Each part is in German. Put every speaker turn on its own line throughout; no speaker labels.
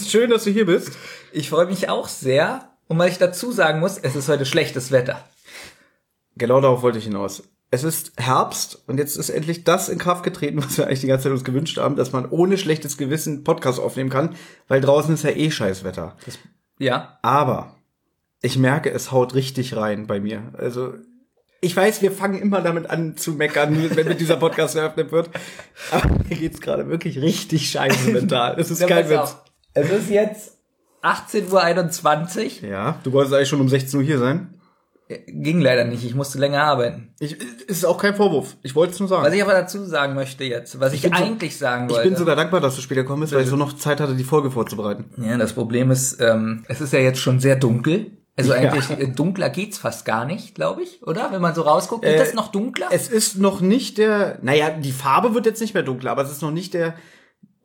ist schön, dass du hier bist.
Ich freue mich auch sehr. Und weil ich dazu sagen muss, es ist heute schlechtes Wetter.
Genau darauf wollte ich hinaus. Es ist Herbst und jetzt ist endlich das in Kraft getreten, was wir eigentlich die ganze Zeit uns gewünscht haben, dass man ohne schlechtes Gewissen Podcast aufnehmen kann, weil draußen ist ja eh Scheißwetter.
Ja.
Aber ich merke, es haut richtig rein bei mir. Also ich weiß, wir fangen immer damit an zu meckern, wenn mit dieser Podcast eröffnet wird. Aber mir geht's gerade wirklich richtig scheiße mental. Es ist kein Witz.
Es ist jetzt 18.21 Uhr.
Ja, du wolltest eigentlich schon um 16 Uhr hier sein.
Ging leider nicht. Ich musste länger arbeiten.
Ich, ist auch kein Vorwurf. Ich wollte es nur sagen.
Was ich aber dazu sagen möchte jetzt, was ich,
so-
eigentlich sagen
Ich
wollte.
bin sogar dankbar, dass du später gekommen bist, weil ich so noch Zeit hatte, die Folge vorzubereiten.
ja, das Problem ist, ähm, es ist ja jetzt schon sehr dunkel. Also
Ja.
eigentlich äh, dunkler geht's fast gar nicht, glaube ich, oder? Wenn man so rausguckt, geht
Äh,
das noch dunkler?
Es ist noch nicht der, naja, die Farbe wird jetzt nicht mehr dunkler, aber es ist noch nicht der,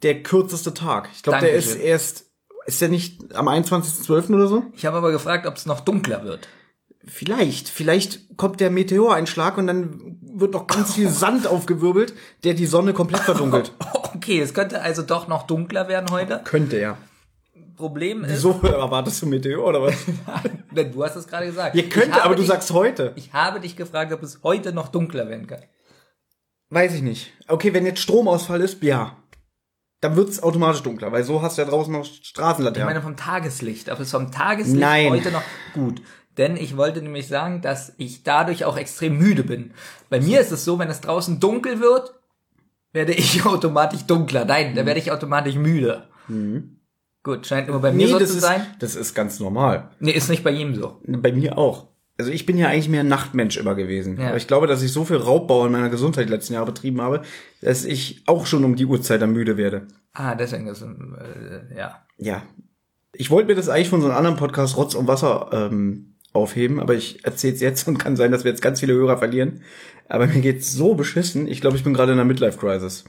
der kürzeste Tag. Ich glaube, der ist erst, ist der nicht am 21.12. oder so?
ich habe aber gefragt, ob es noch dunkler wird.
Vielleicht, vielleicht kommt der Meteoreinschlag und dann wird noch ganz viel Sand aufgewirbelt, der die Sonne komplett verdunkelt.
Okay, es könnte also doch noch dunkler werden heute.
Könnte ja.
Problem ist,
Wieso erwartest du Meteor oder was?
Du hast es gerade gesagt.
Ihr
habe
aber du
dich,
sagst heute.
Ich habe dich gefragt, ob es heute noch dunkler werden kann.
Weiß ich nicht. Okay, wenn jetzt Stromausfall ist, ja. Dann wird's automatisch dunkler, weil so hast du ja draußen noch
Ich
Straßenlaternen.
meine vom Tageslicht. Ob es vom Tageslicht
Nein.
heute noch gut. Denn ich wollte nämlich sagen, dass ich dadurch auch extrem müde bin. Bei mir ist es so, wenn es draußen dunkel wird, werde ich automatisch dunkler. Nein, da werde ich automatisch müde. Gut, scheint nur bei mir so
Mhm. das
zu
ist,
sein.
das ist ganz normal.
Nee, ist nicht bei jedem so.
Bei mir auch. Also ich bin ja eigentlich mehr ein Nachtmensch immer gewesen.
Ja.
Aber ich glaube, dass ich so viel Raubbau in meiner Gesundheit die letzten Jahre betrieben habe, dass ich auch schon um die Uhrzeit dann müde werde.
Ah, deswegen ist, äh, ja.
Ja. Ich wollte mir das eigentlich von so einem anderen Podcast Rotz und Wasser ähm, aufheben, aber ich erzähle es jetzt und kann sein, dass wir jetzt ganz viele Hörer verlieren. Aber mir geht's so beschissen. Ich glaube, ich bin gerade in einer Midlife-Crisis.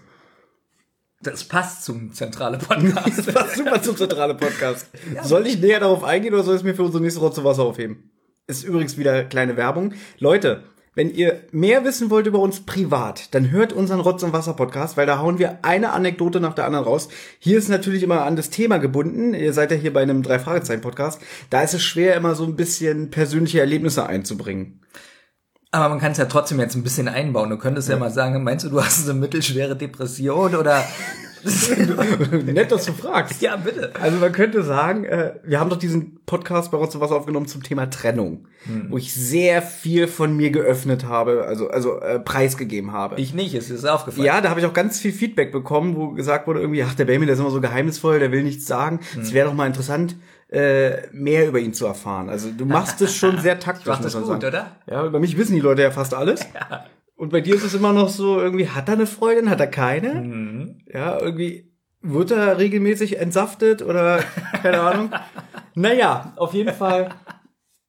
Das passt zum zentrale Podcast.
Das passt super zum zentrale Podcast. Soll ich näher darauf eingehen oder soll ich es mir für unsere nächste Rotze Wasser aufheben? Ist übrigens wieder kleine Werbung. Leute, wenn ihr mehr wissen wollt über uns privat, dann hört unseren Rotz und Wasser Podcast, weil da hauen wir eine Anekdote nach der anderen raus. Hier ist natürlich immer an das Thema gebunden. Ihr seid ja hier bei einem drei Fragezeichen Podcast. Da ist es schwer immer so ein bisschen persönliche Erlebnisse einzubringen.
Aber man kann es ja trotzdem jetzt ein bisschen einbauen. Du könntest ja, mal sagen, meinst du, du hast eine mittelschwere Depression oder?
Nett, dass du fragst.
ja, bitte.
Also man könnte sagen, äh, wir haben doch diesen Podcast bei uns was aufgenommen zum Thema Trennung, wo ich sehr viel von mir geöffnet habe, also also äh, preisgegeben habe.
Ich nicht, es ist aufgefallen.
ja, da habe ich auch ganz viel Feedback bekommen, wo gesagt wurde irgendwie, ach der Benjamin, der ist immer so geheimnisvoll, der will nichts sagen. Es wäre doch mal interessant, äh, mehr über ihn zu erfahren. Also du machst es schon sehr taktisch,
mach das
muss man
gut,
sagen.
oder?
Ja, über mich wissen die Leute ja fast alles. Und bei dir ist es immer noch so, irgendwie, hat er eine Freundin, hat er keine?
Mhm.
Ja, irgendwie wird er regelmäßig entsaftet oder keine Ahnung. naja, auf jeden Fall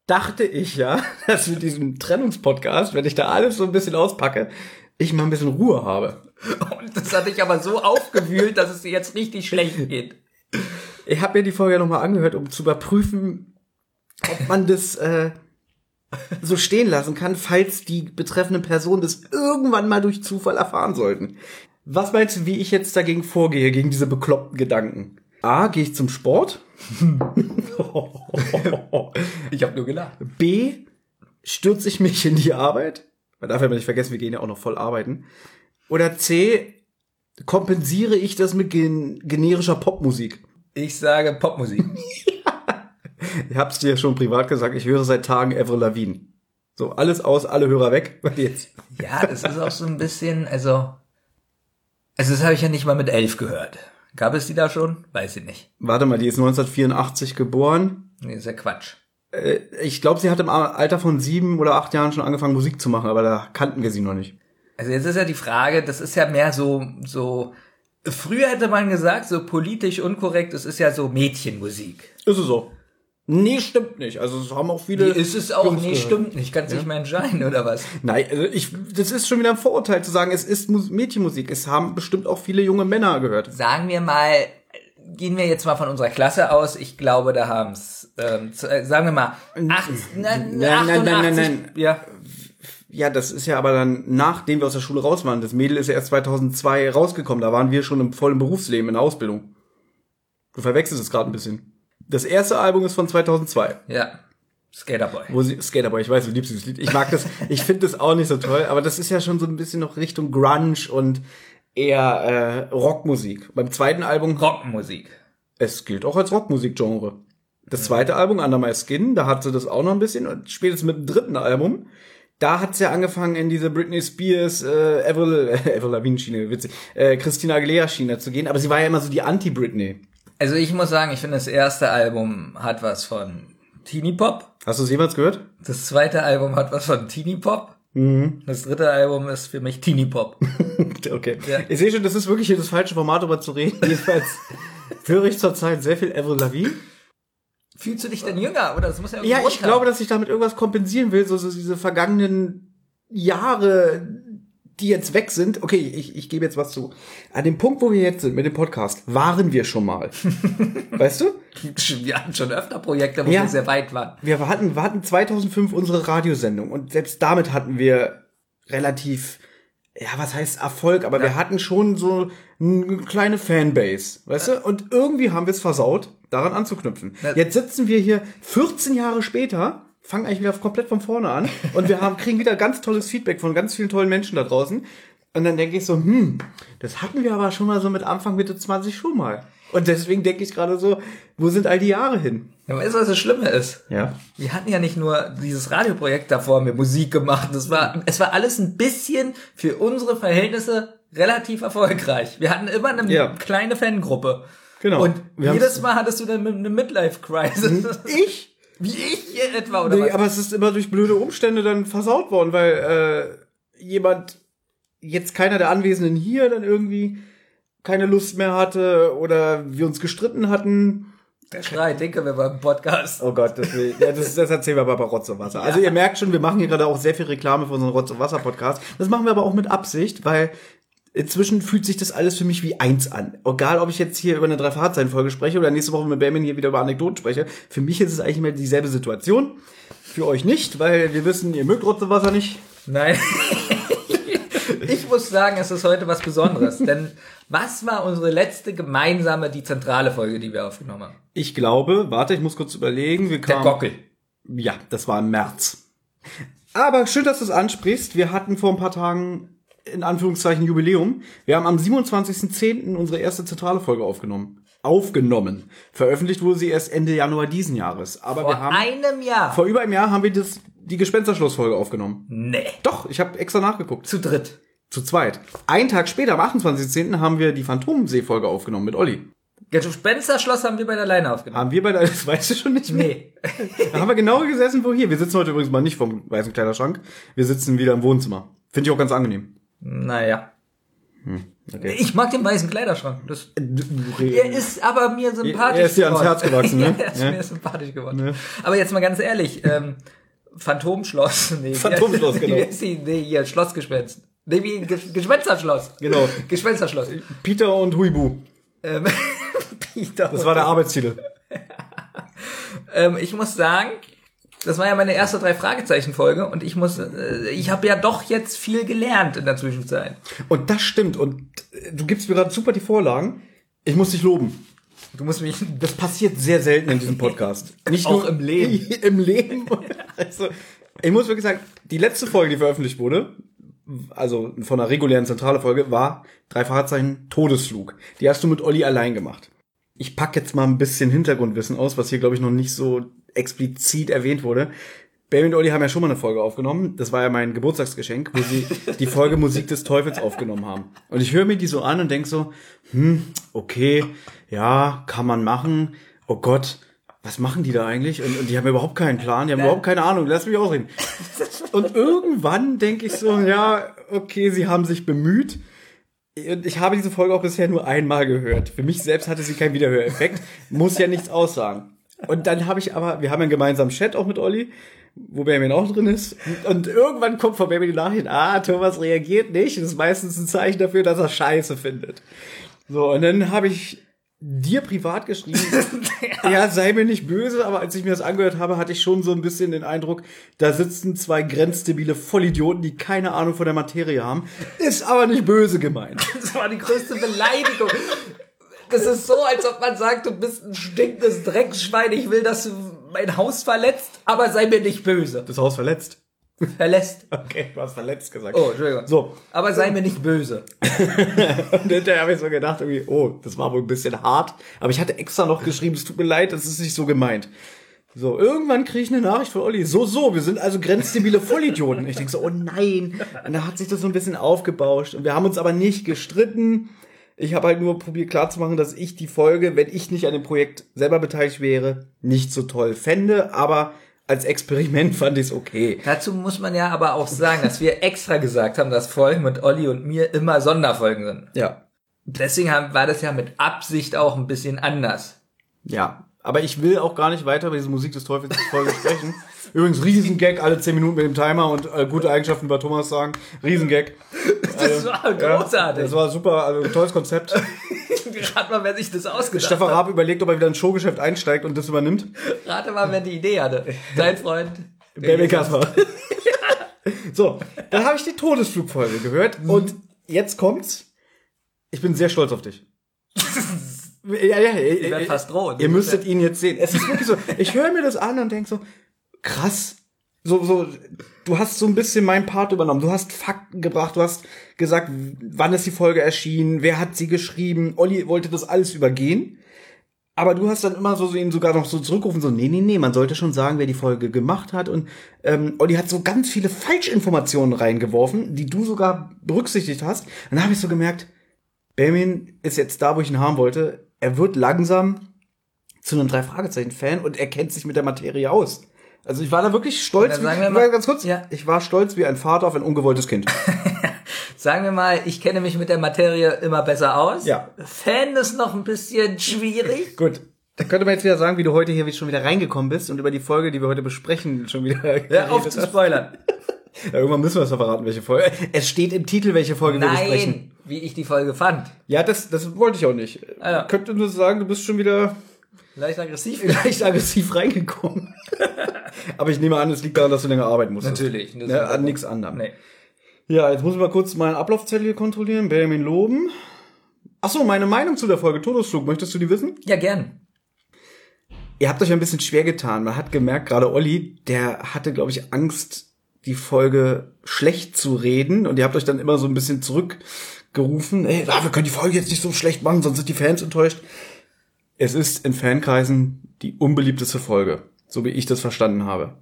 dachte ich ja, dass mit diesem Trennungspodcast, wenn ich da alles so ein bisschen auspacke, ich mal ein bisschen Ruhe habe.
Und das hat dich aber so aufgewühlt, dass es dir jetzt richtig schlecht geht.
Ich habe mir die Folge nochmal angehört, um zu überprüfen, ob man das äh, so stehen lassen kann, falls die betreffenden Personen das irgendwann mal durch Zufall erfahren sollten. Was meinst du, wie ich jetzt dagegen vorgehe, gegen diese bekloppten Gedanken? A, gehe ich zum Sport?
Ich habe nur gelacht.
B, stürze ich mich in die Arbeit? Man darf ja nicht vergessen, wir gehen ja auch noch voll arbeiten. Oder C, kompensiere ich das mit gen generischer Popmusik?
Ich sage Popmusik.
Ich hab's dir schon privat gesagt, ich höre seit Tagen Avril Lavigne. So, alles aus, alle Hörer weg. Jetzt?
Ja, das ist auch so ein bisschen, also, also das habe ich ja nicht mal mit elf gehört. Gab es die da schon? Weiß ich nicht.
Warte mal, die ist 1984 geboren.
Nee, ist ja Quatsch.
Äh, Ich glaube, sie hat im Alter von sieben oder acht Jahren schon angefangen, Musik zu machen, aber da kannten wir sie noch nicht.
Also jetzt ist ja die Frage, das ist ja mehr so, so, früher hätte man gesagt, so politisch unkorrekt, es ist ja so Mädchenmusik.
Ist es so? Nee, stimmt nicht. Also es haben auch viele.
Ist es auch,
Jungs
nee, stimmt nicht, kannst nicht mehr entscheiden, oder was?
Nein, also ich, das ist schon wieder ein Vorurteil zu sagen, es ist Mus- Mädchenmusik. Es haben bestimmt auch viele junge Männer gehört.
Sagen wir mal, gehen wir jetzt mal von unserer Klasse aus, ich glaube, da haben's, ähm, äh, sagen wir mal, acht, nein,
nein, nein, nein,
88,
nein.
ja,
Ja, das ist ja aber dann, nachdem wir aus der Schule raus waren. Das Mädel ist ja erst 2002 rausgekommen. Da waren wir schon im vollen Berufsleben, in der Ausbildung. Du verwechselst es gerade ein bisschen. Das erste Album ist von 2002.
Ja. Skaterboy.
Wo sie, Skaterboy, ich weiß, du liebst dieses Lied. Ich mag das, ich finde das auch nicht so toll, aber das ist ja schon so ein bisschen noch Richtung Grunge und eher äh, Rockmusik. Beim zweiten Album,
Rockmusik.
es gilt auch als Rockmusikgenre. Das zweite Album, Under My Skin, da hat sie das auch noch ein bisschen und spätestens mit dem dritten Album, da hat sie ja angefangen in diese Britney Spears, äh, Avril, äh, Avril Lavigne Schiene, witzig, äh, Christina Aguilera Schiene zu gehen, aber sie war ja immer so die Anti-Britney.
Also ich muss sagen, ich finde das erste Album hat was von Teenie Pop.
Hast du es jemals gehört?
Das zweite Album hat was von Teenie Pop.
Mhm.
Das dritte Album ist für mich Teenie Pop.
Okay.
Ja.
Ich sehe schon, das ist wirklich hier das falsche Format, darüber zu reden. Jedenfalls höre ich zurzeit sehr viel Avril Lavigne.
Fühlst du dich denn jünger? Oder das muss ja
Ja, ich glaube, dass ich damit irgendwas kompensieren will, so, so diese vergangenen Jahre, die jetzt weg sind. Okay, ich, ich gebe jetzt was zu. An dem Punkt, wo wir jetzt sind mit dem Podcast, waren wir schon mal. weißt du?
wir hatten schon öfter Projekte, wo
Ja.
wir sehr weit waren.
Wir hatten, wir hatten 2005 unsere Radiosendung und selbst damit hatten wir relativ, ja, was heißt Erfolg, aber wir hatten schon so eine kleine Fanbase, weißt du? Und irgendwie haben wir es versaut, daran anzuknüpfen.
Ja.
Jetzt sitzen wir hier 14 Jahre später, fangen eigentlich wieder komplett von vorne an und wir haben, kriegen wieder ganz tolles Feedback von ganz vielen tollen Menschen da draußen. Und dann denke ich so, hm, das hatten wir aber schon mal so mit Anfang, Mitte 20 schon mal. Und deswegen denke ich gerade so, wo sind all die Jahre hin?
Ja, weißt du, was das Schlimme ist?
Ja.
Wir hatten ja nicht nur dieses Radioprojekt davor, wir Musik gemacht. Das war, es war alles ein bisschen für unsere Verhältnisse relativ erfolgreich. Wir hatten immer eine
Ja.
kleine Fangruppe.
Genau.
Und jedes Mal hattest du dann eine Midlife-Crisis.
Ich?
Wie ich hier etwa, oder
Nee,
was?
aber es ist immer durch blöde Umstände dann versaut worden, weil äh, jemand, jetzt keiner der Anwesenden hier, dann irgendwie keine Lust mehr hatte oder wir uns gestritten hatten.
Der Schrei, denke wir beim Podcast.
Oh Gott, das, will, ja, das, das erzählen wir aber bei Rotz und Wasser. Also ihr merkt schon, wir machen hier gerade auch sehr viel Reklame für unseren Rotz und Wasser Podcast. Das machen wir aber auch mit Absicht, weil inzwischen fühlt sich das alles für mich wie eins an. Egal, ob ich jetzt hier über eine Drei-Fahrzeichen-Folge spreche oder nächste Woche mit Benjamin hier wieder über Anekdoten spreche. Für mich ist es eigentlich immer dieselbe Situation. Für euch nicht, weil wir wissen, ihr mögt Rotz und Wasser nicht.
Nein. ich muss sagen, es ist heute was Besonderes. denn was war unsere letzte gemeinsame, die zentrale Folge, die wir aufgenommen haben?
Ich glaube, warte, ich muss kurz überlegen. Wir
Der
kamen,
Gockel.
Ja, das war im März. Aber schön, dass du es ansprichst. Wir hatten vor ein paar Tagen in Anführungszeichen Jubiläum. Wir haben am 27.10. unsere erste zentrale Folge aufgenommen. Aufgenommen. Veröffentlicht wurde sie erst Ende Januar diesen Jahres. Aber
Vor
wir haben
einem Jahr.
vor über einem Jahr haben wir das, die Gespensterschlussfolge aufgenommen.
nee.
Doch, ich habe extra nachgeguckt.
Zu dritt.
Zu zweit. Einen Tag später, am 28.10. haben wir die Phantomsee-Folge aufgenommen mit Olli.
Das Spencerschloss haben wir bei der Leine aufgenommen.
Haben wir bei der, das weißt du schon nicht mehr?
Nee.
Da haben wir genau gesessen, wo hier. Wir sitzen heute übrigens mal nicht vom weißen Kleiderschrank. Wir sitzen wieder im Wohnzimmer. Finde ich auch ganz angenehm.
Naja.
Okay.
Ich mag den weißen Kleiderschrank. Das, er ist aber mir sympathisch
Er ist dir ans
geworden.
Herz gewachsen, ne?
er ist
Ja.
mir sympathisch geworden. Aber jetzt mal ganz ehrlich, ähm, Phantomschloss. Nee,
Phantomschloss, genau.
Nee, hier, Schlossgespenst. Nee, wie Ges- Gespensterschloss.
Genau.
Gespensterschloss.
Peter und Huibu.
Ähm, Peter.
Das war der Arbeitstitel.
ähm, ich muss sagen, das war ja meine erste drei Fragezeichen Folge und ich muss, äh, ich habe ja doch jetzt viel gelernt in der Zwischenzeit.
Und das stimmt. Und äh, du gibst mir gerade super die Vorlagen. Ich muss dich loben.
Du musst mich
Das passiert sehr selten in diesem Podcast. Nicht
Auch
nur
im Leben.
Im Leben. Also, ich muss wirklich sagen, die letzte Folge, die veröffentlicht wurde, also von einer regulären zentrale Folge, war drei Fahrzeichen Todesflug. Die hast du mit Olli allein gemacht. Ich pack jetzt mal ein bisschen Hintergrundwissen aus, was hier, glaube ich, noch nicht so explizit erwähnt wurde. Baby und Olli haben ja schon mal eine Folge aufgenommen. Das war ja mein Geburtstagsgeschenk, wo sie die Folge Musik des Teufels aufgenommen haben. Und ich höre mir die so an und denk so, hm, okay, ja, kann man machen. Oh Gott, was machen die da eigentlich? Und, und die haben überhaupt keinen Plan, die haben überhaupt keine Ahnung. Lass mich ausreden. Und irgendwann denke ich so, ja, okay, sie haben sich bemüht. Und ich habe diese Folge auch bisher nur einmal gehört. Für mich selbst hatte sie keinen Wiederhöreffekt. Muss ja nichts aussagen. Und dann habe ich aber, wir haben einen gemeinsamen Chat auch mit Olli, wo Benjamin auch drin ist. Und irgendwann kommt von Benjamin die Nachricht, ah, Thomas reagiert nicht. Das ist meistens ein Zeichen dafür, dass er Scheiße findet. So, und dann habe ich dir privat geschrieben. ja. sei mir nicht böse, aber als ich mir das angehört habe, hatte ich schon so ein bisschen den Eindruck, da sitzen zwei grenzdebile Vollidioten, die keine Ahnung von der Materie haben. Ist aber nicht böse gemeint.
Das war die größte Beleidigung. Das ist so, als ob man sagt, du bist ein stinkendes Dreckschwein, ich will, dass du mein Haus verletzt, aber sei mir nicht böse.
Das Haus verletzt.
Verlässt.
Okay, du hast verletzt gesagt.
Oh, Entschuldigung.
So.
Aber sei mir nicht böse.
Und hinterher habe ich so gedacht, irgendwie, oh, das war wohl ein bisschen hart. Aber ich hatte extra noch geschrieben, es tut mir leid, das ist nicht so gemeint. So, irgendwann kriege ich eine Nachricht von Olli. So, so, wir sind also grenzdebile Vollidioten. Ich denke so, oh nein. Und da hat sich das so ein bisschen aufgebauscht. Und wir haben uns aber nicht gestritten. Ich habe halt nur probiert klarzumachen, dass ich die Folge, wenn ich nicht an dem Projekt selber beteiligt wäre, nicht so toll fände. Aber als Experiment fand ich es okay.
Dazu muss man ja aber auch sagen, dass wir extra gesagt haben, dass Folgen mit Olli und mir immer Sonderfolgen sind.
Ja.
Deswegen haben, war das ja mit Absicht auch ein bisschen anders.
Ja. Aber ich will auch gar nicht weiter über diese Musik des Teufels Folge sprechen. Übrigens, Riesengag, alle 10 Minuten mit dem Timer und äh, gute Eigenschaften über Thomas sagen. Riesengag.
Das war großartig.
Ja, das war super, also tolles Konzept.
Rat mal, wer sich das ausgedacht
Stefan
hat.
Raab überlegt, ob er wieder ins Showgeschäft einsteigt und das übernimmt.
Rate mal, wer die Idee hatte. Sein Freund.
Baby Kasper. so, dann habe ich die Todesflugfolge gehört und jetzt kommt's. Ich bin sehr stolz auf dich. ja, ja,
Ich werde fast drohen.
Ihr müsstet ihn jetzt sehen. Es ist wirklich so, ich höre mir das an und denk so, krass. So, so, du hast so ein bisschen meinen Part übernommen. Du hast Fakten gebracht, du hast gesagt, wann ist die Folge erschienen, wer hat sie geschrieben. Olli wollte das alles übergehen. Aber du hast dann immer so, so ihn sogar noch so zurückgerufen, so, nee, nee, nee, man sollte schon sagen, wer die Folge gemacht hat. Und ähm, Olli hat so ganz viele Falschinformationen reingeworfen, die du sogar berücksichtigt hast. Und dann habe ich so gemerkt, Benjamin ist jetzt da, wo ich ihn haben wollte. Er wird langsam zu einem Drei-Fragezeichen-Fan und er kennt sich mit der Materie aus. Also ich war da wirklich stolz. Wie,
sagen wir mal-
ganz kurz,
Ja.
ich war stolz wie ein Vater auf ein ungewolltes Kind.
Sagen wir mal, ich kenne mich mit der Materie immer besser aus.
Ja.
Fan ist noch ein bisschen schwierig.
Gut. Da könnte man jetzt wieder sagen, wie du heute hier schon wieder reingekommen bist und über die Folge, die wir heute besprechen, schon wieder.
Hör auf zu spoilern.
Ja, irgendwann müssen wir es verraten, welche Folge. Es steht im Titel, welche Folge wir besprechen.
Nein, wie ich die Folge fand.
Ja, das, das wollte ich auch nicht.
Ja.
Ich könnte nur sagen, du bist schon wieder
Leicht aggressiv.
leicht aggressiv reingekommen. Aber ich nehme an, es liegt daran, dass du länger arbeiten musstest.
Natürlich. Das
Ja, an nichts anderem.
Nee.
Ja, jetzt muss ich mal kurz meinen Ablaufzettel hier kontrollieren. Benjamin loben. Ach so, meine Meinung zu der Folge Todesflug. Möchtest du die wissen?
Ja, gern.
Ihr habt euch ein bisschen schwer getan. Man hat gemerkt, gerade Olli, der hatte, glaube ich, Angst, die Folge schlecht zu reden. Und ihr habt euch dann immer so ein bisschen zurückgerufen. Ey, ah, wir können die Folge jetzt nicht so schlecht machen, sonst sind die Fans enttäuscht. Es ist in Fankreisen die unbeliebteste Folge. So wie ich das verstanden habe.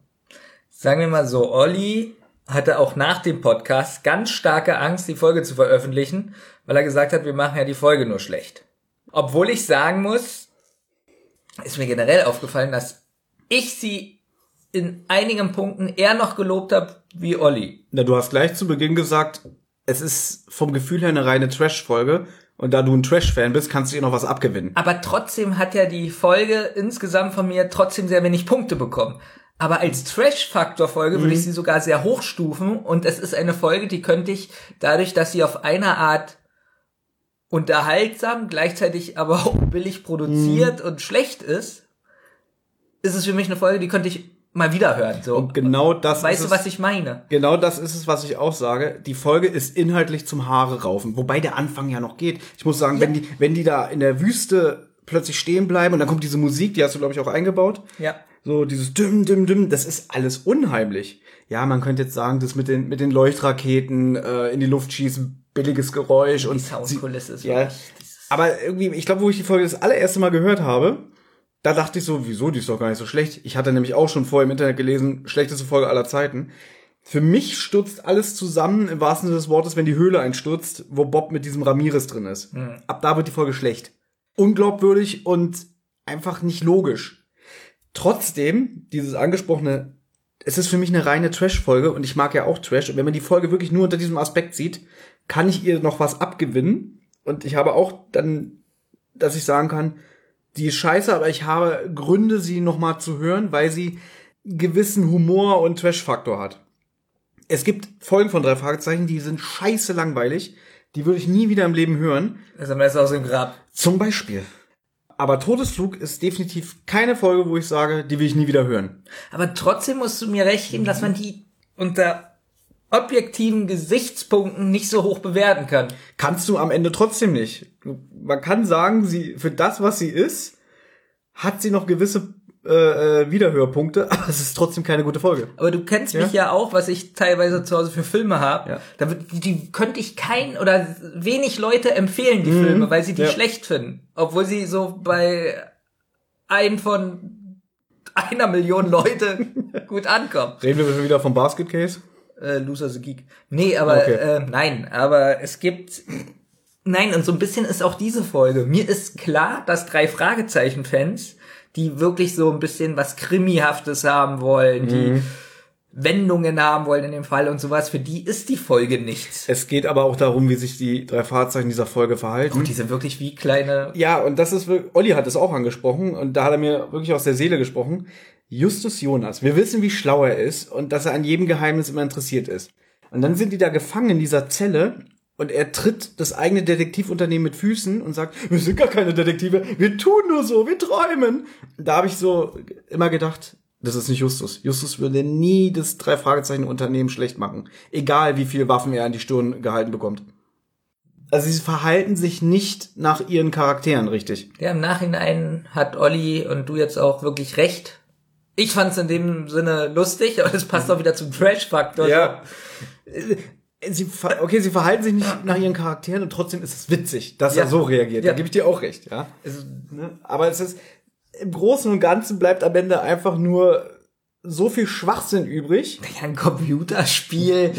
Sagen wir mal so, Olli hatte auch nach dem Podcast ganz starke Angst, die Folge zu veröffentlichen, weil er gesagt hat, wir machen ja die Folge nur schlecht. Obwohl ich sagen muss, ist mir generell aufgefallen, dass ich sie in einigen Punkten eher noch gelobt habe wie Olli.
Na, du hast gleich zu Beginn gesagt, es ist vom Gefühl her eine reine Trash-Folge. Und da du ein Trash-Fan bist, kannst du ihr noch was abgewinnen.
Aber trotzdem hat ja die Folge insgesamt von mir trotzdem sehr wenig Punkte bekommen. Aber als Trash-Faktor-Folge würde ich sie sogar sehr hochstufen und es ist eine Folge, die könnte ich dadurch, dass sie auf einer Art unterhaltsam, gleichzeitig aber auch billig produziert und schlecht ist, ist es für mich eine Folge, die könnte ich mal wieder hören. So.
Und genau das
weißt
ist
du,
es,
was ich meine?
Genau das ist es, was ich auch sage. Die Folge ist inhaltlich zum Haare raufen, wobei der Anfang ja noch geht. Ich muss sagen, wenn die, wenn die da in der Wüste plötzlich stehen bleiben und dann kommt diese Musik, die hast du glaube ich auch eingebaut.
Ja.
So dieses Dim Dim Dim, das ist alles unheimlich. Ja, man könnte jetzt sagen, das mit den mit den Leuchtraketen äh, in die Luft schießen, billiges Geräusch und
Die Soundkulisse ist
ja.
wirklich-
Aber irgendwie, ich glaube, wo ich die Folge das allererste Mal gehört habe, da dachte ich so, wieso, die ist doch gar nicht so schlecht. Ich hatte nämlich auch schon vorher im Internet gelesen, schlechteste Folge aller Zeiten. Für mich stürzt alles zusammen, im wahrsten Sinne des Wortes, wenn die Höhle einstürzt, wo Bob mit diesem Ramirez drin ist. Ab da wird die Folge schlecht. Unglaubwürdig und einfach nicht logisch. Trotzdem, dieses angesprochene, es ist für mich eine reine Trash-Folge und ich mag ja auch Trash. Und wenn man die Folge wirklich nur unter diesem Aspekt sieht, kann ich ihr noch was abgewinnen. Und ich habe auch dann, dass ich sagen kann, die ist scheiße, aber ich habe Gründe, sie noch mal zu hören, weil sie gewissen Humor und Trash-Faktor hat. Es gibt Folgen von drei Fragezeichen, die sind scheiße langweilig. Die würde ich nie wieder im Leben hören.
Das ist am besten aus dem Grab.
Zum Beispiel. Aber Todesflug ist definitiv keine Folge, wo ich sage, die will ich nie wieder hören.
Aber trotzdem musst du mir recht geben, dass man die unter objektiven Gesichtspunkten nicht so hoch bewerten kann.
Kannst du am Ende trotzdem nicht. Man kann sagen, sie für das, was sie ist, hat sie noch gewisse äh, äh, Wiederhörpunkte, aber es ist trotzdem keine gute Folge.
Aber du kennst mich ja auch, was ich teilweise zu Hause für Filme habe.
Ja.
Da wird, die, könnte ich kein oder wenig Leute empfehlen, die Filme, weil sie die
Ja.
schlecht finden. Obwohl sie so bei ein von einer Million Leute gut ankommen.
Reden wir schon wieder vom Basket Case?
Äh, Loser the Geek. Nee, aber
Okay.
äh, nein, aber es gibt Nein, und so ein bisschen ist auch diese Folge. Mir ist klar, dass drei Fragezeichen-Fans, die wirklich so ein bisschen was Krimihaftes haben wollen, die Wendungen haben wollen in dem Fall und sowas, für die ist die Folge nichts.
Es geht aber auch darum, wie sich die drei Fahrzeichen dieser Folge verhalten.
Die sind wirklich wie kleine.
Ja, und das ist wirklich, Olli hat es auch angesprochen und da hat er mir wirklich aus der Seele gesprochen. Justus Jonas. Wir wissen, wie schlau er ist und dass er an jedem Geheimnis immer interessiert ist. Und dann sind die da gefangen in dieser Zelle und er tritt das eigene Detektivunternehmen mit Füßen und sagt, wir sind gar keine Detektive, wir tun nur so, wir träumen. Da habe ich so immer gedacht, das ist nicht Justus. Justus würde nie das drei Fragezeichen Unternehmen schlecht machen, egal wie viele Waffen er an die Stirn gehalten bekommt. Also sie verhalten sich nicht nach ihren Charakteren richtig.
Ja, im Nachhinein hat Olli und du jetzt auch wirklich recht. Ich fand es in dem Sinne lustig, aber das passt auch wieder zum Trash-Faktor.
Ja. Sie, okay, sie verhalten sich nicht nach ihren Charakteren und trotzdem ist es witzig, dass
Ja.
er so reagiert.
Ja.
Da gebe ich dir auch recht, ja.
Also,
Ne? Aber es ist, im Großen und Ganzen bleibt am Ende einfach nur so viel Schwachsinn übrig.
ja, ein Computerspiel,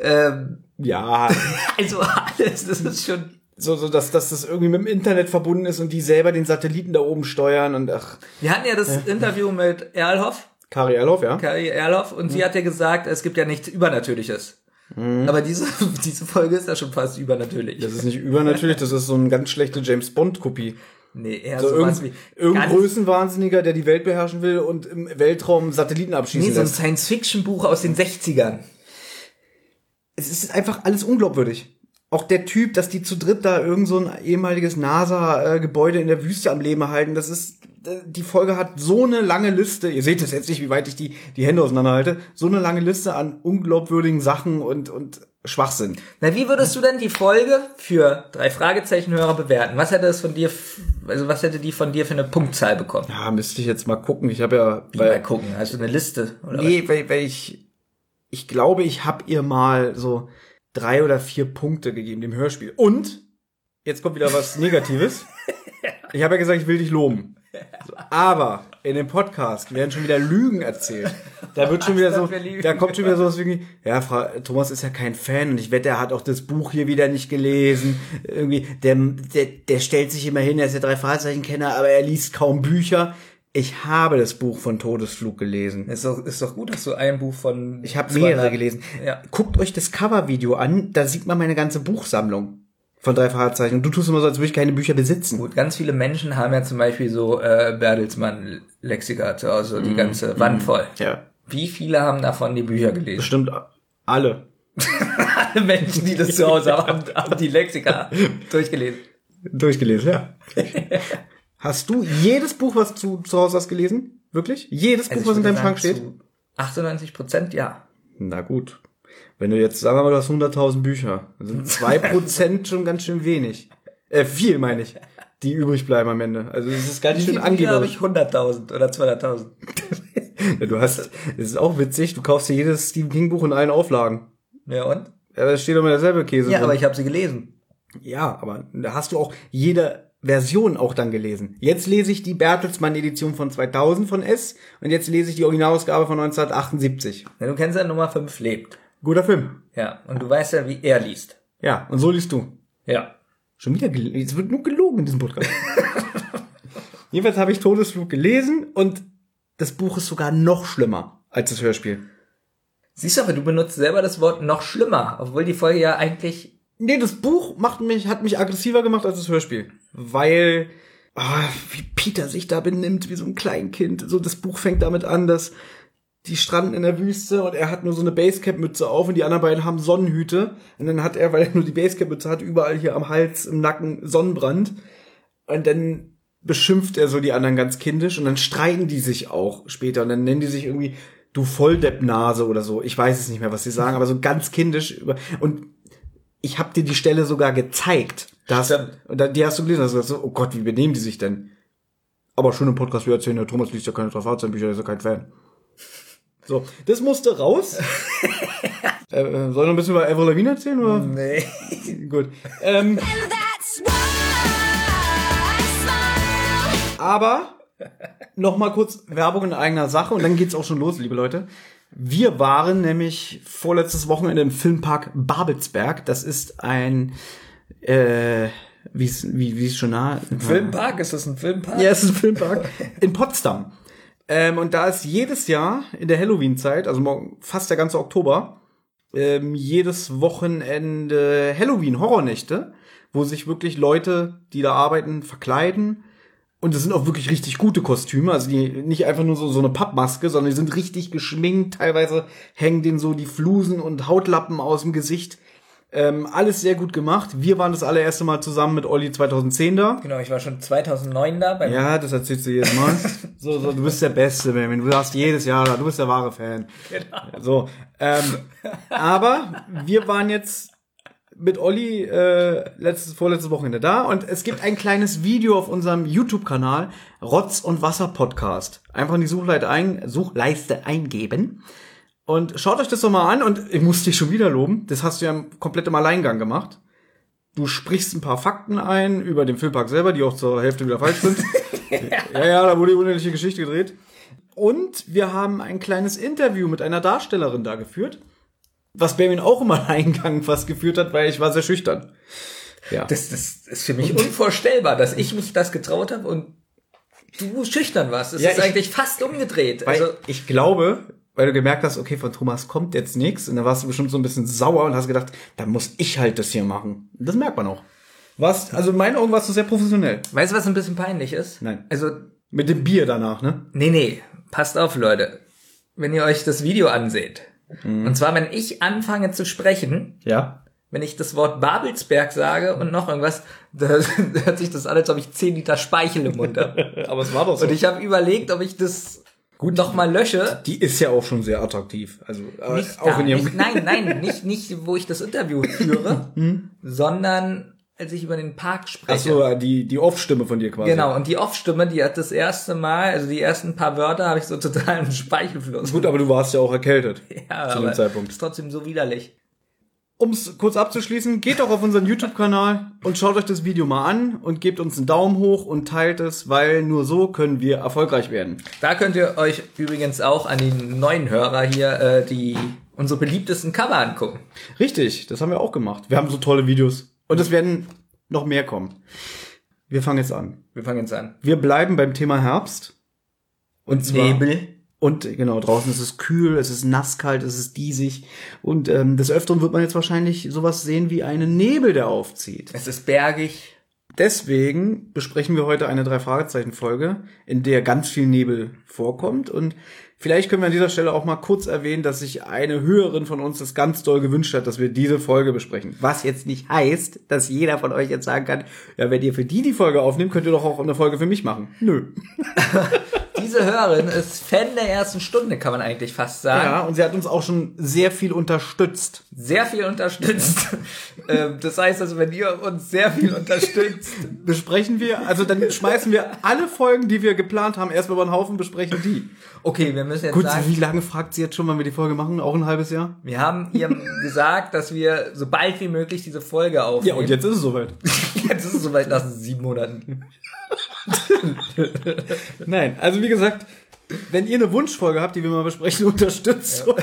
ähm,
Ja,
also alles, das ist schon.
so, so dass, dass das irgendwie mit dem Internet verbunden ist und die selber den Satelliten da oben steuern und ach,
Wir hatten ja das Interview mit Erlhoff,
Kari Erloff, ja.
Kari Erlhoff, und sie hat ja gesagt, es gibt ja nichts Übernatürliches. Aber diese, diese Folge ist ja schon fast übernatürlich.
Das ist nicht übernatürlich, das ist so eine ganz schlechte James Bond-Kopie.
nee, eher
So
sowas
irgendein,
wie.
irgendein Größenwahnsinniger, der die Welt beherrschen will und im Weltraum Satelliten abschießen
Nee, so ein. Science-Fiction-Buch aus den 60ern.
es ist einfach alles unglaubwürdig. Auch der Typ, dass die zu dritt da irgend so ein ehemaliges NASA-Gebäude in der Wüste am Leben halten, das ist, die Folge hat so eine lange Liste, ihr seht es jetzt nicht, wie weit ich die, die Hände auseinanderhalte, so eine lange Liste an unglaubwürdigen Sachen und, und Schwachsinn.
Na, wie würdest du denn die Folge für drei Fragezeichen-Hörer bewerten? Was hätte es von dir, also was hätte die von dir für eine Punktzahl bekommen?
Ja, müsste ich jetzt mal gucken. Ich habe ja,
Mal gucken, du eine Liste? Oder
nee, weil, weil ich, ich glaube, ich habe ihr mal so drei oder vier Punkte gegeben, dem Hörspiel. Und, jetzt kommt wieder was Negatives. Ich habe ja gesagt, ich will dich loben. So, aber in dem Podcast werden schon wieder Lügen erzählt. Da wird schon wieder so, da kommt schon wieder sowas wie, ja, Frau, Thomas ist ja kein Fan und ich wette, er hat auch das Buch hier wieder nicht gelesen. Irgendwie, der, der, der stellt sich immer hin, er ist ja drei Fragezeichen-Kenner, aber er liest kaum Bücher. Ich habe das Buch von Todesflug gelesen.
Ist doch, ist doch gut, dass du ein Buch von.
Ich habe mehrere gelesen.
Ja.
Guckt euch das Covervideo an, da sieht man meine ganze Buchsammlung von drei Fragezeichen. Und du tust immer so, als würde ich keine Bücher besitzen.
Gut, ganz viele Menschen haben ja zum Beispiel so äh, Bertelsmann-Lexika zu Hause, die ganze Wand voll.
Ja.
Wie viele haben davon die Bücher gelesen?
Bestimmt alle.
Alle Menschen, die das zu Hause haben, haben die Lexika durchgelesen.
Durchgelesen, ja. hast du jedes Buch, was du zu Hause hast, gelesen? Wirklich? Jedes Buch,
Also
was
ich
in deinem Schrank steht?
zu 98 Prozent, ja.
Na gut. Wenn du jetzt, sagen wir mal, du hast 100.000 Bücher, dann sind zwei Prozent schon ganz schön wenig. Äh, viel meine ich, die übrig bleiben am Ende. Also das ist ganz schön
Wie viele habe
angeberisch.
ich 100.000 oder 200.000?
Ja, du hast, das ist auch witzig, du kaufst dir jedes Stephen King Buch in allen Auflagen.
Ja, und?
Ja, da steht immer derselbe Käse
Ja,
drin.
aber ich habe sie gelesen.
ja, aber da hast du auch jede Version auch dann gelesen. Jetzt lese ich die Bertelsmann-Edition von 2000 von S und jetzt lese ich die Originalausgabe von 1978.
Ja, du kennst ja Nummer 5 lebt.
Guter Film.
Ja, und du weißt ja, wie er liest.
Ja, und so liest du.
Ja.
Schon wieder gelogen. Es wird nur gelogen in diesem Podcast. Jedenfalls habe ich Todesflug gelesen und das Buch ist sogar noch schlimmer als das Hörspiel.
Siehst du, aber du benutzt selber das Wort noch schlimmer, obwohl die Folge ja eigentlich
Nee, das Buch macht mich, hat mich aggressiver gemacht als das Hörspiel. Weil, ah, wie Peter sich da benimmt, wie so ein Kleinkind. So, das Buch fängt damit an, dass die stranden in der Wüste und er hat nur so eine Basecap-Mütze auf und die anderen beiden haben Sonnenhüte. Und dann hat er, weil er nur die Basecap-Mütze hat, überall hier am Hals, im Nacken Sonnenbrand. Und dann beschimpft er so die anderen ganz kindisch und dann streiten die sich auch später und dann nennen die sich irgendwie du Volldeppnase oder so. Ich weiß es nicht mehr, was sie sagen, aber so ganz kindisch über und ich habe dir die Stelle sogar gezeigt. Da hast,
Stimmt.
und da, die hast du gelesen, hast du gesagt, so, oh Gott, wie benehmen die sich denn? Aber schon im Podcast, wir erzählen, der Thomas liest ja keine Strafazenbücher, der ist ja kein Fan. So, das musste raus. äh, äh, soll ich noch ein bisschen über Avril Lavigne erzählen, oder?
Nee.
Gut. Ähm, aber noch mal kurz Werbung in eigener Sache und dann geht's auch schon los, liebe Leute. Wir waren nämlich vorletztes Wochenende im Filmpark Babelsberg. Das ist ein äh, wie es wie wie es schon nah
Filmpark? Ist das ein Filmpark?
Ja, es ist ein Filmpark in Potsdam. Ähm, und da ist jedes Jahr in der Halloween-Zeit, also morgen, fast der ganze Oktober, ähm, jedes Wochenende Halloween-Horrornächte, wo sich wirklich Leute, die da arbeiten, verkleiden. Und es sind auch wirklich richtig gute Kostüme, also die nicht einfach nur so, so eine Pappmaske, sondern die sind richtig geschminkt. Teilweise hängen denen so die Flusen und Hautlappen aus dem Gesicht. Ähm, alles sehr gut gemacht. Wir waren das allererste Mal zusammen mit Olli 2010 da.
Genau, ich war schon 2009 da. Beim
Ja, das erzählst du jedes Mal. so, so, du bist der Beste, Benjamin. Du hast jedes Jahr da. Du bist der wahre Fan.
Genau.
So, ähm, aber wir waren jetzt mit Olli äh, letztes, vorletztes Wochenende da und es gibt ein kleines Video auf unserem YouTube-Kanal Rotz und Wasser Podcast. Einfach in die Suchleiste, ein, Suchleiste eingeben und schaut euch das doch mal an und ich muss dich schon wieder loben. Das hast du ja komplett im Alleingang gemacht. Du sprichst ein paar Fakten ein über den Filmpark selber, die auch zur Hälfte wieder falsch sind. ja, ja, da wurde die unendliche Geschichte gedreht. Und wir haben ein kleines Interview mit einer Darstellerin da geführt, was Benjamin auch im Alleingang fast geführt hat, weil ich war sehr schüchtern. Ja.
Das, das ist für mich unvorstellbar, dass ich mich das getraut habe und du schüchtern warst. Es
Ja,
ist
ich-
eigentlich fast umgedreht.
Weil
Also,
ich glaube, weil du gemerkt hast, okay, von Thomas kommt jetzt nichts, und dann warst du bestimmt so ein bisschen sauer und hast gedacht, dann muss ich halt das hier machen. Das merkt man auch. Was, also in meinen Augen warst du sehr professionell.
weißt du, was ein bisschen peinlich ist?
Nein.
Also,
Mit dem Bier danach, ne?
nee, nee, passt auf, Leute. Wenn ihr euch das Video anseht.
Mhm.
Und zwar, wenn ich anfange zu sprechen,
Ja.
wenn ich das Wort Babelsberg sage und noch irgendwas, da hört sich das an, als ob ich 10 Liter Speichel im Mund habe.
Aber es war doch so.
Und ich habe überlegt, ob ich das gut noch mal lösche.
die ist ja auch schon sehr attraktiv. Also äh,
Nicht
auch
da,
in ihrem
nicht, nein, nein, nicht, nicht, wo ich das Interview führe, sondern als ich über den Park spreche.
Ach so, die, die Off-Stimme von dir quasi.
Genau, und die Off-Stimme, die hat das erste Mal, also die ersten paar Wörter habe ich so total im Speichelfluss.
Gut, aber du warst ja auch erkältet.
ja,
zu dem Zeitpunkt.
ist trotzdem so widerlich.
Um es kurz abzuschließen, geht doch auf unseren YouTube-Kanal und schaut euch das Video mal an und gebt uns einen Daumen hoch und teilt es, weil nur so können wir erfolgreich werden.
Da könnt ihr euch übrigens auch an die neuen Hörer hier äh, die unsere beliebtesten Cover angucken.
Richtig, das haben wir auch gemacht. Wir haben so tolle Videos. Und es werden noch mehr kommen. Wir fangen jetzt an.
Wir fangen jetzt an.
Wir bleiben beim Thema Herbst. Und zwar,
Nebel.
Und genau, draußen ist es kühl, es ist nasskalt, es ist diesig. Und ähm, des Öfteren wird man jetzt wahrscheinlich sowas sehen wie einen Nebel, der aufzieht.
Es ist bergig.
Deswegen besprechen wir heute eine Drei-Fragezeichen-Folge, in der ganz viel Nebel vorkommt. Und vielleicht können wir an dieser Stelle auch mal kurz erwähnen, dass sich eine Hörerin von uns das ganz doll gewünscht hat, dass wir diese Folge besprechen. Was jetzt nicht heißt, dass jeder von euch jetzt sagen kann, ja, wenn ihr für die die Folge aufnehmt, könnt ihr doch auch eine Folge für mich machen. Nö.
Diese Hörerin ist Fan der ersten Stunde, kann man eigentlich fast sagen.
Ja, und sie hat uns auch schon sehr viel unterstützt.
Sehr viel unterstützt. Ähm, das heißt also, wenn ihr uns sehr viel unterstützt,
Besprechen wir, also dann schmeißen wir alle Folgen, die wir geplant haben, erstmal über den Haufen, besprechen die.
okay, wir müssen jetzt
Gut,
sagen,
wie lange fragt sie jetzt schon, wann wir die Folge machen? Auch ein halbes Jahr?
wir haben ihr gesagt, dass wir so bald wie möglich diese Folge aufnehmen.
Ja, und jetzt ist es soweit.
jetzt ist es soweit nach sieben Monaten.
Nein, also wie gesagt, wenn ihr eine Wunschfolge habt, die wir mal besprechen, unterstützt uns.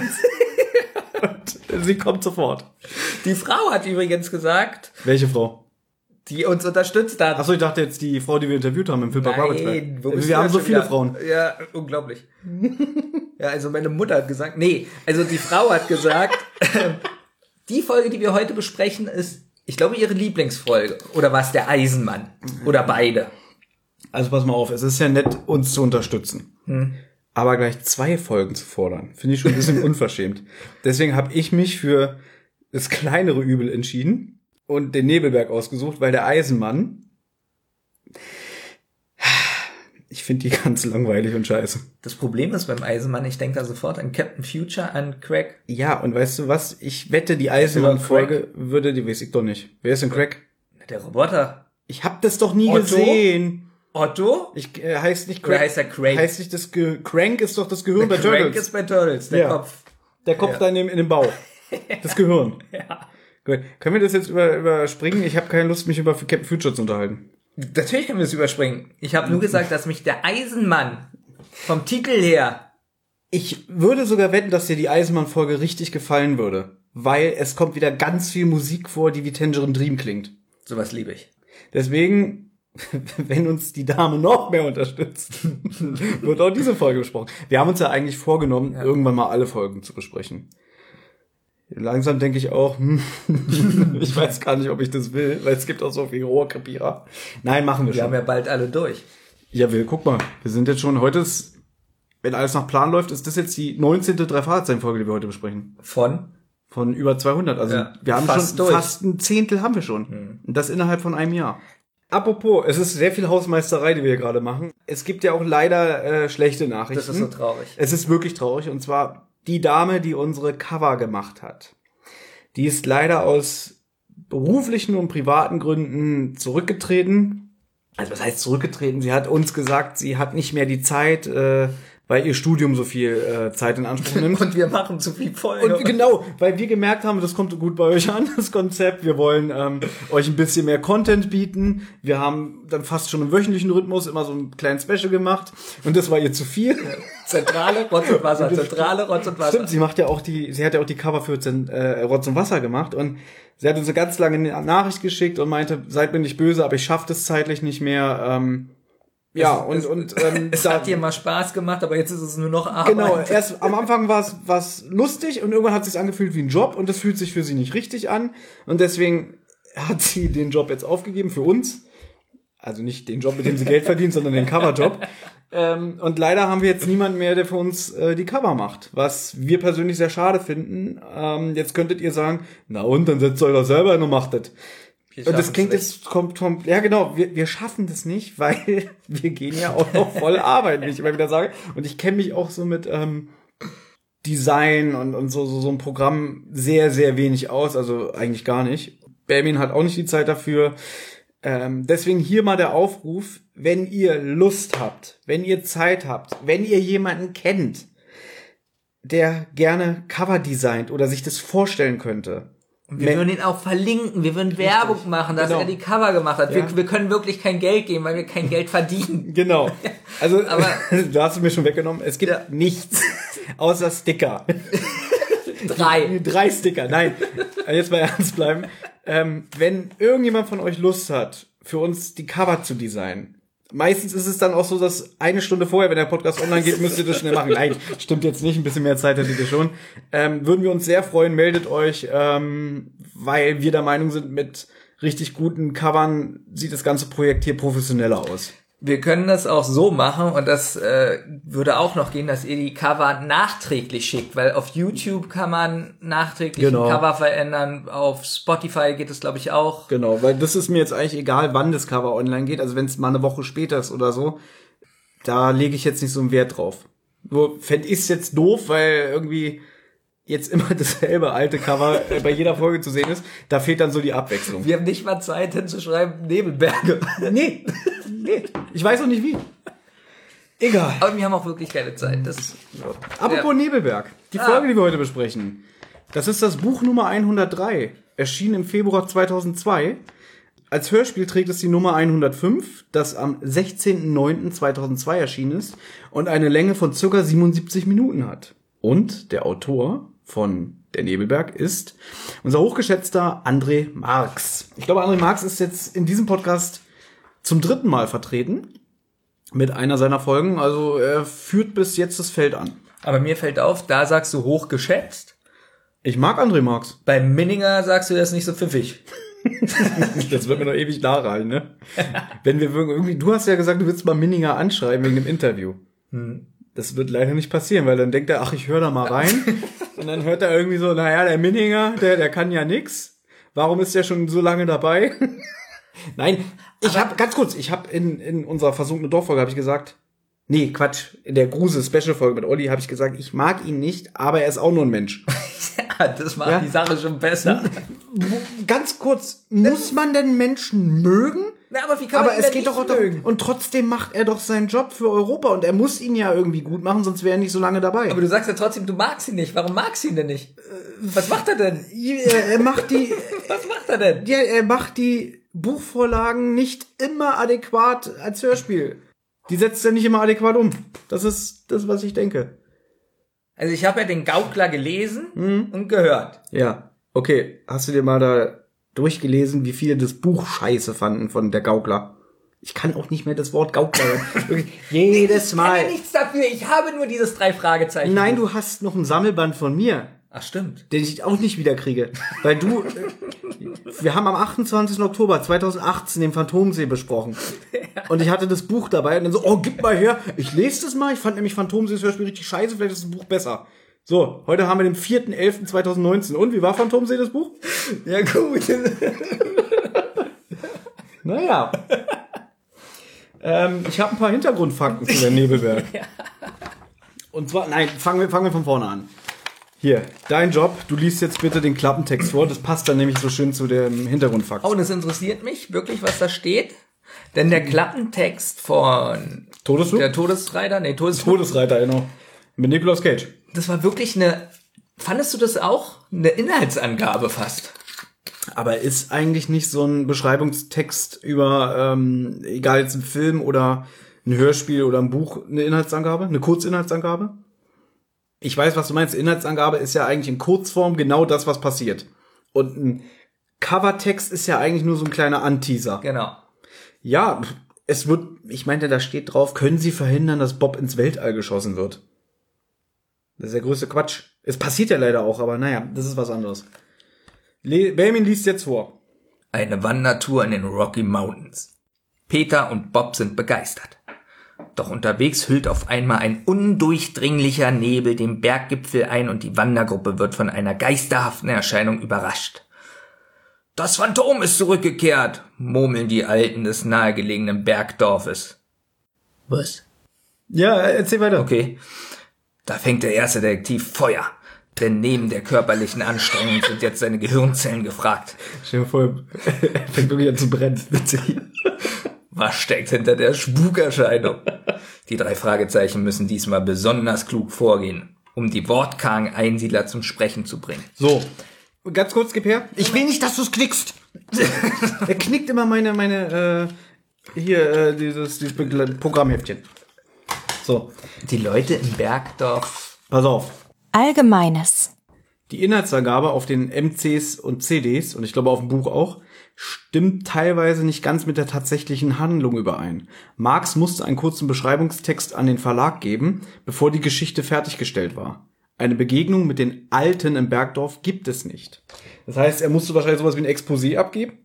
Und sie kommt sofort.
Die Frau hat übrigens gesagt,
Welche Frau?
Die uns unterstützt hat.
Achso, ich dachte jetzt die Frau, die wir interviewt haben im Filmpark
Nein, wo
Wir haben so viele
wieder?
Frauen.
Ja, unglaublich. ja, also meine Mutter hat gesagt, nee, also die Frau hat gesagt, die Folge, die wir heute besprechen, ist, ich glaube, ihre Lieblingsfolge. Oder war es der Eisenmann? Oder beide?
Also pass mal auf, es ist ja nett, uns zu unterstützen. Aber gleich zwei Folgen zu fordern, finde ich schon ein bisschen unverschämt. Deswegen habe ich mich für das kleinere Übel entschieden und den Nebelberg ausgesucht, weil der Eisenmann Ich finde die ganz langweilig und scheiße.
Das Problem ist beim Eisenmann, ich denke da sofort an Captain Future, an Craig.
Ja, und weißt du was? Ich wette, die Eisenmann-Folge würde, die weiß ich doch nicht. Wer ist denn Craig?
Der Roboter.
Ich hab das doch nie
Otto?
gesehen.
Otto?
Ich äh, heißt nicht
Oder heißt er Craig?
Heißt nicht das Ge Crank ist doch das Gehirn bei
Crank
Turtles.
ist bei Turtles, der
Ja.
Kopf.
Der Kopf da in dem, in dem Bauch. Das Gehirn.
Ja.
Gut. Können wir das jetzt über, überspringen? Ich habe keine Lust, mich über Captain Future zu unterhalten.
Natürlich können wir es überspringen. Ich habe nur gesagt, dass mich der Eisenmann vom Titel her
Ich würde sogar wetten, dass dir die Eisenmann-Folge richtig gefallen würde. Weil es kommt wieder ganz viel Musik vor, die wie Tangerine Dream klingt.
sowas liebe ich.
Deswegen, wenn uns die Dame noch mehr unterstützt, wird auch diese Folge besprochen. Wir haben uns ja eigentlich vorgenommen, irgendwann mal alle Folgen zu besprechen. Langsam denke ich auch, hm, ich weiß gar nicht, ob ich das will, weil es gibt auch so viel Rohrkrepierer. Nein, machen wir
Wir
schon.
haben ja bald alle durch.
Ja, wir, guck mal, wir sind jetzt schon, heute ist, wenn alles nach Plan läuft, ist das jetzt die 19. Drei-Fahrzeichen-Folge, die wir heute besprechen.
Von?
Von über 200. Also
Ja,
wir haben
fast
schon
durch.
Fast ein Zehntel haben wir schon. Und das innerhalb von einem Jahr. Apropos, es ist sehr viel Hausmeisterei, die wir hier gerade machen. Es gibt ja auch leider äh, schlechte Nachrichten.
Das ist so traurig.
Es ist wirklich traurig. Und zwar die Dame, die unsere Cover gemacht hat. Die ist leider aus beruflichen und privaten Gründen zurückgetreten. Also was heißt zurückgetreten? Sie hat uns gesagt, sie hat nicht mehr die Zeit, äh, weil ihr Studium so viel äh, Zeit in Anspruch nimmt.
Und wir machen zu viel Folgen.
Und genau, weil wir gemerkt haben, das kommt gut bei euch an, das Konzept. Wir wollen ähm, euch ein bisschen mehr Content bieten. Wir haben dann fast schon im wöchentlichen Rhythmus immer so einen kleinen Special gemacht. Und das war ihr zu viel.
Zentrale Rotz und Wasser, zentrale Rotz und Wasser.
Stimmt, sie macht ja auch die, sie hat ja auch die Cover für äh, Rotz und Wasser gemacht und sie hat uns eine ganz lange Nachricht geschickt und meinte, seid mir nicht böse, aber ich schaffe das zeitlich nicht mehr. Ähm, ja, und,
es-
und ähm,
Es hat dir mal Spaß gemacht, aber jetzt ist es nur noch Arbeit.
Genau, erst am Anfang war es war's lustig und irgendwann hat es sich angefühlt wie ein Job und das fühlt sich für sie nicht richtig an und deswegen hat sie den Job jetzt aufgegeben für uns. Also nicht den Job, mit dem sie Geld verdient, sondern den Coverjob. Ähm, und leider haben wir jetzt niemanden mehr, der für uns äh, die Cover macht, was wir persönlich sehr schade finden. Ähm, jetzt könntet ihr sagen, na und, dann setzt euch doch selber hin und macht das. Und das klingt jetzt kommt, kommt ja genau, wir, wir schaffen das nicht, weil wir gehen ja auch noch voll arbeiten, wie ich immer wieder sage. Und ich kenne mich auch so mit ähm, Design und, und so, so, so ein Programm sehr, sehr wenig aus, also eigentlich gar nicht. Bermin hat auch nicht die Zeit dafür. Ähm, deswegen hier mal der Aufruf, wenn ihr Lust habt, wenn ihr Zeit habt, wenn ihr jemanden kennt, der gerne Cover designt oder sich das vorstellen könnte.
Und wir würden ihn auch verlinken, wir würden Werbung machen, dass
Genau.
er die Cover gemacht hat.
Ja.
Wir, wir können wirklich kein Geld geben, weil wir kein Geld verdienen.
Genau. Also,
Aber-
du hast es mir schon weggenommen. Es gibt
Ja.
nichts außer Sticker.
Drei.
Drei Sticker. Nein, jetzt mal ernst bleiben. Ähm, wenn irgendjemand von euch Lust hat, für uns die Cover zu designen, meistens ist es dann auch so, dass eine Stunde vorher, wenn der Podcast online geht, müsst ihr das schnell machen. Nein, stimmt jetzt nicht. Ein bisschen mehr Zeit hättet ihr schon. Ähm, würden wir uns sehr freuen. Meldet euch, ähm, weil wir der Meinung sind, mit richtig guten Covern sieht das ganze Projekt hier professioneller aus.
Wir können das auch so machen und das äh, würde auch noch gehen, dass ihr die Cover nachträglich schickt, weil auf YouTube kann man nachträglich
Genau.
ein Cover verändern, auf Spotify geht es glaube ich auch.
Genau, weil das ist mir jetzt eigentlich egal, wann das Cover online geht. Also wenn es mal eine Woche später ist oder so, da lege ich jetzt nicht so einen Wert drauf. Nur fände ich jetzt doof, weil irgendwie jetzt immer dasselbe alte Cover äh, bei jeder Folge zu sehen ist. Da fehlt dann so die Abwechslung.
Wir haben nicht mal Zeit hinzuschreiben, Nebelberge.
Nee, nee, ich weiß auch nicht wie. Egal.
Aber wir haben auch wirklich keine Zeit. Das
Apropos
Ja.
Nebelberg, die
Ah.
Folge, die wir heute besprechen, das ist das Buch Nummer 103, erschienen im Februar 2002. Als Hörspiel trägt es die Nummer 105, das am 16.09.2002 erschienen ist und eine Länge von circa 77 Minuten hat. Und der Autor von Der Nebelberg ist unser hochgeschätzter André Marx. Ich glaube, André Marx ist jetzt in diesem Podcast zum dritten Mal vertreten mit einer seiner Folgen. Also er führt bis jetzt das Feld an.
Aber mir fällt auf, da sagst du hoch geschätzt.
Ich mag André Marx.
Bei Minninger sagst du das nicht so pfiffig.
Das wird mir noch ewig nachhalten, ne? Wenn wir irgendwie, du hast ja gesagt, du willst mal Minninger anschreiben wegen dem Interview. Das wird leider nicht passieren, weil dann denkt er, ach, ich höre da mal rein. Und dann hört er irgendwie so, naja, der Minninger, der, der kann ja nix. Warum ist der schon so lange dabei? Nein, ich habe ganz kurz, ich habe in, in unserer versunkene Dorffolge habe ich gesagt, nee, Quatsch, in der Grusel Special Folge mit Olli habe ich gesagt, ich mag ihn nicht, aber er ist auch nur ein Mensch.
Ja, das macht
Ja.
die Sache schon besser.
Ganz kurz, muss man denn Menschen mögen?
Na, aber wie kann
aber
man
es geht doch
mögen?
und trotzdem macht er doch seinen Job für Europa und er muss ihn ja irgendwie gut machen, sonst wäre er nicht so lange dabei.
Aber du sagst ja trotzdem, du magst ihn nicht. Warum magst du ihn denn nicht? Was macht er denn?
er, er macht die,
Was macht er denn?
ja, er macht die Buchvorlagen nicht immer adäquat als Hörspiel. Die setzt er nicht immer adäquat um. Das ist das, was ich denke.
Also ich habe ja den Gaukler gelesen
Mhm.
und gehört.
Ja, okay. Hast du dir mal da durchgelesen, wie viele das Buch scheiße fanden von der Gaukler? Ich kann auch nicht mehr das Wort Gaukler Jedes
Ich kann ja
Mal.
nichts dafür. Ich habe nur dieses drei Fragezeichen.
Nein, du hast noch ein Sammelband von mir,
Ach stimmt.
den ich auch nicht wieder kriege. Weil du, wir haben am 28. Oktober 2018 den Phantomsee besprochen. Und ich hatte das Buch dabei und dann so, oh, gib mal her. Ich lese das mal. Ich fand nämlich Phantomsee das Hörspiel richtig scheiße. Vielleicht ist das Buch besser. So, heute haben wir den 4.11.2019. Und wie war Phantomsee das Buch?
Ja gut.
Naja. ähm, ich habe ein paar Hintergrundfakten zu der Nebelberg. Und zwar, nein, fangen wir, fangen wir von vorne an. Hier, dein Job, du liest jetzt bitte den Klappentext vor, das passt dann nämlich so schön zu dem Hintergrundfakt.
Oh, und es interessiert mich wirklich, was da steht. Denn der Klappentext von
Todesflug?
der Todesreiter, nee, Todesflug,
Todesreiter, genau. Mit Nicolas Cage.
das war wirklich eine, fandest du das auch? Eine Inhaltsangabe fast.
Aber ist eigentlich nicht so ein Beschreibungstext über, ähm, egal jetzt ein Film oder ein Hörspiel oder ein Buch, eine Inhaltsangabe? Eine Kurzinhaltsangabe? Ich weiß, was du meinst. Inhaltsangabe ist ja eigentlich in Kurzform genau das, was passiert. Und ein Covertext ist ja eigentlich nur so ein kleiner Anteaser.
Genau.
Ja, es wird, ich meinte, da steht drauf, können Sie verhindern, dass Bob ins Weltall geschossen wird? Das ist der größte Quatsch. Es passiert ja leider auch, aber naja, das ist was anderes. Le Belmin liest jetzt vor.
Eine Wandertour in den Rocky Mountains. Peter und Bob sind begeistert. Doch unterwegs hüllt auf einmal ein undurchdringlicher Nebel den Berggipfel ein und die Wandergruppe wird von einer geisterhaften Erscheinung überrascht. Das Phantom ist zurückgekehrt, murmeln die Alten des nahegelegenen Bergdorfes. Was?
Ja, erzähl weiter.
Okay. Da fängt der erste Detektiv Feuer. Denn neben der körperlichen Anstrengung sind jetzt seine Gehirnzellen gefragt.
Stell dir vor, er fängt wirklich an zu brennen.
Was steckt hinter der Spukerscheinung? Die drei Fragezeichen müssen diesmal besonders klug vorgehen, um die wortkargen Einsiedler zum Sprechen zu bringen.
So, ganz kurz, gib her. Ich will nicht, dass du es knickst. er knickt immer meine, meine, äh, hier, äh, dieses, dieses Programmheftchen. So,
Die Leute im Bergdorf.
pass auf.
Allgemeines.
Die Inhaltsangabe auf den MCs und CDs, und ich glaube auf dem Buch auch, stimmt teilweise nicht ganz mit der tatsächlichen Handlung überein. Marx musste einen kurzen Beschreibungstext an den Verlag geben, bevor die Geschichte fertiggestellt war. Eine Begegnung mit den Alten im Bergdorf gibt es nicht. Das heißt, er musste wahrscheinlich sowas wie ein Exposé abgeben,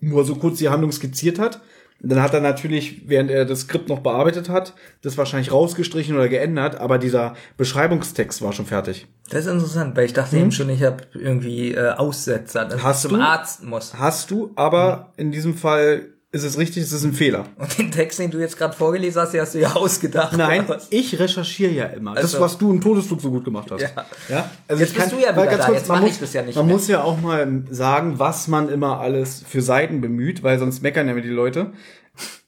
wo er so kurz die Handlung skizziert hat. Dann hat er natürlich, während er das Skript noch bearbeitet hat, das wahrscheinlich rausgestrichen oder geändert, aber dieser Beschreibungstext war schon fertig.
Das ist interessant, weil ich dachte eben schon, ich habe irgendwie äh, Aussetzer, dass
Hast
ich zum
du?
Arzt muss.
Hast du, aber in diesem Fall ist es richtig, es ist ein Fehler.
Und den Text, den du jetzt gerade vorgelesen hast, den hast du ja ausgedacht.
Nein, ich recherchiere ja immer. Das,
Also-
was du im Todesflug so gut gemacht hast.
Ja.
ja? Also
Jetzt bist du ja wieder da,
kurz,
jetzt
man
mach
muss,
ich das ja nicht
Man
mehr.
muss ja auch mal sagen, was man immer alles für Seiten bemüht, weil sonst meckern ja die Leute.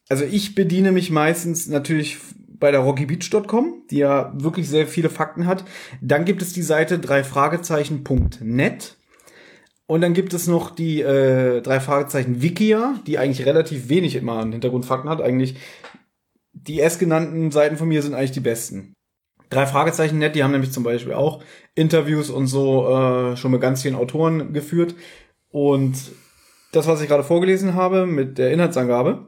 Also ich bediene mich meistens natürlich bei der rockybeach.com, die ja wirklich sehr viele Fakten hat. Dann gibt es die Seite drei Fragezeichen.net. Und dann gibt es noch die äh, drei Fragezeichen Wikia, die eigentlich relativ wenig immer an Hintergrundfakten hat. Eigentlich die erstgenannten Seiten von mir sind eigentlich die besten. Drei Fragezeichen net, die haben nämlich zum Beispiel auch Interviews und so äh, schon mit ganz vielen Autoren geführt. Und das, was ich gerade vorgelesen habe mit der Inhaltsangabe,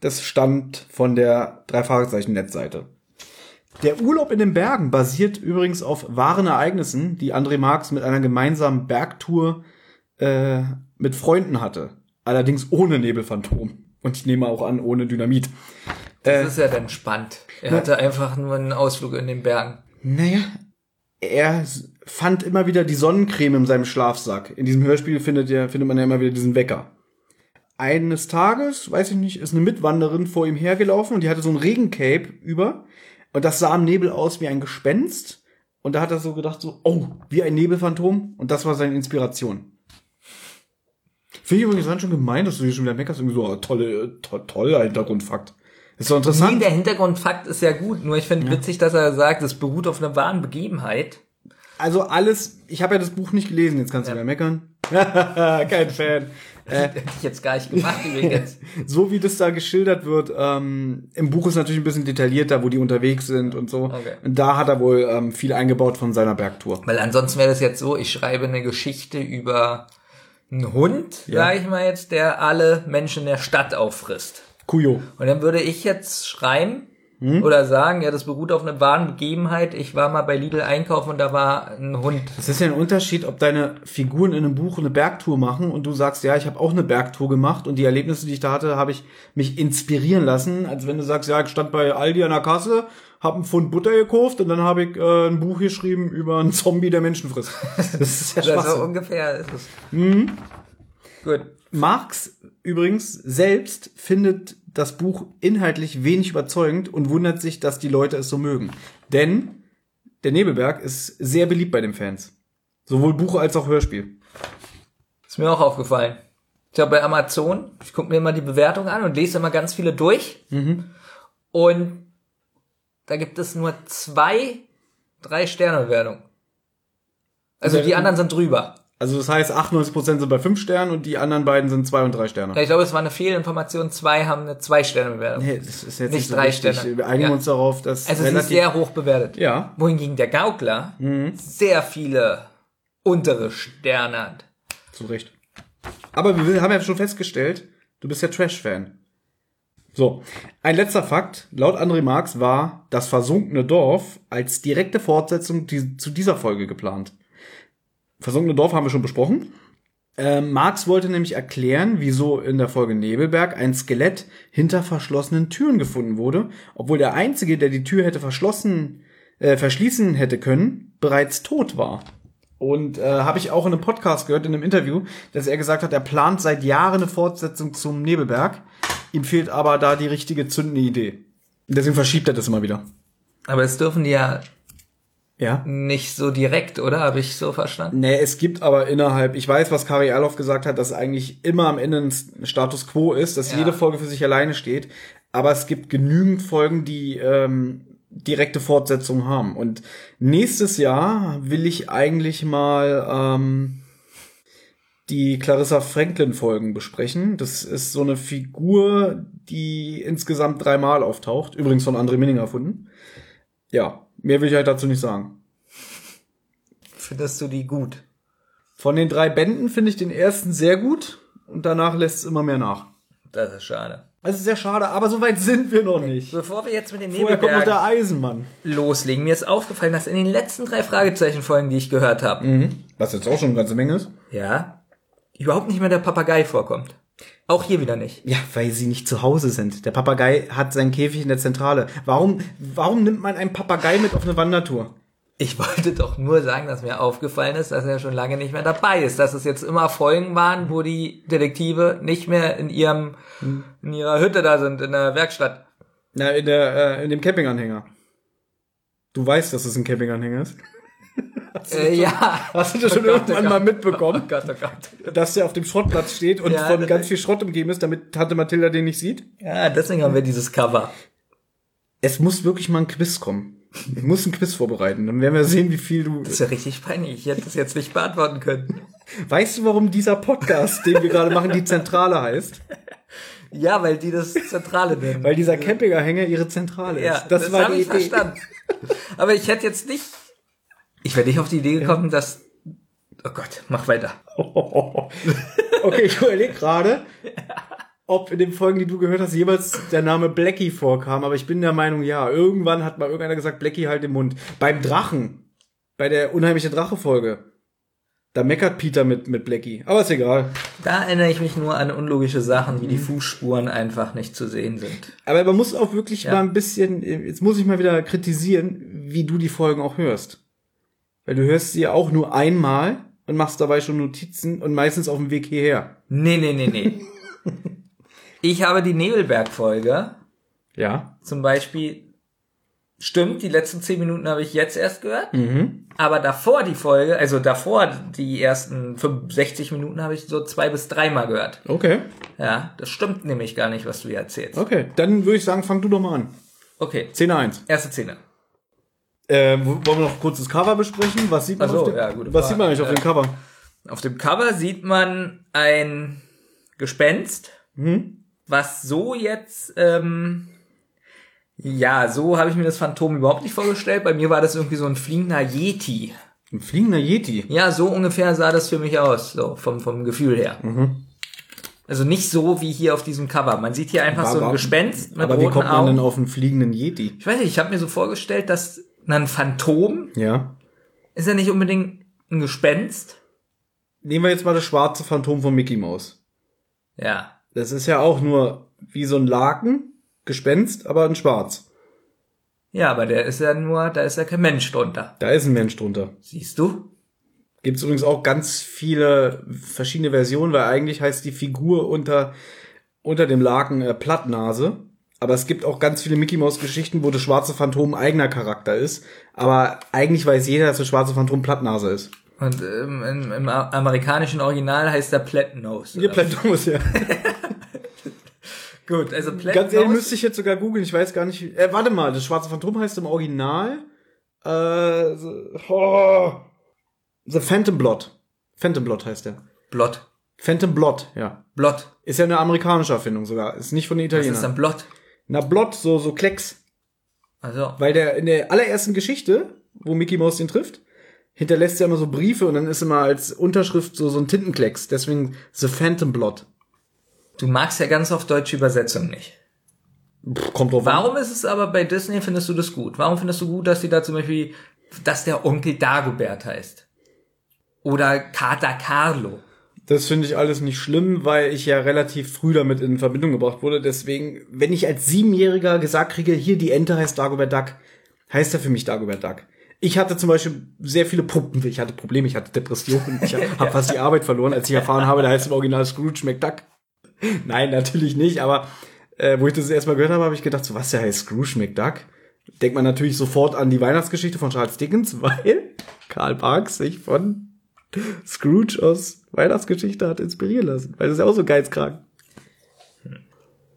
das stammt von der drei Fragezeichen Netzseite. Der Urlaub in den Bergen basiert übrigens auf wahren Ereignissen, die André Marx mit einer gemeinsamen Bergtour äh, mit Freunden hatte. Allerdings ohne Nebelphantom. Und ich nehme auch an, ohne Dynamit.
Das ist ja dann spannend. Er hatte einfach nur einen Ausflug in den Bergen.
Naja, er fand immer wieder die Sonnencreme in seinem Schlafsack. In diesem Hörspiel findet, er, findet man ja immer wieder diesen Wecker. eines Tages, weiß ich nicht, ist eine Mitwanderin vor ihm hergelaufen und die hatte so ein Regencape über und das sah im Nebel aus wie ein Gespenst und da hat er so gedacht so, oh, wie ein Nebelphantom und das war seine Inspiration. Finde ich übrigens ganz schon gemein, dass du hier schon wieder meckerst, irgendwie so, oh, tolle, to toller Hintergrundfakt. Ist doch
Nee,
interessant.
der Hintergrundfakt ist ja gut, nur ich finde witzig, dass er sagt, es beruht auf einer wahren Begebenheit.
Also alles, ich habe ja das Buch nicht gelesen, jetzt kannst du
Ja.
wieder meckern. Kein Fan.
Hätte ich jetzt gar nicht gemacht übrigens.
So wie das da geschildert wird, ähm, im Buch ist natürlich ein bisschen detaillierter, wo die unterwegs sind und so.
Okay.
Und da hat er wohl ähm, viel eingebaut von seiner Bergtour.
Weil ansonsten wäre das jetzt so, ich schreibe eine Geschichte über einen Hund,
Ja.
sag ich mal jetzt, der alle Menschen in der Stadt auffrisst.
Kujo.
Und dann würde ich jetzt schreiben
Hm?
oder sagen, ja, das beruht auf einer wahren Begebenheit. Ich war mal bei Lidl einkaufen und da war ein Hund.
Das ist ja ein Unterschied, ob deine Figuren in einem Buch eine Bergtour machen und du sagst, ja, ich habe auch eine Bergtour gemacht und die Erlebnisse, die ich da hatte, habe ich mich inspirieren lassen, als wenn du sagst, ja, ich stand bei Aldi an der Kasse, habe einen Pfund Butter gekauft und dann habe ich äh, ein Buch geschrieben über einen Zombie, der Menschen frisst. Das ist ja
Also
Schwachsinn.
ungefähr ist es.
Mhm.
Gut.
Marx übrigens selbst findet das Buch inhaltlich wenig überzeugend und wundert sich, dass die Leute es so mögen. Denn der Nebelberg ist sehr beliebt bei den Fans. Sowohl Buch als auch Hörspiel.
Ist mir auch aufgefallen. Ich habe bei Amazon, ich gucke mir immer die Bewertung an und lese immer ganz viele durch. Und da gibt es nur zwei, drei Sterne Bewertungen. Also die anderen sind drüber.
Also das heißt, 98% sind bei 5 Sternen und die anderen beiden sind 2 und 3 Sterne.
Ja, Ich glaube, es war eine Fehlinformation. Zwei haben eine zwei Sterne Bewertung.
Nee, das ist jetzt
Nicht
nicht, so
drei
wichtig.
Sterne.
Wir einigen
Ja.
uns darauf, dass
Also sie ist sehr hoch bewertet.
ja,
Wohingegen der Gaukler sehr viele untere Sterne hat.
zu Recht. Aber wir haben ja schon festgestellt, du bist ja Trash-Fan. So, ein letzter Fakt. Laut André Marx war das versunkene Dorf als direkte Fortsetzung zu dieser Folge geplant. Versunkene Dorf haben wir schon besprochen. Ähm, Marx wollte nämlich erklären, wieso in der Folge Nebelberg ein Skelett hinter verschlossenen Türen gefunden wurde, obwohl der Einzige, der die Tür hätte verschlossen, äh, verschließen hätte können, bereits tot war. Und äh, habe ich auch in einem Podcast gehört, in einem Interview, dass er gesagt hat, er plant seit Jahren eine Fortsetzung zum Nebelberg. Ihm fehlt aber da die richtige zündende Idee. Deswegen verschiebt er das immer wieder.
Aber es dürfen ja
Ja.
nicht so direkt, oder? Habe ich so verstanden?
Nee, es gibt aber innerhalb, ich weiß, was Kari Erloff gesagt hat, dass eigentlich immer am Ende ein Status Quo ist, dass
Ja.
jede Folge für sich alleine steht. Aber es gibt genügend Folgen, die ähm, direkte Fortsetzungen haben. Und nächstes Jahr will ich eigentlich mal ähm, die Clarissa Franklin Folgen besprechen. Das ist so eine Figur, die insgesamt dreimal auftaucht. Übrigens von André Minninger erfunden. Ja, mehr will ich halt dazu nicht sagen.
Findest du die gut?
Von den drei Bänden finde ich den ersten sehr gut und danach lässt es immer mehr nach.
Das ist schade.
Also sehr schade, aber so weit sind wir noch nicht.
Bevor wir jetzt mit den
Vorher kommt noch der
Nebelbergen
Eisenmann.
loslegen, mir ist aufgefallen, dass in den letzten drei Fragezeichen-Folgen, die ich gehört habe,
Was jetzt auch schon eine ganze Menge ist.
ja, überhaupt nicht mehr der Papagei vorkommt. Auch hier wieder nicht.
Ja, weil sie nicht zu Hause sind. Der Papagei hat seinen Käfig in der Zentrale. Warum, warum nimmt man einen Papagei mit auf eine Wandertour?
Ich wollte doch nur sagen, dass mir aufgefallen ist, dass er schon lange nicht mehr dabei ist. Dass es jetzt immer Folgen waren, wo die Detektive nicht mehr in ihrem, in ihrer Hütte da sind, in der Werkstatt.
Na, in der, äh, in dem Campinganhänger. Du weißt, dass es ein Campinganhänger ist.
Äh, ja.
Hast du das schon
Oh Gott,
irgendwann
oh
mal
Gott.
mitbekommen?
Oh Gott, oh Gott.
Dass der auf dem Schrottplatz steht und
Ja,
von
das-
ganz viel Schrott umgeben ist, damit Tante Mathilda den nicht sieht?
Ja, deswegen haben wir dieses Cover.
Es muss wirklich mal ein Quiz kommen. Ich muss ein Quiz vorbereiten. Dann werden wir sehen, wie viel du.
Das ist ja richtig peinlich. Ich hätte das jetzt nicht beantworten können.
Weißt du, warum dieser Podcast, den wir gerade machen, die Zentrale heißt?
Ja, weil die das Zentrale nennen.
Weil dieser Campinganhänger ihre Zentrale ist.
ja, das,
war
habe
die
ich
Idee.
verstanden. Aber ich hätte jetzt nicht. Ich wäre nicht auf die Idee gekommen, dass. Oh Gott, mach weiter.
Okay, ich überlege gerade, ob in den Folgen, die du gehört hast, jeweils der Name Blackie vorkam. Aber ich bin der Meinung, ja. Irgendwann hat mal irgendeiner gesagt, Blackie halt den Mund. Beim Drachen, bei der unheimliche Drache-Folge, da meckert Peter mit, mit Blackie. Aber ist egal.
Da erinnere ich mich nur an unlogische Sachen, wie die Fußspuren einfach nicht zu sehen sind.
Aber man muss auch wirklich
Ja.
mal ein bisschen, jetzt muss ich mal wieder kritisieren, wie du die Folgen auch hörst. Weil du hörst sie ja auch nur einmal und machst dabei schon Notizen und meistens auf dem Weg hierher.
Nee, nee, nee, nee. Ich habe die Nebelberg-Folge
Ja.
zum Beispiel, stimmt, die letzten zehn Minuten habe ich jetzt erst gehört.
Mhm.
Aber davor die Folge, also davor die ersten 65 Minuten habe ich so zwei bis dreimal gehört.
Okay.
Ja, das stimmt nämlich gar nicht, was du hier erzählst.
Okay. Dann würde ich sagen, fang du doch mal an.
Okay,
Szene 1.
erste Szene.
Äh, wollen wir noch kurz das Cover besprechen? Was sieht man,
so,
auf, dem,
ja,
was
Frage.
sieht man eigentlich auf
Äh,
dem Cover?
Auf dem Cover sieht man ein Gespenst,
Hm?
was so jetzt, ähm, ja, so habe ich mir das Phantom überhaupt nicht vorgestellt. Bei mir war das irgendwie so ein fliegender Yeti.
Ein fliegender Yeti.
Ja, so ungefähr sah das für mich aus, so vom, vom Gefühl her.
Mhm.
Also nicht so wie hier auf diesem Cover. Man sieht hier einfach so ein
Aber-
Gespenst mit
Aber wie
roten
kommt man
Augen.
denn auf einen fliegenden Yeti?
Ich weiß nicht, ich habe mir so vorgestellt, dass ein Phantom
Ja.
ist ja nicht unbedingt ein Gespenst.
Nehmen wir jetzt mal das schwarze Phantom von Mickey Mouse.
Ja.
Das ist ja auch nur wie so ein Laken, Gespenst, aber in schwarz.
Ja, aber der ist ja nur, da ist ja kein Mensch drunter.
Da ist ein Mensch drunter.
Siehst du?
Gibt es übrigens auch ganz viele verschiedene Versionen, weil eigentlich heißt die Figur unter, unter dem Laken äh, Plattnase. Aber es gibt auch ganz viele Mickey Mouse Geschichten, wo das schwarze Phantom eigener Charakter ist. Aber eigentlich weiß jeder, dass das schwarze Phantom Plattnase ist.
Und ähm, im, im amerikanischen Original heißt der Plattnose.
Ja, Plattnose, ja.
Gut, also
Ganz ehrlich,
Plattnose.
müsste ich jetzt sogar googeln, ich weiß gar nicht. Äh, warte mal, das schwarze Phantom heißt im Original äh, oh, The Phantom Blood. Phantom Blood heißt der.
Blott.
Phantom Blood, ja.
Blott.
Ist ja eine amerikanische Erfindung sogar. Ist nicht von den
Was ist
Italienern.
dann Blott?
Na, Blott, so, so Klecks.
Also,
Weil der in der allerersten Geschichte, wo Mickey Mouse den trifft, hinterlässt er immer so Briefe und dann ist immer als Unterschrift so, so ein Tintenklecks. Deswegen The Phantom Blood.
du magst ja ganz oft deutsche Übersetzung nicht.
Pff, kommt drauf an.
Warum ist es aber bei Disney, findest du das gut? Warum findest du gut, dass die da zum Beispiel, dass der Onkel Dagobert heißt? Oder Kater Carlo?
Das finde ich alles nicht schlimm, weil ich ja relativ früh damit in Verbindung gebracht wurde. Deswegen, wenn ich als Siebenjähriger gesagt kriege, hier die Ente heißt Dagobert Duck, heißt er für mich Dagobert Duck. Ich hatte zum Beispiel sehr viele Puppen. Ich hatte Probleme, ich hatte Depressionen. Ich habe fast die Arbeit verloren, als ich erfahren habe, da heißt im Original Scrooge McDuck. Nein, natürlich nicht, aber äh, wo ich das erstmal gehört habe, habe ich gedacht, so was, der heißt Scrooge McDuck? Denkt man natürlich sofort an die Weihnachtsgeschichte von Charles Dickens, weil Karl Barks sich von Scrooge aus Weihnachtsgeschichte hat inspirieren lassen. Weil das ist ja auch so geizkrank.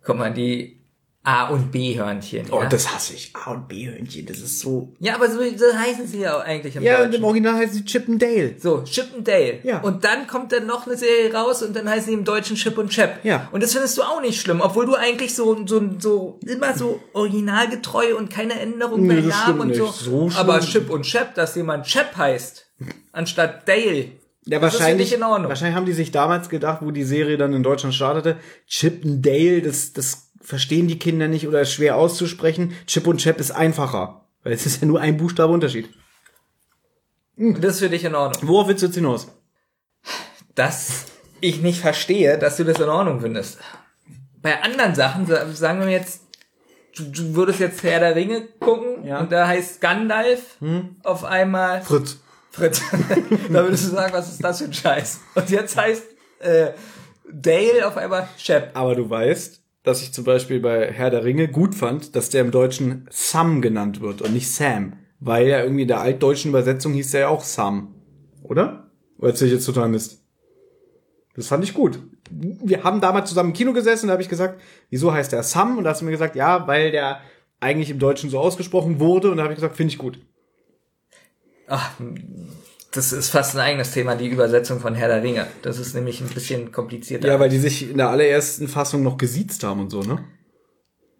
Guck mal, die A- und B-Hörnchen.
Oh,
ja?
das hasse ich. A und B-Hörnchen, das ist so.
ja, aber so, so heißen sie ja auch eigentlich im
Ja,
Deutschen.
im Original heißt sie Chip and Dale.
So, Chip and Dale.
Ja.
Und dann kommt dann noch eine Serie raus und dann heißen die im Deutschen Chip und Chap.
Ja.
Und das findest du auch nicht schlimm, obwohl du eigentlich so, so, so, immer so originalgetreu und keine Änderung
Nee,
bei
das
Namen und so.
So schlimm.
Aber Chip und Chap, dass jemand Chap heißt, anstatt Dale.
Ja,
Das
wahrscheinlich,
für dich in Ordnung.
wahrscheinlich haben die sich damals gedacht, wo die Serie dann in Deutschland startete, Chip and Dale, das, das verstehen die Kinder nicht oder ist schwer auszusprechen. Chip und Chap ist einfacher. Weil es ist ja nur ein Buchstabe Unterschied.
Und das ist für dich in Ordnung.
Worauf willst du jetzt hinaus?
Dass ich nicht verstehe, dass du das in Ordnung findest. Bei anderen Sachen, sa- sagen wir jetzt, du, du würdest jetzt Herr der Ringe gucken
Ja.
und da heißt Gandalf auf einmal
Fritz.
Fritz. da würdest du sagen, was ist das für ein Scheiß? Und jetzt heißt äh, Dale auf einmal Shep.
Aber du weißt, dass ich zum Beispiel bei Herr der Ringe gut fand, dass der im Deutschen Sam genannt wird und nicht Sam. Weil ja irgendwie in der altdeutschen Übersetzung hieß der ja auch Sam. Oder? Oder erzähl ich jetzt total Mist? Das fand ich gut. Wir haben damals zusammen im Kino gesessen und da habe ich gesagt, wieso heißt der Sam? Und da hast du mir gesagt, ja, weil der eigentlich im Deutschen so ausgesprochen wurde. Und da habe ich gesagt, finde ich gut.
Ach, das ist fast ein eigenes Thema, die Übersetzung von Herr der Ringe. Das ist nämlich ein bisschen komplizierter.
Ja, weil die sich in der allerersten Fassung noch gesiezt haben und so, ne?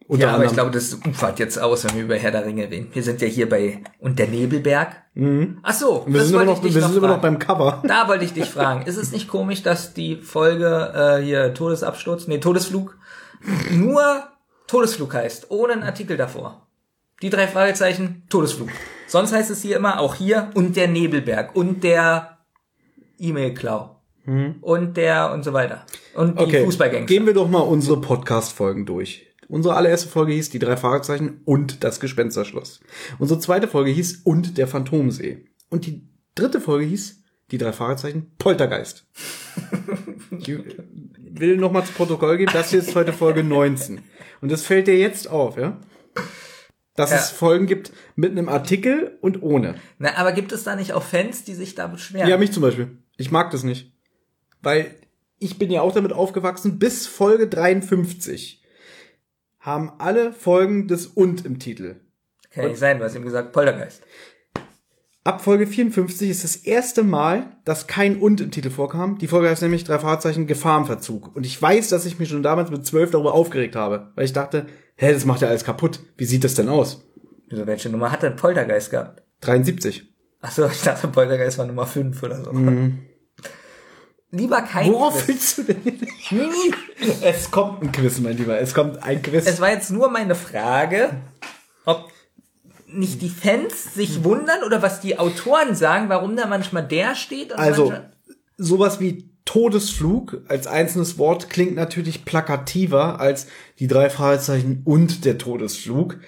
Unter
Ja, aber ich
anderem.
glaube, das ufert jetzt aus, wenn wir über Herr der Ringe reden. Wir sind ja hier bei und der Nebelberg. Ach so,
wir
das
sind, immer noch,
ich dich
wir sind immer noch beim Cover.
Da wollte ich dich fragen. Ist es nicht komisch, dass die Folge äh, hier Todesabsturz, nee, Todesflug, nur Todesflug heißt, ohne einen Artikel davor? Die drei Fragezeichen, Todesflug. Sonst heißt es hier immer, auch hier, und der Nebelberg und der E-Mail-Klau. Und der und so weiter. Und die
Hm. Okay,
Fußballgangster.
gehen wir doch mal unsere Podcast-Folgen durch. Unsere allererste Folge hieß Die drei Fragezeichen und das Gespensterschloss. Unsere zweite Folge hieß Und der Phantomsee. Und die dritte Folge hieß Die drei Fragezeichen Poltergeist. Die- will noch mal zu Protokoll geben, das hier ist heute Folge 19. Und das fällt dir jetzt auf, ja? Dass
Ja.
es Folgen gibt mit einem Artikel und ohne.
Na, aber gibt es da nicht auch Fans, die sich da beschweren?
Ja, mich zum Beispiel. Ich mag das nicht. Weil ich bin ja auch damit aufgewachsen, bis Folge 53 haben alle Folgen des Und im Titel.
Kann ja nicht sein, du hast ihm gesagt, Poltergeist.
Ab Folge 54 ist das erste Mal, dass kein Und im Titel vorkam. Die Folge heißt nämlich drei Fahrzeichen Gefahr im Verzug. Und ich weiß, dass ich mich schon damals mit zwölf darüber aufgeregt habe, weil ich dachte, hä, das macht ja alles kaputt. Wie sieht das denn aus?
Wieso, welche Nummer hat denn Poltergeist gehabt?
73.
Achso, ich dachte, Poltergeist war Nummer 5 oder so. Lieber kein
Mhm. Worauf
Quiz.
willst du denn? es kommt ein Quiz, mein Lieber. Es kommt ein Quiz.
Es war jetzt nur meine Frage, ob nicht die Fans sich wundern oder was die Autoren sagen, warum da manchmal der steht. Und
Also, sowas wie Todesflug als einzelnes Wort klingt natürlich plakativer als die drei Fragezeichen und der Todesflug.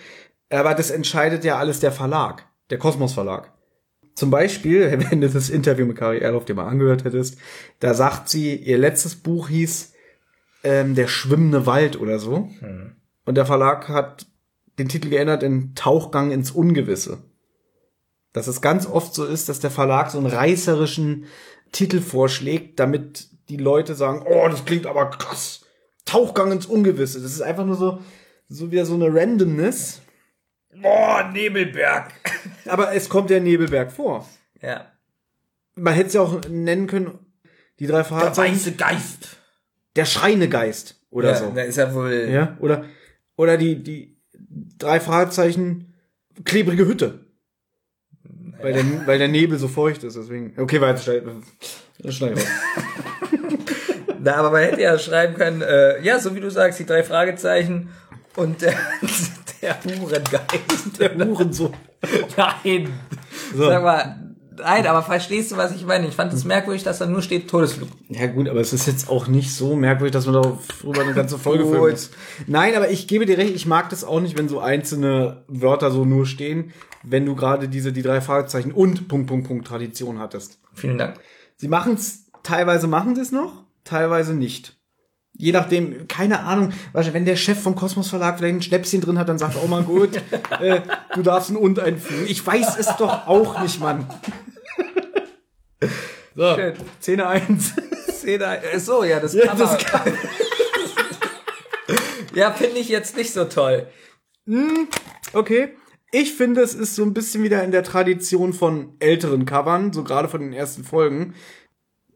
Aber das entscheidet ja alles der Verlag, der Kosmos Verlag. Zum Beispiel, wenn du das Interview mit Kari Erloff dir mal angehört hättest, da sagt sie, ihr letztes Buch hieß ähm, Der schwimmende Wald oder so. Und der Verlag hat den Titel geändert in Tauchgang ins Ungewisse. Dass es ganz oft so ist, dass der Verlag so einen reißerischen Titel vorschlägt, damit die Leute sagen, oh, das klingt aber krass. Tauchgang ins Ungewisse. Das ist einfach nur so, so wieder so eine Randomness.
boah, Nebelberg.
Aber es kommt der Nebelberg vor.
Ja.
Man hätte es ja auch nennen können, die drei
Der
Fahrzeuge.
weiße Geist.
Der Schreinegeist oder
ja,
so.
Da ist ja wohl.
Ja, oder, oder die, die drei Fragezeichen klebrige Hütte. Weil, der, weil der Nebel so feucht ist, deswegen. Okay, weiter, schnell. Schnell.
Na, aber man hätte ja schreiben können, äh, ja, so wie du sagst, die drei Fragezeichen und der, der Hurengeist.
Der Hurensohn.
Nein.
So.
Sag mal, nein, aber verstehst du, was ich meine? Ich fand es merkwürdig, dass da nur steht Todesflug.
Ja gut, aber es ist jetzt auch nicht so merkwürdig, dass man darüber eine ganze Folge muss. Nein, aber ich gebe dir recht, ich mag das auch nicht, wenn so einzelne Wörter so nur stehen, wenn du gerade diese, die drei Fragezeichen und Punkt, Punkt, Punkt Tradition hattest.
Vielen Dank.
Sie machen es, teilweise machen sie es noch, teilweise nicht. Je nachdem, keine Ahnung, weißt du, wenn der Chef vom Kosmos Verlag vielleicht ein Schnäpschen drin hat, dann sagt er, oh mal gut, äh, du darfst ein Und einfügen. Ich weiß es doch auch nicht, Mann. So,
Schön.
Szene 1.
Szene, äh, so, ja, das
Ja,
kann
das
man. Ja, finde ich jetzt nicht so toll.
Okay. Ich finde, es ist so ein bisschen wieder in der Tradition von älteren Covern, so gerade von den ersten Folgen.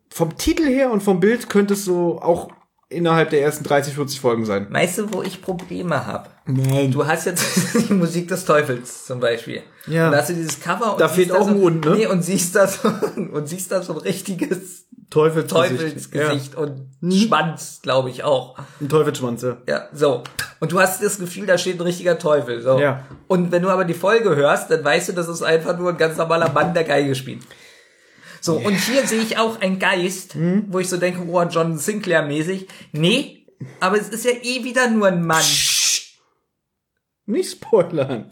Vom Titel her und vom Bild könnte es so auch innerhalb der ersten 30, 40 Folgen sein.
Weißt du, wo ich Probleme habe?
Nein.
Du hast jetzt die Musik des Teufels zum Beispiel.
Ja.
Und da hast du dieses Cover und
Da
siehst
fehlt auch ein Und, ne?
Nee, und siehst da so, und siehst da so ein richtiges
Teufelsgesicht.
Teufelsgesicht und Schwanz, glaube ich auch.
Ja, ein Teufelsschwanz, ja.
Ja, so. Und du hast das Gefühl, da steht ein richtiger Teufel. So.
Ja.
Und wenn du aber die Folge hörst, dann weißt du, das ist einfach nur ein ganz normaler Mann, der Geige spielt. So, und hier sehe ich auch einen Geist,
Hm?
wo ich so denke, oh, John Sinclair-mäßig. Nee, aber es ist ja eh wieder nur ein Mann.
Nicht spoilern.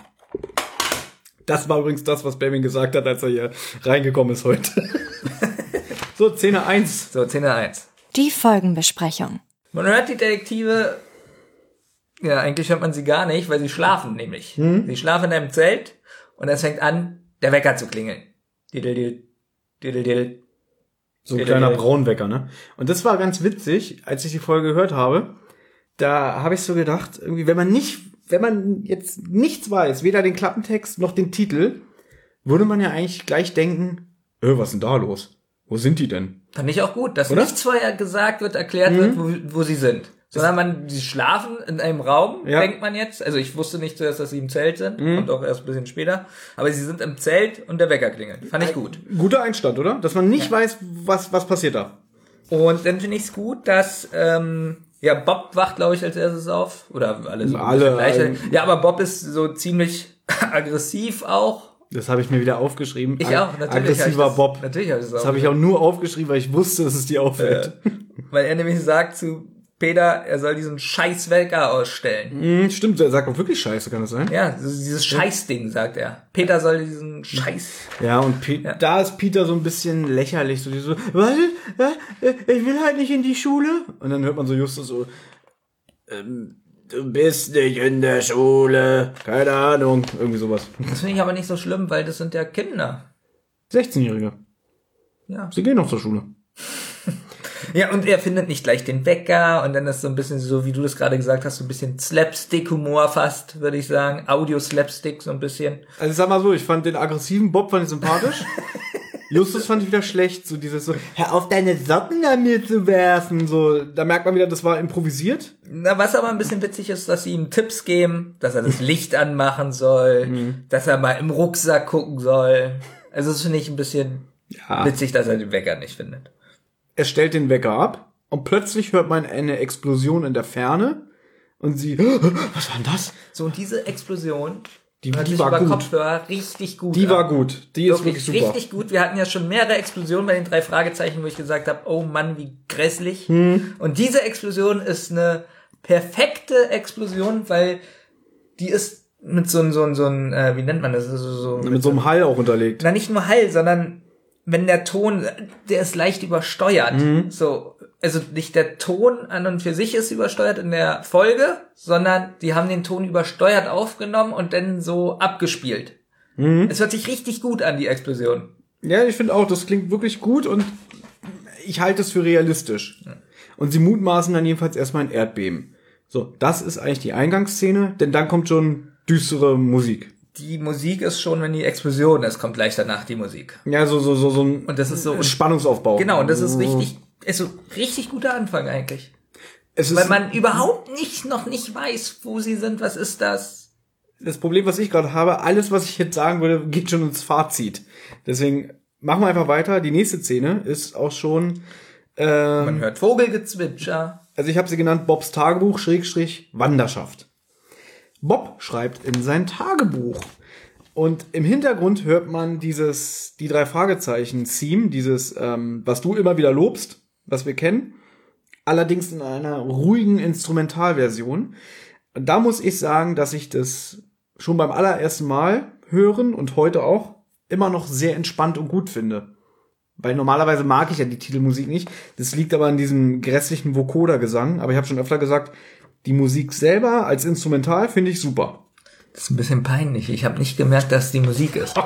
Das war übrigens das, was Benjamin gesagt hat, als er hier reingekommen ist heute. so, Szene 1.
So, Szene 1.
Die Folgenbesprechung.
Man hört die Detektive, ja, eigentlich hört man sie gar nicht, weil sie schlafen nämlich. Sie schlafen in einem Zelt und es fängt an, der Wecker zu klingeln. Diddle, diddle, diddle, diddle.
So ein kleiner. Braunwecker, ne? Und das war ganz witzig, als ich die Folge gehört habe. Da habe ich so gedacht, irgendwie, wenn man nicht, wenn man jetzt nichts weiß, weder den Klappentext noch den Titel, würde man ja eigentlich gleich denken, äh, was ist denn da los? Wo sind die denn?
Fand ich auch gut, dass
Oder?
nichts vorher gesagt wird, erklärt wird, wo, wo sie sind. Sondern man, sie schlafen in einem Raum,
Ja.
denkt man jetzt. Also ich wusste nicht zuerst, dass sie im Zelt sind, und auch erst ein bisschen später. Aber sie sind im Zelt und der Wecker klingelt. Fand ich gut.
Guter Einstand, oder? Dass man nicht weiß, was, was passiert da.
Und dann finde ich es gut, dass ähm, ja Bob wacht, glaube ich, als erstes auf. Oder alle so
Alle, ähm,
Ja, aber Bob ist so ziemlich aggressiv auch.
Das habe ich mir wieder aufgeschrieben.
Ich auch, natürlich.
Aggressiver
das,
Bob.
Natürlich habe ich das,
Das habe ich auch nur aufgeschrieben, weil ich wusste, dass es dir auffällt.
Weil er nämlich sagt zu Peter, er soll diesen scheiß Wecker ausstellen.
Hm, stimmt, er sagt auch wirklich Scheiße, kann das sein?
Ja, dieses Scheißding, sagt er. Peter soll diesen Scheiß.
Ja, und Pe da ist Peter so ein bisschen lächerlich, so, so, was? Äh, Ich will halt nicht in die Schule. Und dann hört man so Justus so, ähm, du bist nicht in der Schule. Keine Ahnung. Irgendwie sowas.
Das finde ich aber nicht so schlimm, weil das sind ja Kinder.
16-Jährige.
Ja.
Sie gehen noch zur Schule.
Ja, und er findet nicht gleich den Wecker und dann ist so ein bisschen so, wie du das gerade gesagt hast, so ein bisschen Slapstick-Humor fast, würde ich sagen. Audio-Slapstick so ein bisschen.
Also ich sag mal so, ich fand den aggressiven Bob fand ich sympathisch. Justus fand ich wieder schlecht, so dieses so, hör auf deine Socken an mir zu werfen, so, da merkt man wieder, das war improvisiert.
Na, was aber ein bisschen witzig ist, dass sie ihm Tipps geben, dass er das Licht anmachen soll, dass er mal im Rucksack gucken soll. Also das finde ich ein bisschen
Ja.
witzig, dass er den Wecker nicht findet.
Er stellt den Wecker ab und plötzlich hört man eine Explosion in der Ferne und sie, was war denn das?
So, und diese Explosion,
Die- die war
über
gut.
Kopfhörer richtig gut
Die
an.
war gut, die ist wirklich
Wirklich
super.
richtig gut. Wir hatten ja schon mehrere Explosionen bei den drei Fragezeichen, wo ich gesagt habe, oh Mann, wie grässlich.
Hm.
Und diese Explosion ist eine perfekte Explosion, weil die ist mit so einem, so einem, so einem äh, wie nennt man das? So, so,
Mit so einem Hall auch unterlegt.
na, nicht nur Hall, sondern wenn der Ton, der ist leicht übersteuert.
Mhm.
So, also nicht der Ton an und für sich ist übersteuert in der Folge, sondern die haben den Ton übersteuert aufgenommen und dann so abgespielt.
Mhm.
Es hört sich richtig gut an, die Explosion.
Ja, ich finde auch, das klingt wirklich gut und ich halte es für realistisch. Und sie mutmaßen dann jedenfalls erstmal ein Erdbeben. So, das ist eigentlich die Eingangsszene, denn dann kommt schon düstere Musik.
Die Musik ist schon, wenn die Explosion ist, kommt gleich danach die Musik.
Ja, so, so, so, so ein
Und das ist so,
Spannungsaufbau.
genau, und das ist richtig, ist so richtig guter Anfang eigentlich.
Es ist,
Weil man überhaupt nicht, noch nicht weiß, wo sie sind, was ist das?
das Problem, was ich gerade habe, alles, was ich jetzt sagen würde, geht schon ins Fazit. Deswegen machen wir einfach weiter. Die nächste Szene ist auch schon, ähm,
Man hört Vogelgezwitscher.
also ich habe sie genannt Bobs Tagebuch Schrägstrich Wanderschaft. Bob schreibt in sein Tagebuch und im Hintergrund hört man dieses die drei Fragezeichen Theme, dieses ähm, was du immer wieder lobst, was wir kennen, allerdings in einer ruhigen Instrumentalversion. Da muss ich sagen, dass ich das schon beim allerersten Mal hören und heute auch immer noch sehr entspannt und gut finde. Weil normalerweise mag ich ja die Titelmusik nicht. Das liegt aber an diesem grässlichen Vocoder-Gesang. Aber ich habe schon öfter gesagt, die Musik selber als Instrumental finde ich super.
Das ist ein bisschen peinlich. Ich habe nicht gemerkt, dass die Musik ist.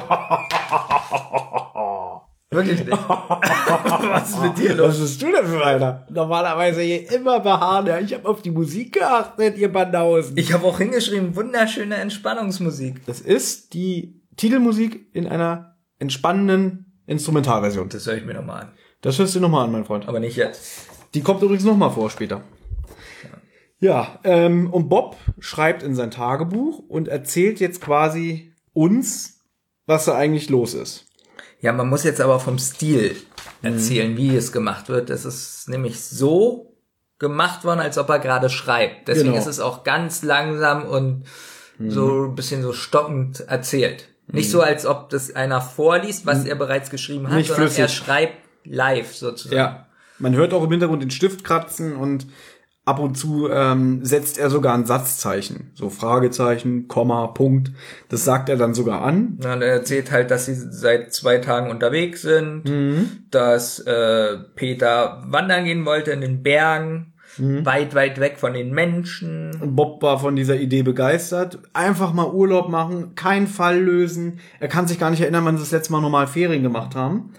Wirklich nicht. Was ist mit dir los?
Was bist du denn für einer? Normalerweise hier immer beharren. Ich habe auf die Musik geachtet, ihr Banausen.
Ich habe auch hingeschrieben, wunderschöne Entspannungsmusik.
Das ist die Titelmusik in einer entspannenden Instrumentalversion.
Das höre ich mir nochmal an.
Das hörst du nochmal an, mein Freund.
Aber nicht jetzt.
Die kommt übrigens nochmal vor später. Ja, ähm, und Bob schreibt in sein Tagebuch und erzählt jetzt quasi uns, was da eigentlich los ist.
Ja, man muss jetzt aber vom Stil erzählen, wie es gemacht wird. Das ist nämlich so gemacht worden, als ob er gerade schreibt. Deswegen
Genau.
ist es auch ganz langsam und so ein bisschen so stockend erzählt. Nicht so, als ob das einer vorliest, was er bereits geschrieben hat,
Nicht
sondern
flüssig.
er schreibt live sozusagen.
Ja. Man hört auch im Hintergrund den Stift kratzen und ab und zu ähm, setzt er sogar ein Satzzeichen. So Fragezeichen, Komma, Punkt. Das sagt er dann sogar an.
Ja, und er erzählt halt, dass sie seit zwei Tagen unterwegs sind,
Mhm.
dass äh, Peter wandern gehen wollte in den Bergen,
Mhm.
weit, weit weg von den Menschen.
Und Bob war von dieser Idee begeistert. Einfach mal Urlaub machen, keinen Fall lösen. Er kann sich gar nicht erinnern, wann sie das letzte Mal normal Ferien gemacht haben.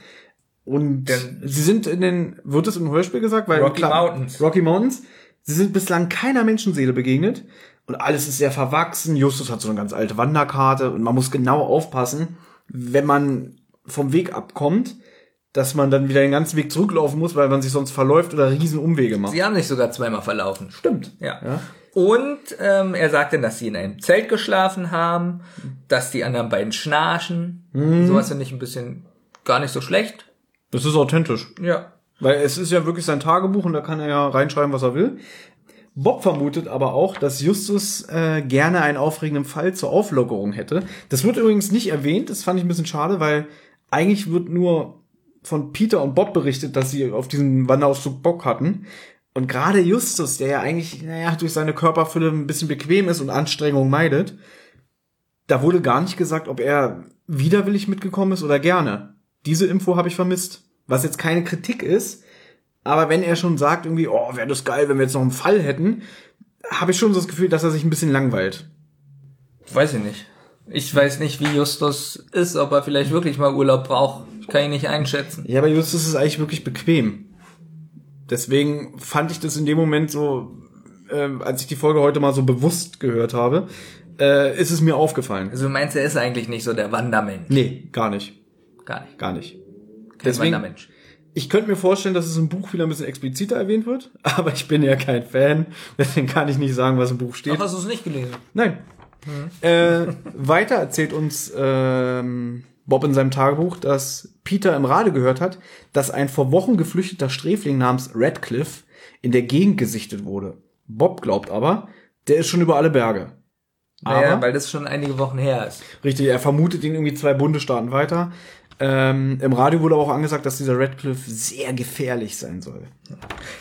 Und
Denn-
sie sind in den, wird es im Hörspiel gesagt? Weil
Rocky Mountains.
Rocky Mountains. Sie sind bislang keiner Menschenseele begegnet. Und alles ist sehr verwachsen. Justus hat so eine ganz alte Wanderkarte und man muss genau aufpassen, wenn man vom Weg abkommt, dass man dann wieder den ganzen Weg zurücklaufen muss, weil man sich sonst verläuft oder riesen Umwege macht.
Sie haben sich sogar zweimal verlaufen.
Stimmt.
Ja.
Ja.
Und ähm, er sagte, dass sie in einem Zelt geschlafen haben, dass die anderen beiden schnarchen.
Mhm.
Sowas finde ich ein bisschen gar nicht so schlecht.
Das ist authentisch.
Ja.
Weil es ist ja wirklich sein Tagebuch und da kann er ja reinschreiben, was er will. Bob vermutet aber auch, dass Justus äh, gerne einen aufregenden Fall zur Auflockerung hätte. Das wird übrigens nicht erwähnt, das fand ich ein bisschen schade, weil eigentlich wird nur von Peter und Bob berichtet, dass sie auf diesen Wanderausflug Bock hatten. Und gerade Justus, der ja eigentlich, naja, durch seine Körperfülle ein bisschen bequem ist und Anstrengung meidet, da wurde gar nicht gesagt, ob er widerwillig mitgekommen ist oder gerne. Diese Info habe ich vermisst. Was jetzt keine Kritik ist, aber wenn er schon sagt irgendwie, oh, wäre das geil, wenn wir jetzt noch einen Fall hätten, habe ich schon so das Gefühl, dass er sich ein bisschen langweilt.
Weiß ich nicht. Ich weiß nicht, wie Justus ist, ob er vielleicht wirklich mal Urlaub braucht. Ich kann ihn nicht einschätzen.
Ja, aber Justus ist eigentlich wirklich bequem. Deswegen fand ich das in dem Moment so, äh, als ich die Folge heute mal so bewusst gehört habe, äh, ist es mir aufgefallen.
Also du meinst, er ist eigentlich nicht so der Wandermensch?
Nee, gar nicht.
Gar nicht.
Gar nicht. Deswegen-
Wandermensch.
Ich könnte mir vorstellen, dass es im Buch wieder ein bisschen expliziter erwähnt wird, aber ich bin ja kein Fan, deswegen kann ich nicht sagen, was im Buch steht.
Ach, hast du es nicht gelesen?
Nein. Äh, weiter erzählt uns ähm, Bob in seinem Tagebuch, dass Peter im Radio gehört hat, dass ein vor Wochen geflüchteter Sträfling namens Radcliffe in der Gegend gesichtet wurde. Bob glaubt aber, der ist schon über alle Berge.
Naja,
Aber-
weil das schon einige Wochen her ist.
Richtig, er vermutet ihn irgendwie zwei Bundesstaaten weiter. Ähm, Im Radio wurde aber auch angesagt, dass dieser Radcliffe sehr gefährlich sein soll.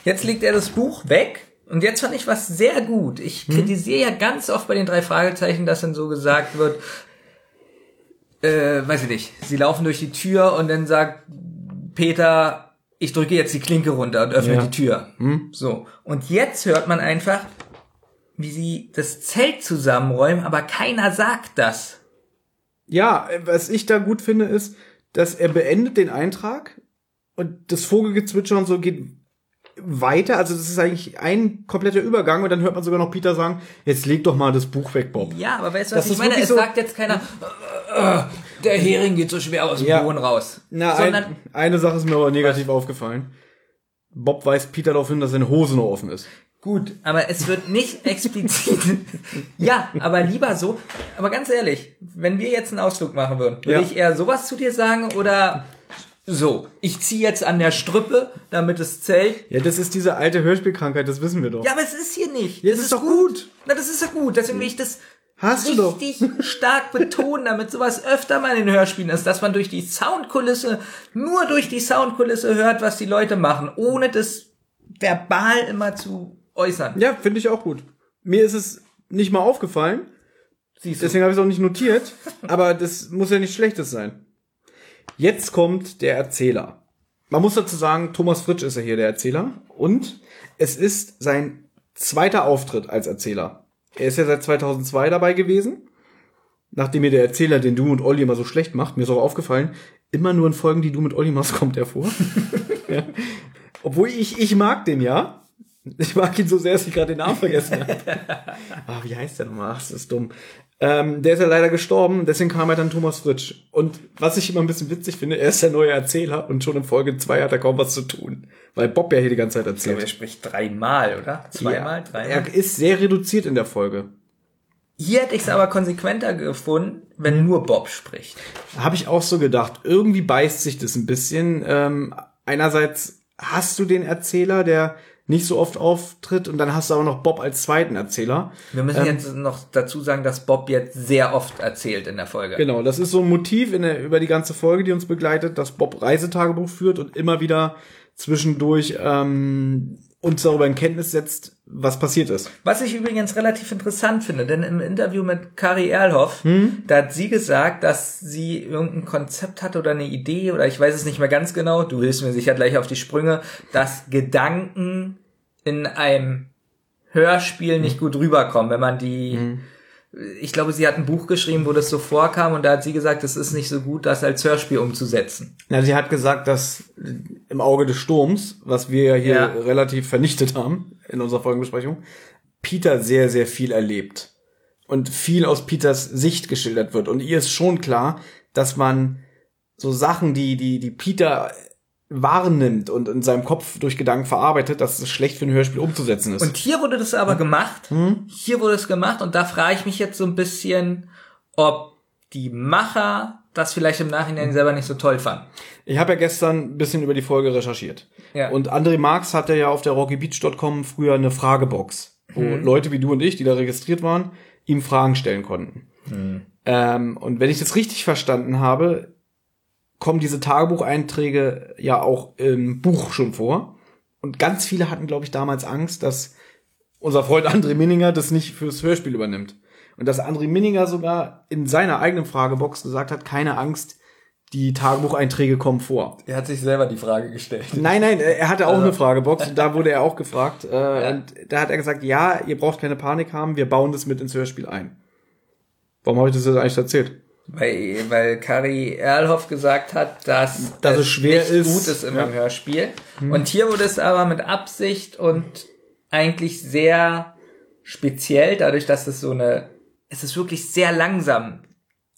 Jetzt legt er das Buch weg und jetzt fand ich was sehr gut. Ich kritisiere ja ganz oft bei den drei Fragezeichen, dass dann so gesagt wird, äh, weiß ich nicht, sie laufen durch die Tür und dann sagt Peter, ich drücke jetzt die Klinke runter und öffne
Ja.
die Tür. So. Und jetzt hört man einfach, wie sie das Zelt zusammenräumen, aber keiner sagt das.
Ja, was ich da gut finde, ist, dass er beendet den Eintrag und das Vogelgezwitscher und so geht weiter. Also das ist eigentlich ein kompletter Übergang und dann hört man sogar noch Peter sagen, jetzt leg doch mal das Buch weg, Bob.
Ja, aber weißt du,
Das
was ich
ist
meine? Es
so-
sagt jetzt keiner, äh, äh, der Hering geht so schwer aus dem
Ja.
Boden raus.
Na,
Sondern,
ein, eine Sache ist mir aber negativ aufgefallen. Bob weist Peter darauf hin, dass seine Hose noch offen ist.
Gut, aber es wird nicht explizit. ja, aber lieber so. Aber ganz ehrlich, wenn wir jetzt einen Ausflug machen würden, würde
Ja.
ich eher sowas zu dir sagen oder so. Ich ziehe jetzt an der Strüppe, damit das Zelt.
Ja, das ist diese alte Hörspielkrankheit, das wissen wir doch.
Ja, aber es ist hier nicht.
Ja, das ist doch gut.
Na, das ist ja gut. Deswegen will ich das
Hast
richtig stark betonen, damit sowas öfter mal in den Hörspielen ist, dass man durch die Soundkulisse, nur durch die Soundkulisse hört, was die Leute machen, ohne das verbal immer zu äußern.
Ja, finde ich auch gut. Mir ist es nicht mal aufgefallen,
Siehst du.
deswegen habe ich es auch nicht notiert, aber das muss ja nicht Schlechtes sein. Jetzt kommt der Erzähler. Man muss dazu sagen, Thomas Fritsch ist ja hier der Erzähler und es ist sein zweiter Auftritt als Erzähler. Er ist ja seit 2002 dabei gewesen. Nachdem mir der Erzähler, den du und Olli immer so schlecht macht, mir ist auch aufgefallen, immer nur in Folgen, die du mit Olli machst, kommt er vor. ja. Obwohl ich, ich mag den ja. Ich mag ihn so sehr, dass ich gerade den Namen vergessen habe. ah, wie heißt der nochmal? Ach, das ist dumm. Ähm, der ist ja leider gestorben, deswegen kam er dann Thomas Fritsch. Und was ich immer ein bisschen witzig finde, er ist der neue Erzähler und schon in Folge 2 hat er kaum was zu tun. Weil Bob ja hier die ganze Zeit
Ich glaube, er
erzählt.
spricht dreimal, oder? Zweimal,
Ja,
dreimal.
Er ist sehr reduziert in der Folge.
Hier hätte ich es aber konsequenter gefunden, wenn nur Bob spricht.
Habe ich auch so gedacht. Irgendwie beißt sich das ein bisschen. Ähm, einerseits hast du den Erzähler, der nicht so oft auftritt, und dann hast du aber noch Bob als zweiten Erzähler.
Wir müssen jetzt noch dazu sagen, dass Bob jetzt sehr oft erzählt in der Folge.
Genau, das ist so ein Motiv in der, über die ganze Folge, die uns begleitet, dass Bob Reisetagebuch führt und immer wieder zwischendurch ähm, uns darüber in Kenntnis setzt, was passiert ist.
Was ich übrigens relativ interessant finde, denn im Interview mit Kari Erlhoff,
Hm?
da hat sie gesagt, dass sie irgendein Konzept hatte oder eine Idee oder ich weiß es nicht mehr ganz genau, du hilfst mir sicher gleich auf die Sprünge, dass Gedanken in einem Hörspiel
Hm.
nicht gut rüberkommen, wenn man die ich glaube, sie hat ein Buch geschrieben, wo das so vorkam und da hat sie gesagt, es ist nicht so gut, das als Hörspiel umzusetzen.
Na, sie hat gesagt, dass im Auge des Sturms, was wir ja hier
Ja.
relativ vernichtet haben in unserer Folgenbesprechung, Peter sehr, sehr viel erlebt. Und viel aus Peters Sicht geschildert wird. Und ihr ist schon klar, dass man so Sachen, die, die, die Peter wahrnimmt und in seinem Kopf durch Gedanken verarbeitet, dass es schlecht für ein Hörspiel umzusetzen ist.
Und hier wurde das aber gemacht.
Hm?
Hier wurde es gemacht und da frage ich mich jetzt so ein bisschen, ob die Macher das vielleicht im Nachhinein selber nicht so toll fanden.
Ich habe ja gestern ein bisschen über die Folge recherchiert.
Ja.
Und André Marx hatte ja auf der rockybeach.com früher eine Fragebox, wo Leute wie du und ich, die da registriert waren, ihm Fragen stellen konnten. Ähm, und wenn ich das richtig verstanden habe, kommen diese Tagebucheinträge ja auch im Buch schon vor. Und ganz viele hatten, glaube ich, damals Angst, dass unser Freund André Minninger das nicht fürs Hörspiel übernimmt. Und dass André Minninger sogar in seiner eigenen Fragebox gesagt hat, keine Angst, die Tagebucheinträge kommen vor.
Er hat sich selber die Frage gestellt.
Nein, nein, er hatte auch
Also-
eine Fragebox und da wurde er auch gefragt. Äh, Und da hat er gesagt, ja, ihr braucht keine Panik haben, wir bauen das mit ins Hörspiel ein. Warum habe ich das jetzt eigentlich erzählt?
Weil, weil Kari Erlhoff gesagt hat, dass,
Dass es schwer
nicht
ist.
gut ist im
Ja. Hm.
Hörspiel. Und hier wurde es aber mit Absicht und eigentlich sehr speziell, dadurch, dass es so eine, es ist wirklich sehr langsam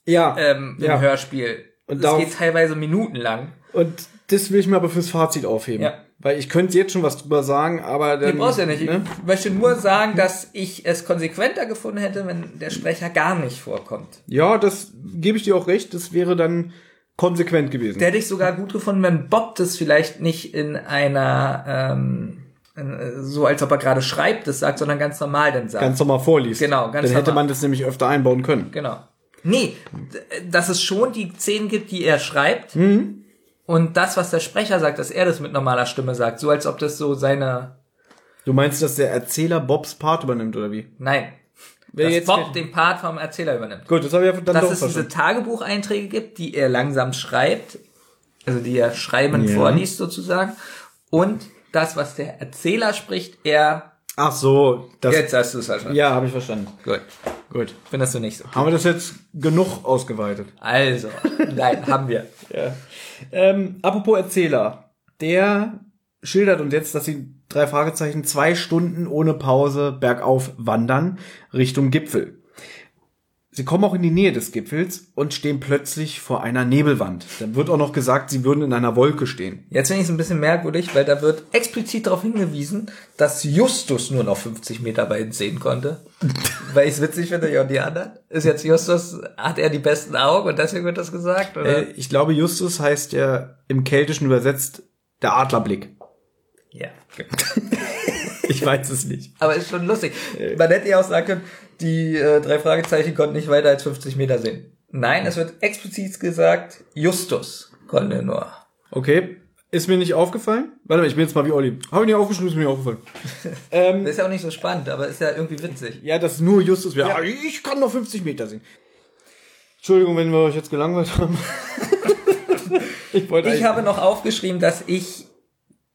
Ja,
ähm, im
ja.
Hörspiel.
Und darauf-
geht teilweise minutenlang.
Und das will ich mir aber fürs Fazit aufheben.
Ja.
Weil ich könnte jetzt schon was drüber sagen, aber dann,
brauchst ja nicht.
Ne?
Ich möchte nur sagen, dass ich es konsequenter gefunden hätte, wenn der Sprecher gar nicht vorkommt.
Ja, das gebe ich dir auch recht. Das wäre dann konsequent gewesen.
Der hätte ich sogar gut gefunden, wenn Bob das vielleicht nicht in einer, ähm, so als ob er gerade schreibt, das sagt, sondern ganz normal dann sagt.
ganz normal vorliest.
Genau, ganz
Dann hätte
normal.
man das nämlich öfter einbauen können.
Genau. Nee, dass es schon die Szenen gibt, die er schreibt.
Mhm.
Und das, was der Sprecher sagt, dass er das mit normaler Stimme sagt. So als ob das so seine.
Du meinst, dass der Erzähler Bobs Part übernimmt, oder wie?
Nein.
Wer
dass
jetzt
Bob den Part vom Erzähler übernimmt.
Gut, das habe ich ja dann
dass
doch
es diese. Tagebucheinträge gibt, die er langsam schreibt, also die er schreiben
Ja.
vorliest sozusagen, und das, was der Erzähler spricht, er.
Ach so, das.
Jetzt hast du es verstanden.
Ja, habe ich verstanden.
Gut.
Gut.
Findest du nicht so.
Haben wir das jetzt genug ausgeweitet?
Also, nein, haben wir.
Ja. Ähm, apropos Erzähler. Der schildert uns jetzt, dass sie drei Fragezeichen zwei Stunden ohne Pause bergauf wandern Richtung Gipfel. Sie kommen auch in die Nähe des Gipfels und stehen plötzlich vor einer Nebelwand. Dann wird auch noch gesagt, sie würden in einer Wolke stehen.
Jetzt finde ich es ein bisschen merkwürdig, weil da wird explizit darauf hingewiesen, dass Justus nur noch 50 Meter bei ihnen sehen konnte. weil ich es witzig finde, ja, und die anderen. Ist jetzt Justus, hat er die besten Augen und deswegen wird das gesagt? Oder?
Äh, ich glaube, Justus heißt ja im Keltischen übersetzt der Adlerblick.
ja.
Ich weiß es nicht.
Aber ist schon lustig. Man hätte ja auch sagen können, die äh, drei Fragezeichen konnten nicht weiter als 50 Meter sehen. Nein, es wird explizit gesagt, Justus konnte nur.
Okay. Ist mir nicht aufgefallen? Warte mal, ich bin jetzt mal wie Olli. Habe ich nicht aufgeschrieben, ist mir nicht aufgefallen. ähm,
Das ist ja auch nicht so spannend, aber ist ja irgendwie witzig.
Ja, dass nur Justus wäre. Ja. Ich kann noch 50 Meter sehen. Entschuldigung, wenn wir euch jetzt gelangweilt haben. ich wollte
Ich habe noch aufgeschrieben, dass ich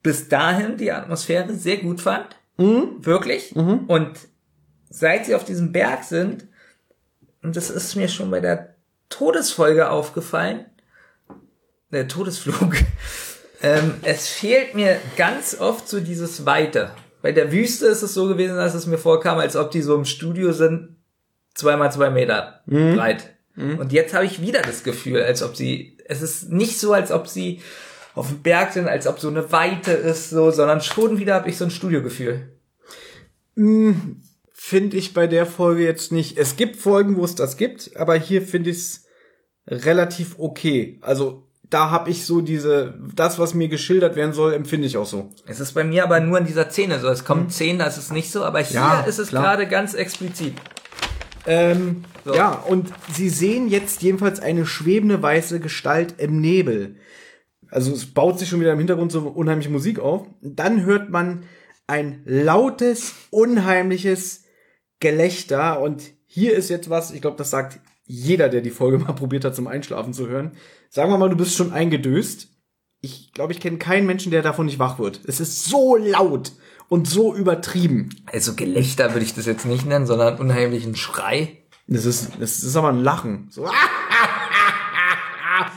bis dahin die Atmosphäre sehr gut fand. Wirklich. Und seit sie auf diesem Berg sind, und das ist mir schon bei der Todesfolge aufgefallen, der Todesflug, ähm, es fehlt mir ganz oft so dieses Weite. Bei der Wüste ist es so gewesen, dass es mir vorkam, als ob die so im Studio sind, zweimal zwei Meter breit. Und jetzt habe ich wieder das Gefühl, als ob sie, es ist nicht so, als ob sie auf dem Berg sind, als ob so eine Weite ist, so, sondern schon wieder habe ich so ein Studiogefühl.
finde ich bei der Folge jetzt nicht. Es gibt Folgen, wo es das gibt, aber hier finde ich es relativ okay. Also da habe ich so diese, das, was mir geschildert werden soll, empfinde ich auch so.
Es ist bei mir aber nur in dieser Szene so. Es kommen Szenen, da ist es nicht so, aber hier
Ja,
ist es gerade ganz explizit.
Ähm,
So.
Ja, und sie sehen jetzt jedenfalls eine schwebende weiße Gestalt im Nebel. Also es baut sich schon wieder im Hintergrund so unheimliche Musik auf. Dann hört man ein lautes, unheimliches Gelächter. Und hier ist jetzt was, ich glaube, das sagt jeder, der die Folge mal probiert hat, zum Einschlafen zu hören. Sagen wir mal, du bist schon eingedöst. Ich glaube, ich kenne keinen Menschen, der davon nicht wach wird. Es ist so laut und so übertrieben.
Also Gelächter würde ich das jetzt nicht nennen, sondern unheimlichen Schrei.
Das ist, das ist aber ein Lachen. So.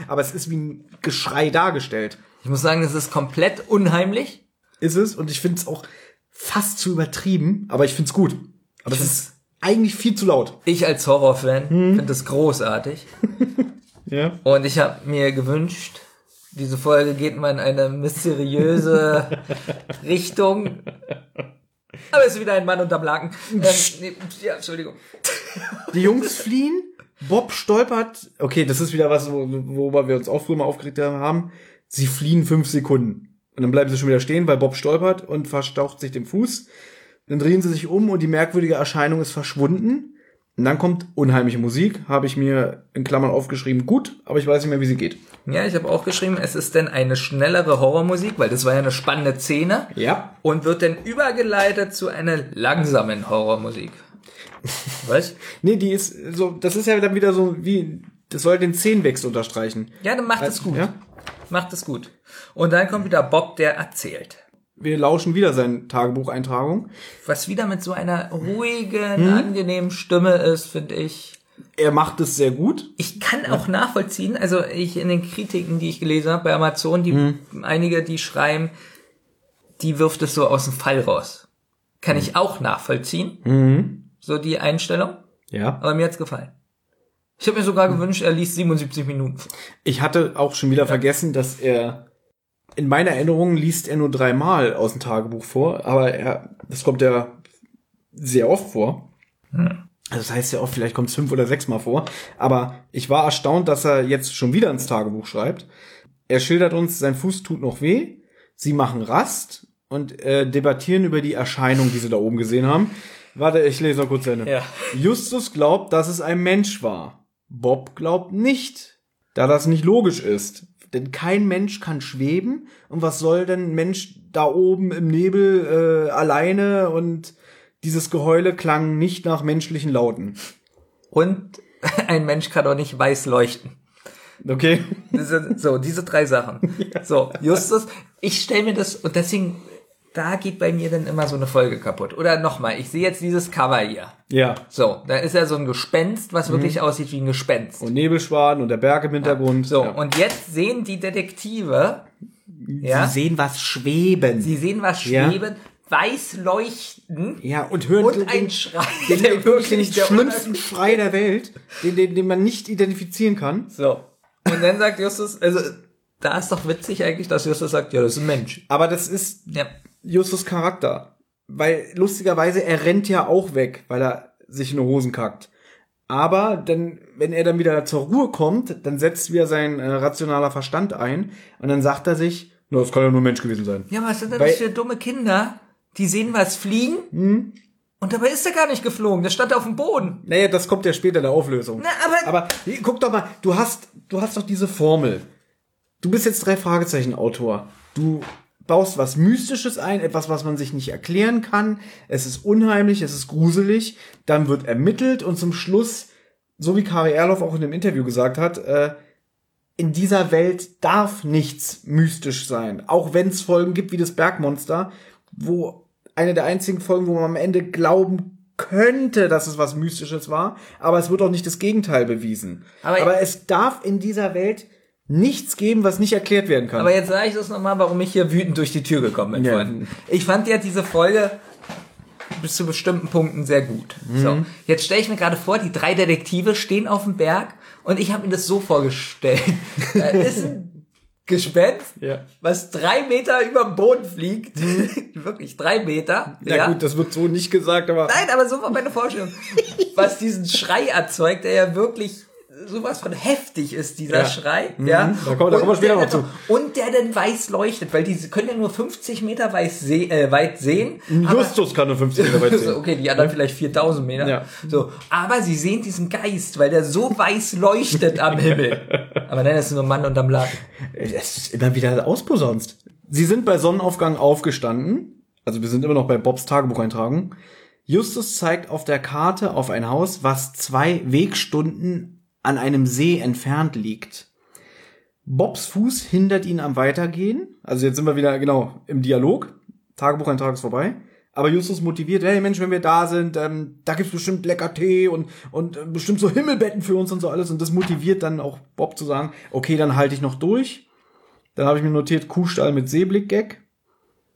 Aber es ist wie ein Geschrei dargestellt.
Ich muss sagen, das ist komplett unheimlich.
Ist es. Und ich finde es auch fast zu übertrieben, aber ich finde es gut. Aber es ist eigentlich viel zu laut.
Ich als Horrorfan finde das großartig.
Ja.
Und ich habe mir gewünscht, diese Folge geht mal in eine mysteriöse Richtung. Aber es ist wieder ein Mann unterm Laken. Ähm, nee, ja, Entschuldigung.
Die Jungs fliehen. Bob stolpert. Okay, das ist wieder was, wo- worüber wir uns auch früher mal aufgeregt haben. Sie fliehen fünf Sekunden. Und dann bleiben sie schon wieder stehen, weil Bob stolpert und verstaucht sich den Fuß. Dann drehen sie sich um und die merkwürdige Erscheinung ist verschwunden. Und dann kommt unheimliche Musik, habe ich mir in Klammern aufgeschrieben, gut, aber ich weiß nicht mehr, wie sie geht.
Ja, ich habe auch geschrieben, es ist denn eine schnellere Horrormusik, weil das war ja eine spannende Szene.
Ja.
Und wird dann übergeleitet zu einer langsamen Horrormusik. Was?
Nee, die ist so, das ist ja dann wieder so wie, das soll den Szenenwechsel unterstreichen.
Ja, dann macht es gut.
Ja?
Macht es gut. Und dann kommt wieder Bob, der erzählt.
Wir lauschen wieder seine Tagebucheintragung.
Was wieder mit so einer ruhigen, angenehmen Stimme ist, finde ich.
Er macht es sehr gut.
Ich kann auch nachvollziehen, also ich in den Kritiken, die ich gelesen habe bei Amazon, die einige, die schreiben, die wirft es so aus dem Fall raus. Kann ich auch nachvollziehen. So die Einstellung.
Ja.
Aber mir hat's gefallen. Ich habe mir sogar gewünscht, er liest 77 Minuten. vor.
Ich hatte auch schon wieder vergessen, dass er in meiner Erinnerung liest er nur dreimal aus dem Tagebuch vor, aber er, das kommt ja sehr oft vor. Also das heißt ja oft, vielleicht kommt es fünf oder sechs Mal vor. Aber ich war erstaunt, dass er jetzt schon wieder ins Tagebuch schreibt. Er schildert uns, sein Fuß tut noch weh, sie machen Rast und äh, debattieren über die Erscheinung, die sie da oben gesehen haben. Warte, ich lese noch kurz zu Ende.
Ja.
Justus glaubt, dass es ein Mensch war. Bob glaubt nicht, da das nicht logisch ist. Denn kein Mensch kann schweben. Und was soll denn ein Mensch da oben im Nebel äh, alleine? Und dieses Geheule klang nicht nach menschlichen Lauten.
Und ein Mensch kann doch nicht weiß leuchten.
Okay?
So, diese drei Sachen. So, Justus, ich stelle mir das, und deswegen, da geht bei mir dann immer so eine Folge kaputt. Oder nochmal, ich sehe jetzt dieses Cover hier.
Ja.
So, da ist ja so ein Gespenst, was wirklich aussieht wie ein Gespenst.
Und Nebelschwaden und der Berg im Hintergrund.
So,
ja.
und jetzt sehen die Detektive, ja,
Sie sehen was schweben.
sie sehen was
Ja.
schweben, weiß leuchten
ja, und hören
und
den,
ein Schrei,
den, den, wirklich
der
schlimmsten Schrei der Welt, den, den, den man nicht identifizieren kann.
So. Und dann sagt Justus, also, da ist doch witzig eigentlich, dass Justus sagt, ja, das ist ein Mensch.
Aber das ist
Ja.
Justus Charakter. Weil lustigerweise, er rennt ja auch weg, weil er sich in die Hosen kackt. Aber dann, wenn er dann wieder zur Ruhe kommt, dann setzt wieder sein äh, rationaler Verstand ein und dann sagt er sich, na, das kann ja nur ein Mensch gewesen sein.
Ja, was sind denn
Weil-
das für dumme Kinder? Die sehen was fliegen
Hm?
und dabei ist er gar nicht geflogen. Der stand auf dem Boden.
Naja, das kommt ja später in der Auflösung.
Na, aber-
aber guck doch mal, du hast, du hast doch diese Formel. Du bist jetzt drei Fragezeichen Autor. Du baust was Mystisches ein, etwas, was man sich nicht erklären kann. Es ist unheimlich, es ist gruselig. Dann wird ermittelt und zum Schluss, so wie Kari Erloff auch in dem Interview gesagt hat, äh, in dieser Welt darf nichts mystisch sein. Auch wenn es Folgen gibt wie das Bergmonster, wo eine der einzigen Folgen, wo man am Ende glauben könnte, dass es was Mystisches war, aber es wird auch nicht das Gegenteil bewiesen.
Aber-
Aber, es darf in dieser Welt nichts geben, was nicht erklärt werden kann.
Aber jetzt sage ich das nochmal, warum ich hier wütend durch die Tür gekommen bin.
Ja.
Ich fand ja diese Folge bis zu bestimmten Punkten sehr gut.
Mhm.
So, jetzt stelle ich mir gerade vor, die drei Detektive stehen auf dem Berg und ich habe mir das so vorgestellt. Da ist ein Gespenst,
Ja.
was drei Meter über dem Boden fliegt. Wirklich drei Meter.
Mhm. ja, gut, das wird so nicht gesagt, aber
Nein, aber so war meine Vorstellung. Was diesen Schrei erzeugt, der ja wirklich sowas von heftig ist, dieser
Ja.
Schrei.
Mhm.
Ja.
Da kommen- da kommen wir
Und
später
der
noch
dann-
zu.
Und der dann weiß leuchtet, weil die können ja nur 50 Meter weiß se äh, weit sehen. aber-
Justus kann nur 50 Meter weit sehen.
okay, die anderen vielleicht 4000 Meter.
Ja.
So, aber sie sehen diesen Geist, weil der so weiß leuchtet am Himmel. Aber dann ist es nur Mann unterm Laden.
Es ist immer wieder ausposaunt. Sie sind bei Sonnenaufgang aufgestanden. Also wir sind immer noch bei Bobs Tagebuch eintragen. Justus zeigt auf der Karte auf ein Haus, was zwei Wegstunden an einem See entfernt liegt. Bobs Fuß hindert ihn am Weitergehen. Also jetzt sind wir wieder genau im Dialog. Tagebucheintrag ist vorbei. Aber Justus motiviert, hey Mensch, wenn wir da sind, ähm, da gibt's bestimmt lecker Tee und, und äh, bestimmt so Himmelbetten für uns und so alles. Und das motiviert dann auch Bob zu sagen, okay, dann halte ich noch durch. Dann habe ich mir notiert, Kuhstall mit Seeblick-Gag.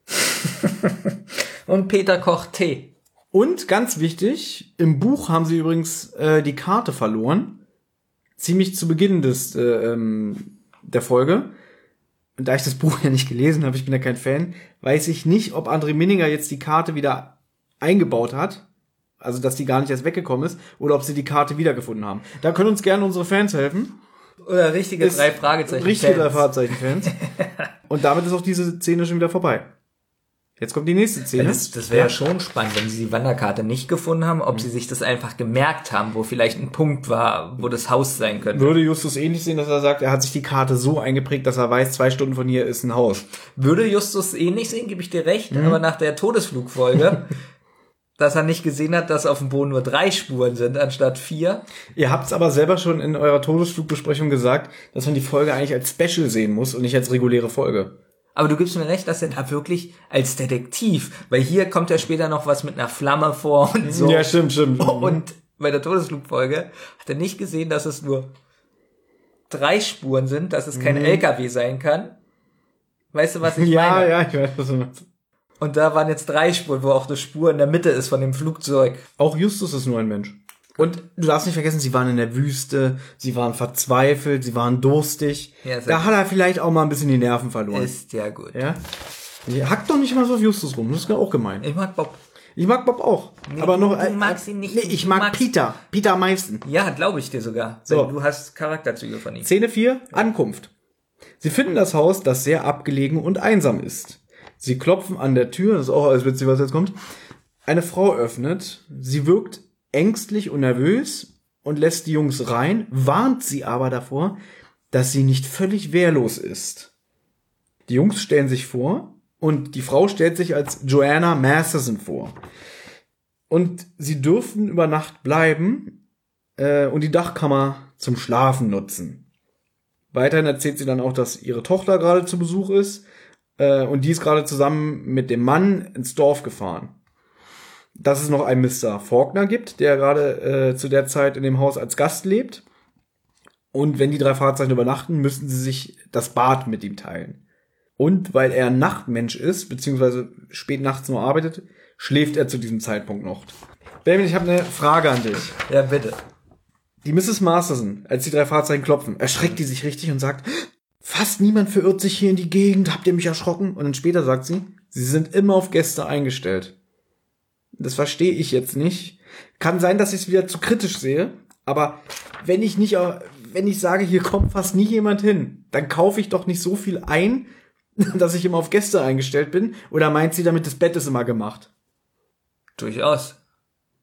Und Peter kocht Tee.
Und ganz wichtig, im Buch haben sie übrigens äh, die Karte verloren. Ziemlich zu Beginn des, äh, ähm, der Folge. Und da ich das Buch ja nicht gelesen habe, ich bin ja kein Fan, weiß ich nicht, ob André Minninger jetzt die Karte wieder eingebaut hat. Also, dass die gar nicht erst weggekommen ist. Oder ob sie die Karte wiedergefunden haben. Da können uns gerne unsere Fans helfen.
Oder richtige
Ist
drei Fragezeichen.
Richtige drei
Fans.
Fragezeichen-Fans. Und damit ist auch diese Szene schon wieder vorbei. Jetzt kommt die nächste Szene.
Das, das wäre ja schon spannend, wenn sie die Wanderkarte nicht gefunden haben, ob sie sich das einfach gemerkt haben, wo vielleicht ein Punkt war, wo das Haus sein könnte.
Würde Justus ähnlich sehen, dass er sagt, er hat sich die Karte so eingeprägt, dass er weiß, zwei Stunden von hier ist ein Haus.
Würde Justus ähnlich sehen, gebe ich dir recht, aber nach der Todesflugfolge, dass er nicht gesehen hat, dass auf dem Boden nur drei Spuren sind anstatt vier.
Ihr habt es aber selber schon in eurer Todesflugbesprechung gesagt, dass man die Folge eigentlich als Special sehen muss und nicht als reguläre Folge.
Aber du gibst mir recht, dass er da wirklich als Detektiv, weil hier kommt ja später noch was mit einer Flamme vor und so.
Ja, stimmt, stimmt.
Und bei der Todesflugfolge hat er nicht gesehen, dass es nur drei Spuren sind, dass es kein LKW sein kann. Weißt du, was ich
Mhm. ja,
meine?
ja, ich weiß, was du meinst.
Und da waren jetzt drei Spuren, wo auch eine Spur in der Mitte ist von dem Flugzeug.
Auch Justus ist nur ein Mensch. Und du darfst nicht vergessen, sie waren in der Wüste, sie waren verzweifelt, sie waren durstig.
Ja,
da
ja-
hat er vielleicht auch mal ein bisschen die Nerven verloren.
Ist ja gut.
ja? Ihr Hackt doch nicht mal so auf Justus rum, das ist auch gemein.
Ich mag Bob.
Ich mag Bob auch. aber
du-
noch.
du magst ihn nicht.
Nee, ich mag
magst-
Peter. Peter am meisten.
Ja, glaube ich dir sogar.
So.
Du hast Charakterzüge von ihm.
Szene 4, Ankunft. Sie finden das Haus, das sehr abgelegen und einsam ist. Sie klopfen an der Tür, das ist auch alles witzig, was jetzt kommt. Eine Frau öffnet, sie wirkt ängstlich und nervös und lässt die Jungs rein, warnt sie aber davor, dass sie nicht völlig wehrlos ist. Die Jungs stellen sich vor und die Frau stellt sich als Joanna Masterson vor. Und sie dürfen über Nacht bleiben äh, und die Dachkammer zum Schlafen nutzen. Weiterhin erzählt sie dann auch, dass ihre Tochter gerade zu Besuch ist äh, und die ist gerade zusammen mit dem Mann ins Dorf gefahren. Dass es noch einen Mr. Faulkner gibt, der gerade äh, zu der Zeit in dem Haus als Gast lebt. Und wenn die drei Fahrzeichen übernachten, müssen sie sich das Bad mit ihm teilen. Und weil er ein Nachtmensch ist, beziehungsweise spät nachts nur arbeitet, schläft er zu diesem Zeitpunkt noch. Benjamin, ich habe eine Frage an dich.
Ja, bitte.
Die Mrs. Masterson, als die drei Fahrzeichen klopfen, erschreckt die sich richtig und sagt, fast niemand verirrt sich hier in die Gegend, habt ihr mich erschrocken? Und dann später sagt sie, sie sind immer auf Gäste eingestellt. Das verstehe ich jetzt nicht. Kann sein, dass ich es wieder zu kritisch sehe, aber wenn ich nicht, wenn ich sage, hier kommt fast nie jemand hin, dann kaufe ich doch nicht so viel ein, dass ich immer auf Gäste eingestellt bin. Oder meint sie damit, das Bett ist immer gemacht?
Durchaus.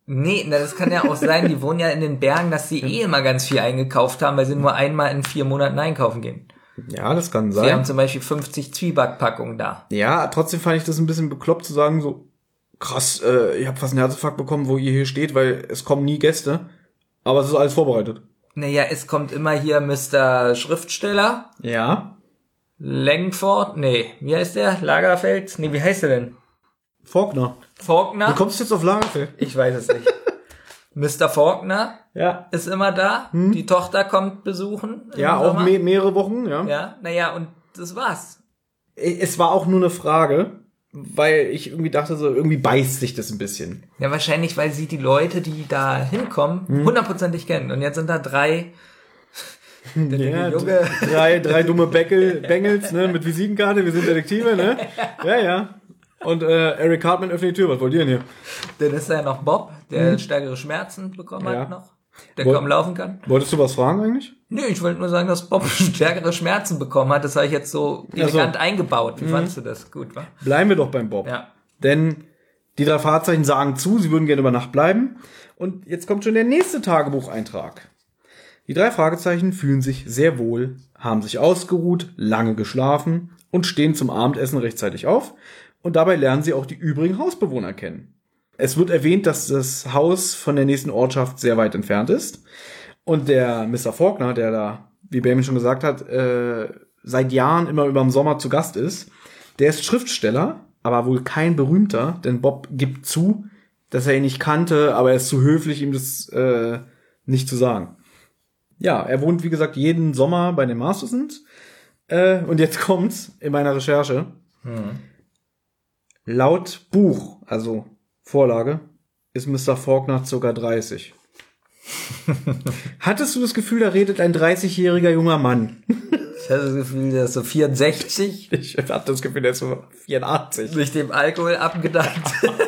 Nee, das kann ja auch sein, die wohnen ja in den Bergen, dass sie eh immer ganz viel eingekauft haben, weil sie nur einmal in vier Monaten einkaufen gehen.
Ja, das kann
Sie haben
sein.
zum Beispiel 50 Zwiebackpackungen da.
Ja, trotzdem fand ich das ein bisschen bekloppt zu sagen, so krass, äh, ich habe fast einen Herzinfarkt bekommen, wo ihr hier steht, weil es kommen nie Gäste. Aber es ist alles vorbereitet.
Naja, es kommt immer hier Mr. Schriftsteller,
Ja.
Langford, nee, wie heißt der? Lagerfeld? Nee, wie heißt der denn?
Faulkner.
Faulkner?
Du kommst jetzt auf Lagerfeld.
Ich weiß es nicht. Mr. Faulkner
Ja.
ist immer da. Die Tochter kommt besuchen.
Ja, auch me mehrere Wochen, ja.
Ja, naja, und das war's.
Es war auch nur eine Frage, weil ich irgendwie dachte, so irgendwie beißt sich das ein bisschen.
Ja, wahrscheinlich, weil sie die Leute, die da hinkommen,
Hm.
hundertprozentig kennen. Und jetzt sind da drei.
Ja,
Junge.
drei, drei dumme Beckel, Bengels, ne, mit Visitenkarte, wir sind Detektive, ne? Ja, ja. Und äh, Eric Cartman öffnet die Tür, was wollt ihr denn hier?
Dann ist da ja noch Bob, der stärkere Schmerzen bekommen
Hm. Ja.
hat noch. Der
Wo-
kaum laufen kann.
Wolltest du was fragen eigentlich?
Nee, ich wollte nur sagen, dass Bob stärkere Schmerzen bekommen hat. Das habe ich jetzt
so
elegant eingebaut. Wie fandst du das? Gut, wa?
Bleiben wir doch beim Bob.
Ja.
Denn die drei Fahrzeichen sagen zu, sie würden gerne über Nacht bleiben. Und jetzt kommt schon der nächste Tagebucheintrag. Die drei Fragezeichen fühlen sich sehr wohl, haben sich ausgeruht, lange geschlafen und stehen zum Abendessen rechtzeitig auf. Und dabei lernen sie auch die übrigen Hausbewohner kennen. Es wird erwähnt, dass das Haus von der nächsten Ortschaft sehr weit entfernt ist. Und der Mr. Faulkner, der da, wie Benjamin schon gesagt hat, äh, seit Jahren immer über den Sommer zu Gast ist, der ist Schriftsteller, aber wohl kein berühmter, denn Bob gibt zu, dass er ihn nicht kannte, aber er ist zu höflich, ihm das äh, nicht zu sagen. Ja, er wohnt, wie gesagt, jeden Sommer bei den Mastersons. Äh, und jetzt kommt's in meiner Recherche. Laut Buch, also Vorlage, ist Mr. Faulkner circa 30. Hattest du das Gefühl, da redet ein 30-jähriger junger Mann?
Ich hatte das Gefühl, der ist so 64
Ich hatte das Gefühl, der ist so 84.
durch dem Alkohol abgedankt.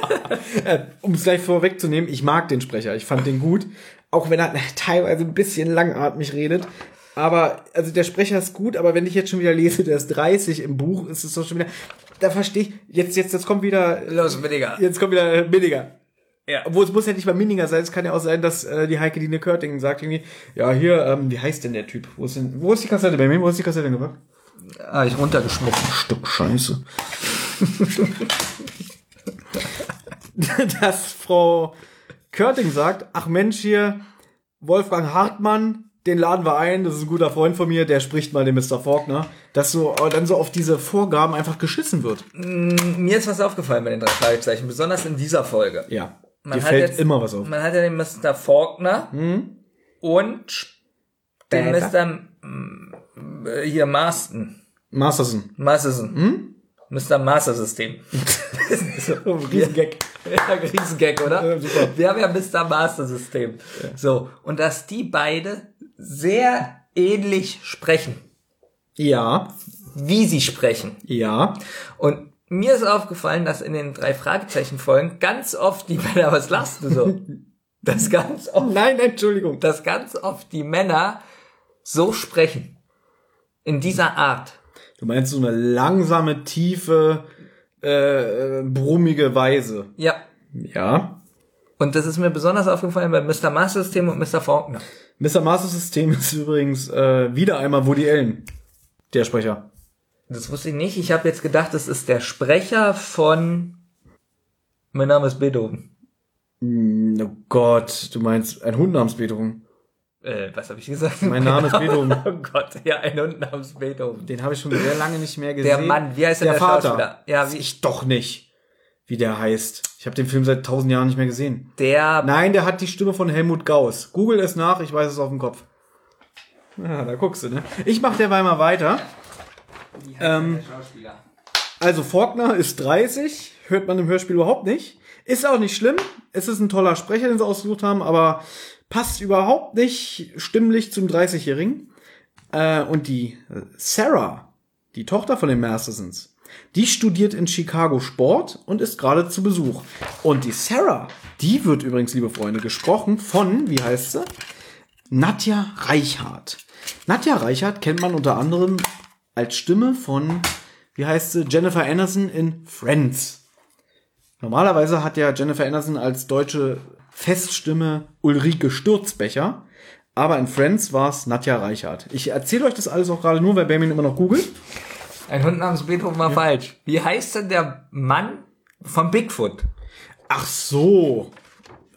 Äh, um es gleich vorwegzunehmen, ich mag den Sprecher, ich fand den gut, auch wenn er teilweise ein bisschen langatmig redet, Aber, also der Sprecher ist gut, aber wenn ich jetzt schon wieder lese, der ist 30 im Buch, ist es doch schon wieder, da verstehe ich, jetzt, jetzt, jetzt kommt wieder,
Los, Minninger.
jetzt kommt wieder Minninger.
Ja.
Obwohl es muss ja nicht mal Minninger sein, es kann ja auch sein, dass äh, die Heike Dine Körting sagt irgendwie, ja hier, ähm, wie heißt denn der Typ? Wo ist denn, wo ist die Kassette bei mir? Wo ist die Kassette gebracht?
Ah, ich runtergeschmissen.
Stück Scheiße. dass Frau Körting sagt, ach Mensch hier, Wolfgang Hartmann, den laden wir ein, das ist ein guter Freund von mir, der spricht mal den Mr. Faulkner, dass so aber dann so auf diese Vorgaben einfach geschissen wird.
Mir ist was aufgefallen bei den drei Fragezeichen, besonders in dieser Folge.
Ja.
Man
Dir
hat
fällt
jetzt-
immer was auf.
Man hat ja den Mr. Faulkner und den
Später.
Mr. M- äh, hier Marston.
Masterson.
Masterson. Mr. Master System. so,
Riesengag.
Ja, Riesengag, oder?
Ja, super.
Wir haben ja Mr. Master System. So. Und dass die beide sehr ähnlich sprechen.
Ja,
Wie sie sprechen.
ja.
Und mir ist aufgefallen, dass in den drei Fragezeichen-Folgen ganz oft die Männer, was lachst du so? Dass ganz oft,
Nein, Entschuldigung.
dass ganz oft die Männer so sprechen. In dieser Art.
Du meinst so eine langsame, tiefe, äh, brummige Weise.
Ja.
Ja.
Und das ist mir besonders aufgefallen bei Mr. Master System und Mr. Faulkner.
Mr. Master System ist übrigens äh, wieder einmal Woody Allen, der Sprecher.
Das wusste ich nicht. Ich habe jetzt gedacht, das ist der Sprecher von Mein Name ist Beethoven.
Mm, Oh Gott, du meinst ein Hund namens Beethoven.
Äh, was habe ich gesagt?
Mein Name ist Beethoven.
Oh Gott, ja, ein Hund namens Beethoven.
Den habe ich schon sehr lange nicht mehr gesehen.
Der Mann, wie heißt
der,
der
Vater?
Ja, wie-
ich doch nicht, wie der heißt. Ich habe den Film seit tausend Jahren nicht mehr gesehen.
Der
Nein, der hat die Stimme von Helmut Gauss. Google es nach, ich weiß es auf dem Kopf. Ja, da guckst du, ne? Ich mach derweil mal weiter. Ähm. Also Faulkner ist 30, hört man im Hörspiel überhaupt nicht. Ist auch nicht schlimm. Es ist ein toller Sprecher, den sie ausgesucht haben, aber passt überhaupt nicht stimmlich zum 30-Jährigen. Äh, und die Sarah, die Tochter von den Mastersons, die studiert in Chicago Sport und ist gerade zu Besuch. Und die Sarah, die wird übrigens, liebe Freunde, gesprochen von, wie heißt sie? Nadja Reichhardt. Nadja Reichhardt kennt man unter anderem als Stimme von, wie heißt sie, Jennifer Anderson in Friends. Normalerweise hat ja Jennifer Anderson als deutsche Feststimme Ulrike Sturzbecher, aber in Friends war es Nadja Reichhardt. Ich erzähle euch das alles auch gerade nur, weil Benjamin immer noch googelt.
Ein Hund namens Beethoven war falsch. Wie heißt denn der Mann von Bigfoot?
Ach so.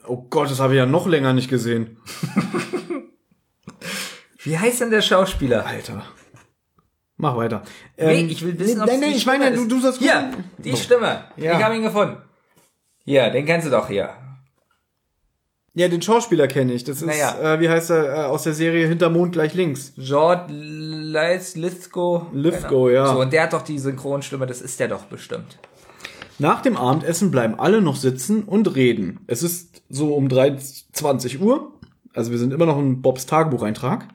Oh Gott, das habe ich ja noch länger nicht gesehen.
Wie heißt denn der Schauspieler?
Alter. Mach weiter.
Nee,
Ähm,
ich will wissen,
nee,
ob
Nein, nein, ich meine, du, du sollst
Hier,
gucken.
die Stimme.
Ja.
Ich habe ihn gefunden. Hier, den kennst du doch hier.
Ja, den Schauspieler kenne ich. Das ist,
Naja.
äh, wie heißt er, äh, aus der Serie Hinter Mond gleich links.
George Leis Lithgow.
Lithgow, ja.
So, und der hat doch die Synchronstimme, das ist der doch bestimmt.
Nach dem Abendessen bleiben alle noch sitzen und reden. Es ist so um 23 Uhr. Also wir sind immer noch in Bobs Tagebucheintrag.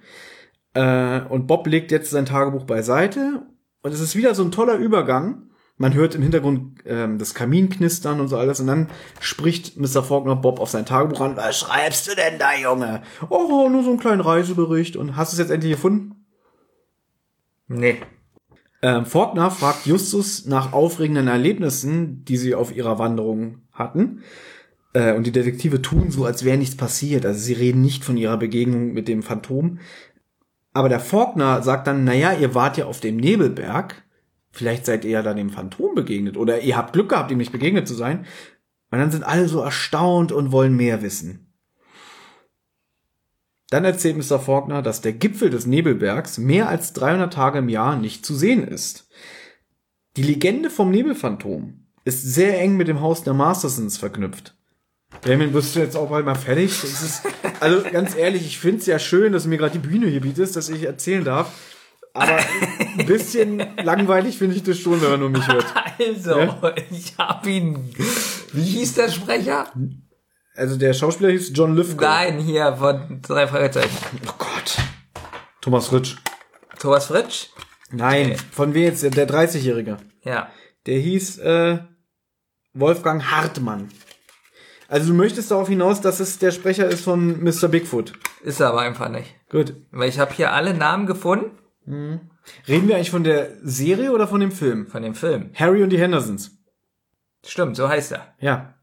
Äh, und Bob legt jetzt sein Tagebuch beiseite. Und es ist wieder so ein toller Übergang. Man hört im Hintergrund ähm, das Kamin knistern und so alles. Und dann spricht Mr. Faulkner Bob auf sein Tagebuch an. Was schreibst du denn da, Junge? Oh, nur so einen kleinen Reisebericht. Und hast du es jetzt endlich gefunden?
Nee.
Ähm, Faulkner fragt Justus nach aufregenden Erlebnissen, die sie auf ihrer Wanderung hatten. Äh, und die Detektive tun so, als wäre nichts passiert. Also sie reden nicht von ihrer Begegnung mit dem Phantom. Aber der Faulkner sagt dann, naja, ihr wart ja auf dem Nebelberg. Vielleicht seid ihr ja dann dem Phantom begegnet. Oder ihr habt Glück gehabt, ihm nicht begegnet zu sein. Und dann sind alle so erstaunt und wollen mehr wissen. Dann erzählt Mr. Faulkner, dass der Gipfel des Nebelbergs mehr als 300 Tage im Jahr nicht zu sehen ist. Die Legende vom Nebelphantom ist sehr eng mit dem Haus der Mastersons verknüpft. Benjamin, bist du jetzt auch bald mal fertig? Ist, also ganz ehrlich, ich finde es ja schön, dass du mir gerade die Bühne hier bietest, dass ich erzählen darf. Aber ein bisschen langweilig finde ich das schon, wenn man nur mich hört.
Also,
Ja?
ich hab ihn. Wie hieß der Sprecher?
Also der Schauspieler hieß John Lithgow.
Nein, hier von drei Fragezeichen.
Oh Gott. Thomas Ritsch.
Thomas Fritsch?
Nein, von wem jetzt? Der 30-Jährige.
Ja.
Der hieß äh, Wolfgang Hartmann. Also du möchtest darauf hinaus, dass es der Sprecher ist von Mr. Bigfoot.
Ist er aber einfach nicht.
Gut.
Weil ich habe hier alle Namen gefunden
Reden wir eigentlich von der Serie oder von dem Film?
von dem Film.
Harry und die Hendersons.
Stimmt, so heißt er.
Ja.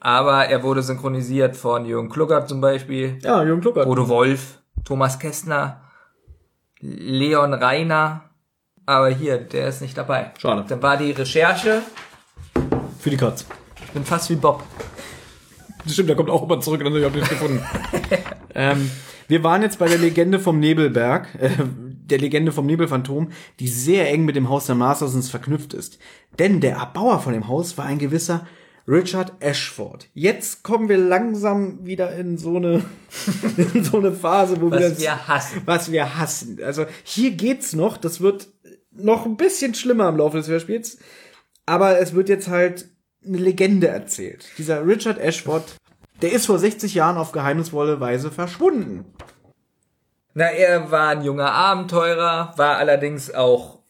Aber er wurde synchronisiert von Jürgen Kluckert zum Beispiel,
Ja, Jürgen Kluckert.
Bodo Wolf, Thomas Kästner, Leon Reiner. Aber hier, der ist nicht dabei.
Schade.
Dann war die Recherche,
Für die Katz.
ich bin fast wie Bob.
Das stimmt, der kommt auch immer zurück und dann habe ich gefunden. ähm, wir waren jetzt bei der Legende vom Nebelberg, äh, der Legende vom Nebelphantom, die sehr eng mit dem Haus der Mastersons verknüpft ist. Denn der Erbauer von dem Haus war ein gewisser Richard Ashford. Jetzt kommen wir langsam wieder in so eine, in so eine Phase, wo wir
Was
das,
wir hassen.
was wir hassen. Also hier geht's noch, das wird noch ein bisschen schlimmer im Laufe des Hörspiels, aber es wird jetzt halt eine Legende erzählt. Dieser Richard Ashford, der ist vor 60 Jahren auf geheimnisvolle Weise verschwunden.
Na, er war ein junger Abenteurer, war allerdings auch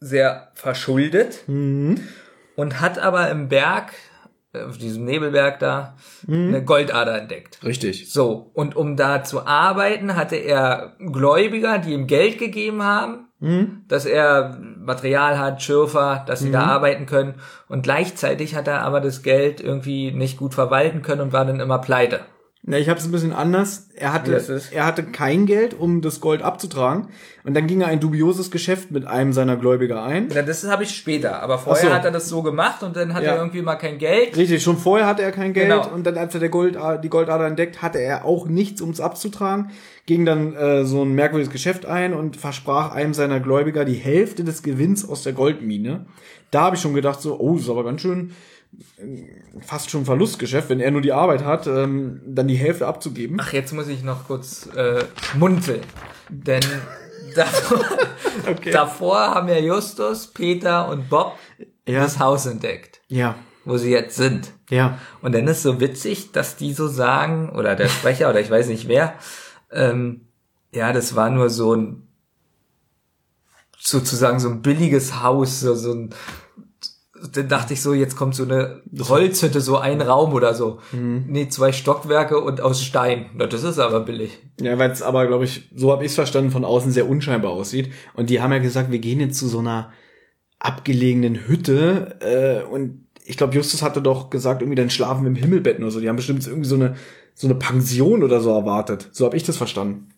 sehr verschuldet und hat aber im Berg, auf diesem Nebelberg da, eine Goldader entdeckt.
Richtig.
So, und um da zu arbeiten, hatte er Gläubiger, die ihm Geld gegeben haben, dass er Material hat, Schürfer, dass sie da arbeiten können. Und gleichzeitig hat er aber das Geld irgendwie nicht gut verwalten können und war dann immer pleite.
Na, ich habe es ein bisschen anders. Er hatte, er hatte kein Geld, um das Gold abzutragen. Und dann ging er ein dubioses Geschäft mit einem seiner Gläubiger ein.
Ja, das habe ich später, aber vorher
so.
hat er das so gemacht und dann hat
Ja.
er irgendwie mal kein Geld.
Richtig, schon vorher hatte er kein Geld
Genau.
und dann, als er der Gold, die Goldader entdeckt, hatte er auch nichts, um es abzutragen, ging dann äh, so ein merkwürdiges Geschäft ein und versprach einem seiner Gläubiger die Hälfte des Gewinns aus der Goldmine. Da habe ich schon gedacht, so, oh, das ist aber ganz schön fast schon Verlustgeschäft, wenn er nur die Arbeit hat, ähm, dann die Hälfte abzugeben.
Ach, jetzt muss ich noch kurz äh, schmunzeln. Denn davor, davor haben ja Justus, Peter und Bob
Ja.
das Haus entdeckt,
Ja,
wo sie jetzt sind.
ja.
Und dann ist so witzig, dass die so sagen, oder der Sprecher, oder ich weiß nicht wer, ähm, ja, das war nur so ein, sozusagen so ein billiges Haus, so, so ein, dann dachte ich so, jetzt kommt so eine Holzhütte, so ein Raum oder so. Nee, zwei Stockwerke und aus Stein. Na, das ist aber billig.
Ja, weil es aber, glaube ich, so habe ich es verstanden, von außen sehr unscheinbar aussieht. Und die haben ja gesagt, wir gehen jetzt zu so einer abgelegenen Hütte. Äh, und ich glaube, Justus hatte doch gesagt, irgendwie dann schlafen wir im Himmelbetten oder so. Die haben bestimmt irgendwie so eine, so eine Pension oder so erwartet. So habe ich das verstanden.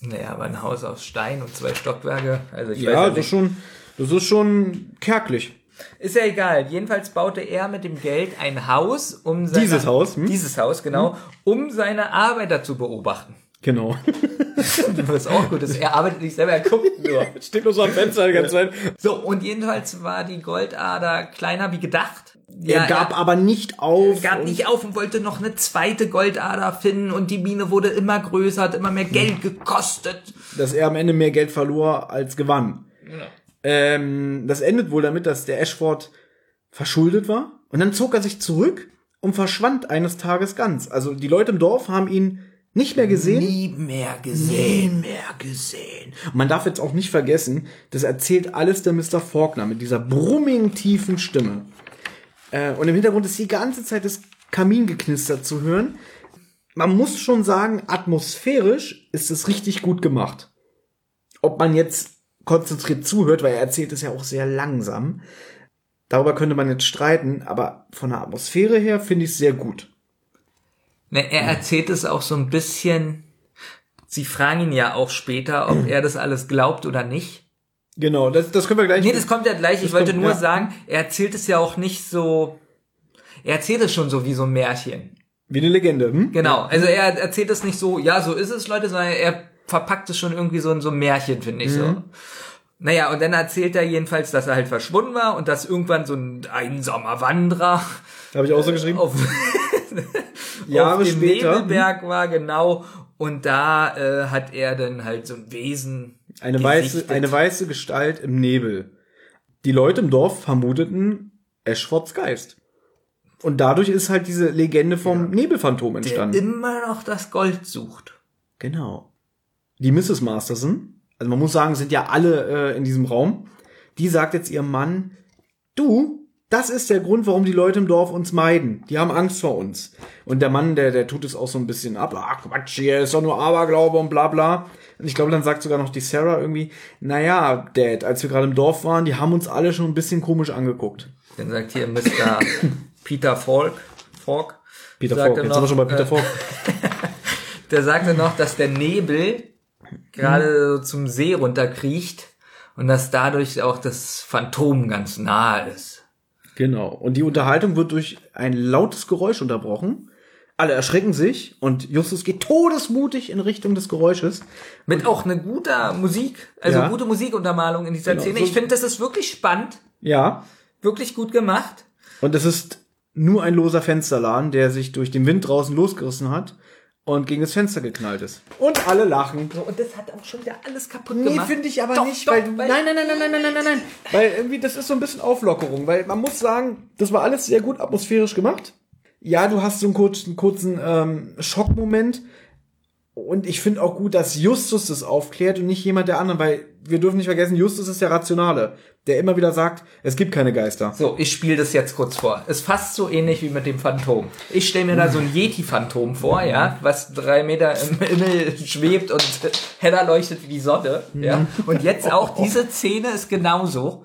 Naja, aber ein Haus aus Stein und zwei Stockwerke. Also ich
Ja,
weiß ja
das ist schon, das ist schon kärglich.
Ist ja egal. Jedenfalls baute er mit dem Geld ein Haus, um seine,
Dieses Haus, hm?
Dieses Haus, genau, um seine Arbeiter zu beobachten.
Genau.
Was auch gut ist. Er arbeitet nicht selber, er guckt nur.
Steht nur so am Fenster die ganze Zeit.
So, und jedenfalls war die Goldader kleiner wie gedacht.
er gab aber nicht auf.
er gab nicht auf und wollte noch eine zweite Goldader finden und die Mine wurde immer größer, hat immer mehr Geld gekostet.
dass er am Ende mehr Geld verlor als gewann. Ähm, das endet wohl damit, dass der Ashford verschuldet war. Und dann zog er sich zurück und verschwand eines Tages ganz. Also die Leute im Dorf haben ihn nicht mehr gesehen.
Nie mehr
Nie
gesehen.
mehr gesehen. Und man darf jetzt auch nicht vergessen, das erzählt alles der Mr. Faulkner mit dieser brummigen, tiefen Stimme. Äh, und im Hintergrund ist die ganze Zeit das Kamingeknister zu hören. Man muss schon sagen, atmosphärisch ist es richtig gut gemacht. Ob man jetzt konzentriert zuhört, weil er erzählt es ja auch sehr langsam. Darüber könnte man jetzt streiten, aber von der Atmosphäre her finde ich es sehr gut.
Ne, er erzählt es auch so ein bisschen. Sie fragen ihn ja auch später, ob er das alles glaubt oder nicht.
Genau, das, das können wir gleich.
Nee, das kommt ja gleich. Ich wollte
kommt-
nur
ja.
sagen, er erzählt es ja auch nicht so. Er erzählt es schon so wie so ein Märchen.
wie eine Legende. Hm?
Genau. Also er erzählt es nicht so, ja, so ist es, Leute, sondern er verpackt es schon irgendwie so in so ein Märchen, finde ich so. Naja, und dann erzählt er jedenfalls, dass er halt verschwunden war und dass irgendwann so ein einsamer Wanderer
Habe ich auch so geschrieben.
auf,
Jahre
auf dem
später.
Nebelberg war, genau. Und da äh, hat er dann halt so ein Wesen.
Eine weiße, eine weiße Gestalt im Nebel. Die Leute im Dorf vermuteten Ashfords Geist. Und dadurch ist halt diese Legende vom Nebelphantom
der
entstanden.
immer noch das Gold sucht.
Genau. Die Mrs. Masterson, also man muss sagen, sind ja alle äh, in diesem Raum, die sagt jetzt ihrem Mann, du, das ist der Grund, warum die Leute im Dorf uns meiden. Die haben Angst vor uns. Und der Mann, der, der tut es auch so ein bisschen ab. Ach, Quatsch, hier ist doch nur Aberglaube und bla bla. Und ich glaube, dann sagt sogar noch die Sarah irgendwie, naja, Dad, als wir gerade im Dorf waren, die haben uns alle schon ein bisschen komisch angeguckt.
Dann sagt hier Mr. Peter Falk, Falk
Peter Falk, jetzt
noch,
sind wir schon bei Peter
äh,
Falk.
Der sagte noch, dass der Nebel gerade so zum See runterkriecht und dass dadurch auch das Phantom ganz nahe ist.
Genau. Und die Unterhaltung wird durch ein lautes Geräusch unterbrochen. Alle erschrecken sich und Justus geht todesmutig in Richtung des Geräusches.
Mit auch eine gute Musik, also
Ja.
gute Musikuntermalung in dieser
Genau,
Szene. Ich finde, das ist wirklich spannend,
Ja.
wirklich gut gemacht.
Und es ist nur ein loser Fensterladen, der sich durch den Wind draußen losgerissen hat und gegen das Fenster geknallt ist. Und alle lachen.
So, und das hat auch schon wieder alles kaputt
Nee,
gemacht.
finde ich aber
Doch,
nicht,
doch,
weil, du- nein, nein, nein, nein, nein, nein, nein, nein, nein, weil irgendwie das ist so ein bisschen Auflockerung, weil man muss sagen, das war alles sehr gut atmosphärisch gemacht. Ja, du hast so einen kurzen, kurzen ähm, Schockmoment und ich finde auch gut, dass Justus das aufklärt und nicht jemand der anderen, weil wir dürfen nicht vergessen, Justus ist der Rationale, der immer wieder sagt, es gibt keine Geister.
So, ich spiele das jetzt kurz vor. Ist fast so ähnlich wie mit dem Phantom. Ich stelle mir da so ein Yeti-Phantom vor, ja, was drei Meter im Himmel schwebt und heller leuchtet wie die Sonne, ja. Und jetzt auch diese Szene ist genauso,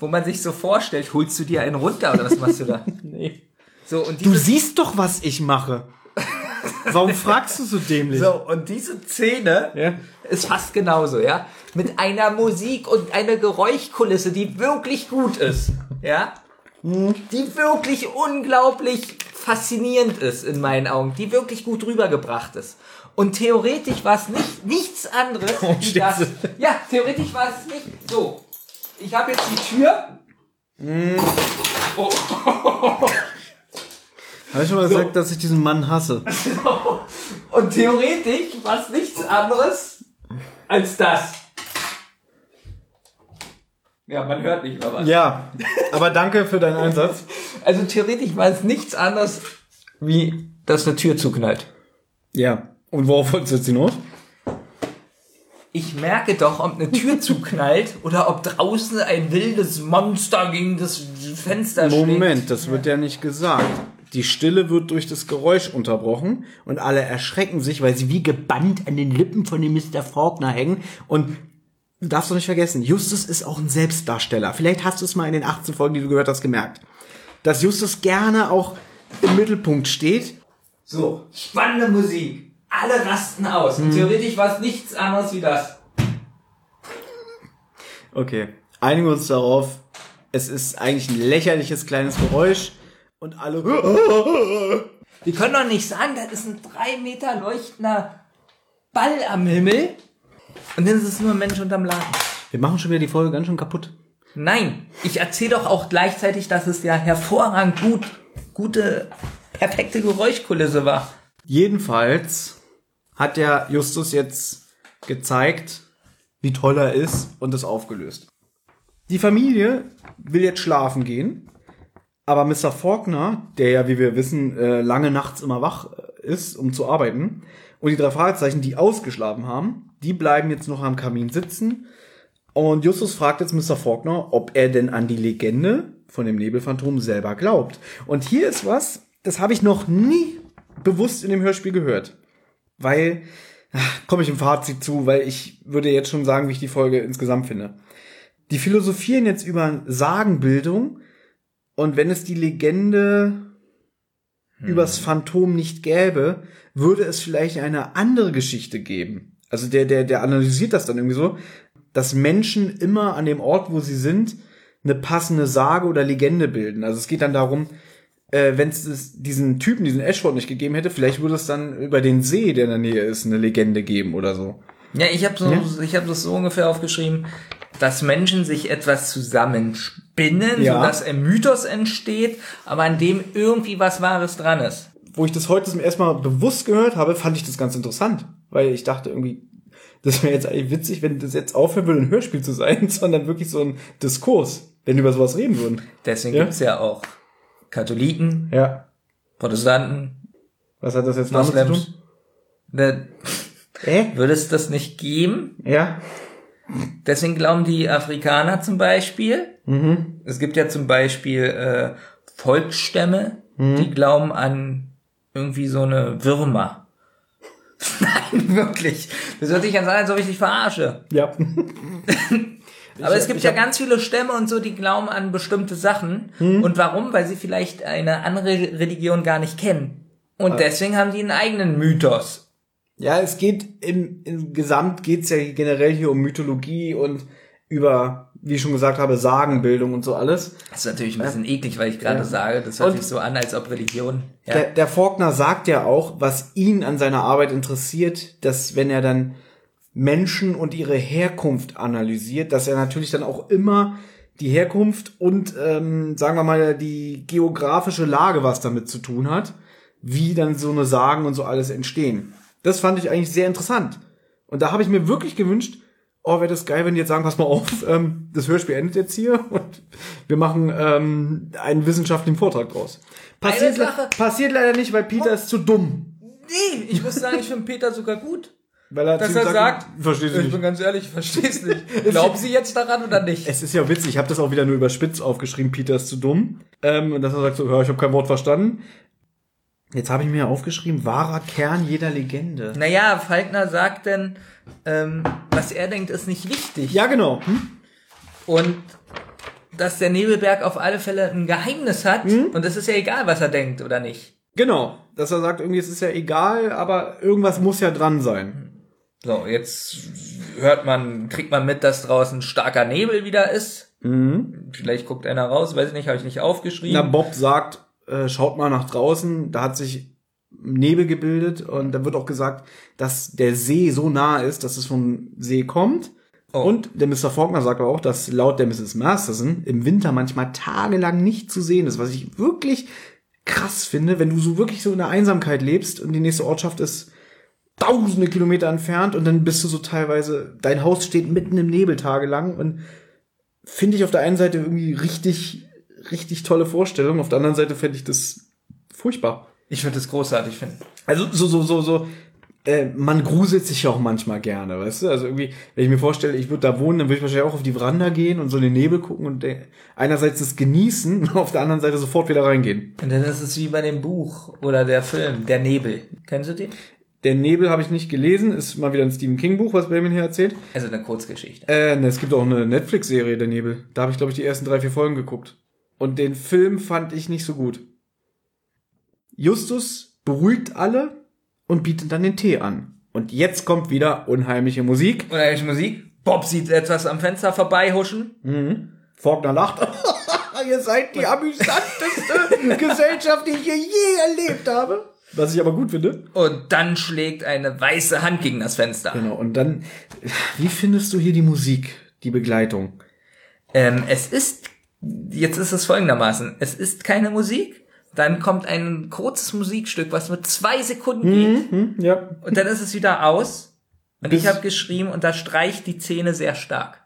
wo man sich so vorstellt, holst du dir einen runter oder was machst du da?
Nee.
So, und
Du siehst doch, was ich mache. Warum fragst du so dämlich?
so, und diese Szene
Ja.
ist fast genauso, ja. Mit einer Musik und einer Geräuschkulisse, die wirklich gut ist, ja. Die wirklich unglaublich faszinierend ist in meinen Augen, die wirklich gut rübergebracht ist. Und theoretisch war es nicht, nichts anderes wie
steht
das. Ja, theoretisch war es nicht so. Ich habe jetzt die Tür. Oh,
Habe ich schon mal gesagt, dass ich diesen Mann hasse?
und theoretisch war es nichts anderes als das. Ja, man hört nicht mal was.
Ja, aber danke für deinen Einsatz.
Also theoretisch war es nichts anderes, wie dass eine Tür zuknallt.
Ja. Und worauf wolltest du jetzt hinaus?
Ich merke doch, ob eine Tür zuknallt oder ob draußen ein wildes Monster gegen das Fenster schlägt.
Moment, das wird ja nicht gesagt. Die Stille wird durch das Geräusch unterbrochen und alle erschrecken sich, weil sie wie gebannt an den Lippen von dem Mr. Faulkner hängen. Und du darfst doch nicht vergessen, Justus ist auch ein Selbstdarsteller. Vielleicht hast du es mal in den 18 Folgen, die du gehört hast, gemerkt. Dass Justus gerne auch im Mittelpunkt steht.
So, spannende Musik. Alle rasten aus. Und theoretisch war es nichts anderes wie das.
Okay, einigen wir uns darauf. Es ist eigentlich ein lächerliches kleines Geräusch und alle.
Wir können doch nicht sagen, das ist ein drei Meter leuchtender Ball am Himmel. Und dann ist es nur ein Mensch unterm Laden.
Wir machen schon wieder die Folge ganz schön kaputt.
Nein, ich erzähle doch auch gleichzeitig, dass es ja hervorragend gut, gute, perfekte Geräuschkulisse war.
Jedenfalls hat der Justus jetzt gezeigt, wie toll er ist und es aufgelöst. Die Familie will jetzt schlafen gehen, aber Mr. Faulkner, der ja, wie wir wissen, äh, lange nachts immer wach äh, ist, um zu arbeiten, und die drei Fragezeichen, die ausgeschlafen haben, die bleiben jetzt noch am Kamin sitzen. Und Justus fragt jetzt Mr. Faulkner, ob er denn an die Legende von dem Nebelphantom selber glaubt. Und hier ist was, das habe ich noch nie bewusst in dem Hörspiel gehört. Weil, komme ich im Fazit zu, weil ich würde jetzt schon sagen, wie ich die Folge insgesamt finde. Die philosophieren jetzt über Sagenbildung und wenn es die Legende übers Phantom nicht gäbe, würde es vielleicht eine andere Geschichte geben. Also der, der, der analysiert das dann irgendwie so, dass Menschen immer an dem Ort, wo sie sind, eine passende Sage oder Legende bilden. Also es geht dann darum, äh, wenn es diesen Typen, diesen Ashford nicht gegeben hätte, vielleicht würde es dann über den See, der in der Nähe ist, eine Legende geben oder so.
Ja, ich habe so,
Ja.
ich habe das so ungefähr aufgeschrieben, dass Menschen sich etwas zusammenspinnen,
Ja.
sodass ein Mythos entsteht, aber an dem irgendwie was Wahres dran ist.
Wo ich das heute zum ersten Mal bewusst gehört habe, fand ich das ganz interessant, weil ich dachte irgendwie, das wäre jetzt eigentlich witzig, wenn das jetzt aufhören würde, ein Hörspiel zu sein, sondern wirklich so ein Diskurs, wenn wir über sowas reden würden.
Deswegen
Ja.
gibt's ja auch Katholiken,
Ja.
Protestanten,
Was hat das jetzt damit zu
Moslems.
tun?
Da
Äh?
würde es das nicht geben,
Ja.
Deswegen glauben die Afrikaner zum Beispiel. Es gibt ja zum Beispiel äh, Volksstämme, die glauben an irgendwie so eine Würmer. Nein, wirklich. Das hört sich ganz an, als ob ich dich verarsche.
Ja.
Aber es gibt
ich
ja
hab-
ganz viele Stämme und so, die glauben an bestimmte Sachen.
Hm.
Und warum? Weil sie vielleicht eine andere Religion gar nicht kennen. Und deswegen haben die einen eigenen Mythos.
Ja, es geht im, im Gesamt geht's ja generell hier um Mythologie und über, wie ich schon gesagt habe, Sagenbildung und so alles.
Das ist natürlich ein bisschen eklig, weil ich gerade
Ja.
sage, das hört
Und-
sich so an, als ob Religion. Ja.
Der, der Faulkner sagt ja auch, was ihn an seiner Arbeit interessiert, dass wenn er dann Menschen und ihre Herkunft analysiert, dass er natürlich dann auch immer die Herkunft und ähm, sagen wir mal die geografische Lage was damit zu tun hat, wie dann so eine Sagen und so alles entstehen. Das fand ich eigentlich sehr interessant. Und da habe ich mir wirklich gewünscht, oh, wäre das geil, wenn die jetzt sagen, pass mal auf, ähm, das Hörspiel endet jetzt hier und wir machen ähm, einen wissenschaftlichen Vortrag draus. Passiert,
Sache-
passiert leider nicht, weil Peter ist zu dumm.
Nee, ich muss sagen, ich finde Peter sogar gut.
Weil er
Dass er sagt,
du
ich
nicht.
bin ganz ehrlich, ich verstehe es nicht. Glauben Sie jetzt daran oder nicht?
Es ist ja witzig, ich habe das auch wieder nur überspitzt aufgeschrieben, Peter ist zu dumm. Ähm, und dass er sagt so, ja, ich habe kein Wort verstanden. Jetzt habe ich mir aufgeschrieben, wahrer Kern jeder Legende.
Naja, Falkner sagt dann, ähm, was er denkt, ist nicht wichtig.
Ja, genau. Hm?
Und dass der Nebelberg auf alle Fälle ein Geheimnis hat. Und es ist ja egal, was er denkt oder nicht.
Genau. Dass er sagt, irgendwie, es ist ja egal, aber irgendwas muss ja dran sein.
So, jetzt hört man, kriegt man mit, dass draußen starker Nebel wieder ist. Vielleicht guckt einer raus, weiß ich nicht, habe ich nicht aufgeschrieben.
Na, Bob sagt, äh, schaut mal nach draußen, da hat sich Nebel gebildet und da wird auch gesagt, dass der See so nah ist, dass es vom See kommt.
Oh.
Und der Mr. Faulkner sagt aber auch, dass laut der Mrs. Masterson im Winter manchmal tagelang nicht zu sehen ist, was ich wirklich krass finde, wenn du so wirklich so in der Einsamkeit lebst und die nächste Ortschaft ist tausende Kilometer entfernt und dann bist du so teilweise, dein Haus steht mitten im Nebel tagelang und finde ich auf der einen Seite irgendwie richtig, richtig tolle Vorstellung, auf der anderen Seite fände ich das furchtbar.
ich finde das großartig, ich finde.
Also so, so, so, so, äh, man gruselt sich ja auch manchmal gerne, weißt du? Also irgendwie, wenn ich mir vorstelle, ich würde da wohnen, dann würde ich wahrscheinlich auch auf die Veranda gehen und so in den Nebel gucken und äh, einerseits das genießen und auf der anderen Seite sofort wieder reingehen.
Und dann ist es wie bei dem Buch oder der Film, Der Nebel. Kennst du den?
Der Nebel habe ich nicht gelesen, ist mal wieder ein Stephen King Buch, was Benjamin hier erzählt.
Also eine Kurzgeschichte.
Äh, ne, es gibt auch eine Netflix-Serie, Der Nebel. Da habe ich, glaube ich, die ersten drei, vier Folgen geguckt. Und den Film fand ich nicht so gut. Justus beruhigt alle und bietet dann den Tee an. Und jetzt kommt wieder unheimliche Musik.
Und eigentlich Musik. Bob sieht etwas am Fenster vorbeihuschen.
Faulkner lacht. Ihr seid die amüsanteste Gesellschaft, die ich hier je erlebt habe. Was ich aber gut finde.
Und dann schlägt eine weiße Hand gegen das Fenster.
Genau, und dann, wie findest du hier die Musik, die Begleitung?
Ähm, es ist, jetzt ist es folgendermaßen, es ist keine Musik, dann kommt ein kurzes Musikstück, was nur zwei Sekunden geht,
Hm, ja.
und dann ist es wieder aus. Und
Bis-
ich habe geschrieben, und da streicht die Szene sehr stark.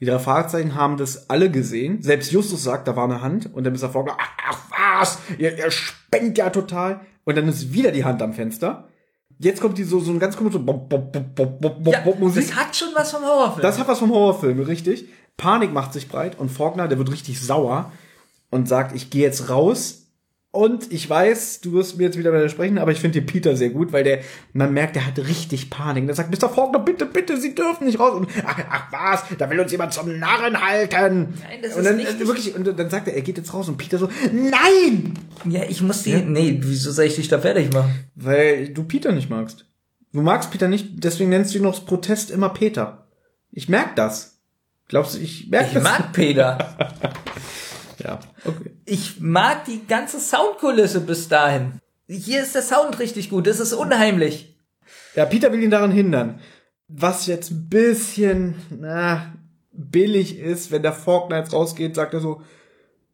Die drei Fahrzeichen haben das alle gesehen. Selbst Justus sagt, da war eine Hand. Und dann ist er vorgegangen, ach, ach was, ihr, ihr spennt ja total. Und dann ist wieder die Hand am Fenster. Jetzt kommt die so, so ein ganz komische Bop, Bop, Bop, Bop, Bop,
Ja,
Bop Musik.
das hat schon was vom Horrorfilm.
Das hat was vom Horrorfilm, richtig. Panik macht sich breit und Faulkner, der wird richtig sauer und sagt, ich gehe jetzt raus. Und ich weiß, du wirst mir jetzt wieder widersprechen, aber ich finde den Peter sehr gut, weil der, man merkt, der hat richtig Panik. Der sagt, Mr. Faulkner, bitte, bitte, Sie dürfen nicht raus. Und ach, ach was, da will uns jemand zum Narren halten.
Nein, das
und
ist
dann,
nicht-
äh, wirklich, und dann sagt er, er geht jetzt raus und Peter so, nein!
ja, ich muss die, nee, wieso soll ich dich da fertig machen?
Weil du Peter nicht magst. Du magst Peter nicht, deswegen nennst du ihn aus Protest immer Peter. Ich merk das. Glaubst du, ich merk
Ich
das?
mag Peter.
Ja, okay.
Ich mag die ganze Soundkulisse bis dahin. Hier ist der Sound richtig gut, das ist unheimlich.
Ja, Peter will ihn daran hindern. Was jetzt ein bisschen, na, billig ist, wenn der jetzt rausgeht, sagt er so,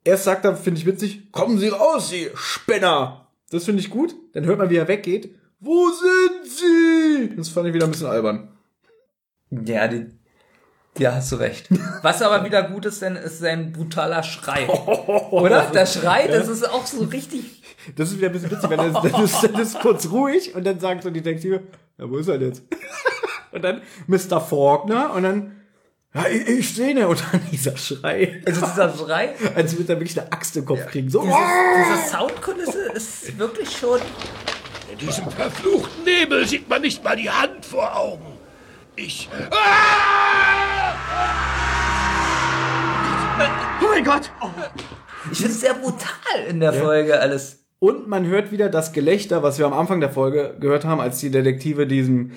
erst sagt er, finde ich witzig, kommen Sie raus, Sie Spinner. Das finde ich gut. Dann hört man, wie er weggeht. Wo sind Sie? Das fand ich wieder ein bisschen albern.
Ja, die, ja, hast du recht. Was aber wieder gut ist, denn ist sein brutaler Schrei. Oder? Der Schrei, das ist auch so richtig.
Das ist wieder ein bisschen witzig, wenn er, dann, ist, dann ist kurz ruhig und dann sagt so die Detektive, ja, wo ist er jetzt? Und dann Mr. Faulkner und dann, Ja, ich, ich sehe ne. Und dann dieser Schrei.
Also dieser Schrei,
Als würde er wirklich eine Axt im Kopf kriegen. So,
diese, diese Soundkulisse ist wirklich schon.
In diesem verfluchten Nebel sieht man nicht mal die Hand vor Augen. Ich. Ah!
Oh mein Gott.
Ich finde es sehr brutal in der Folge alles.
Und man hört wieder das Gelächter, was wir am Anfang der Folge gehört haben, als die Detektive diesem,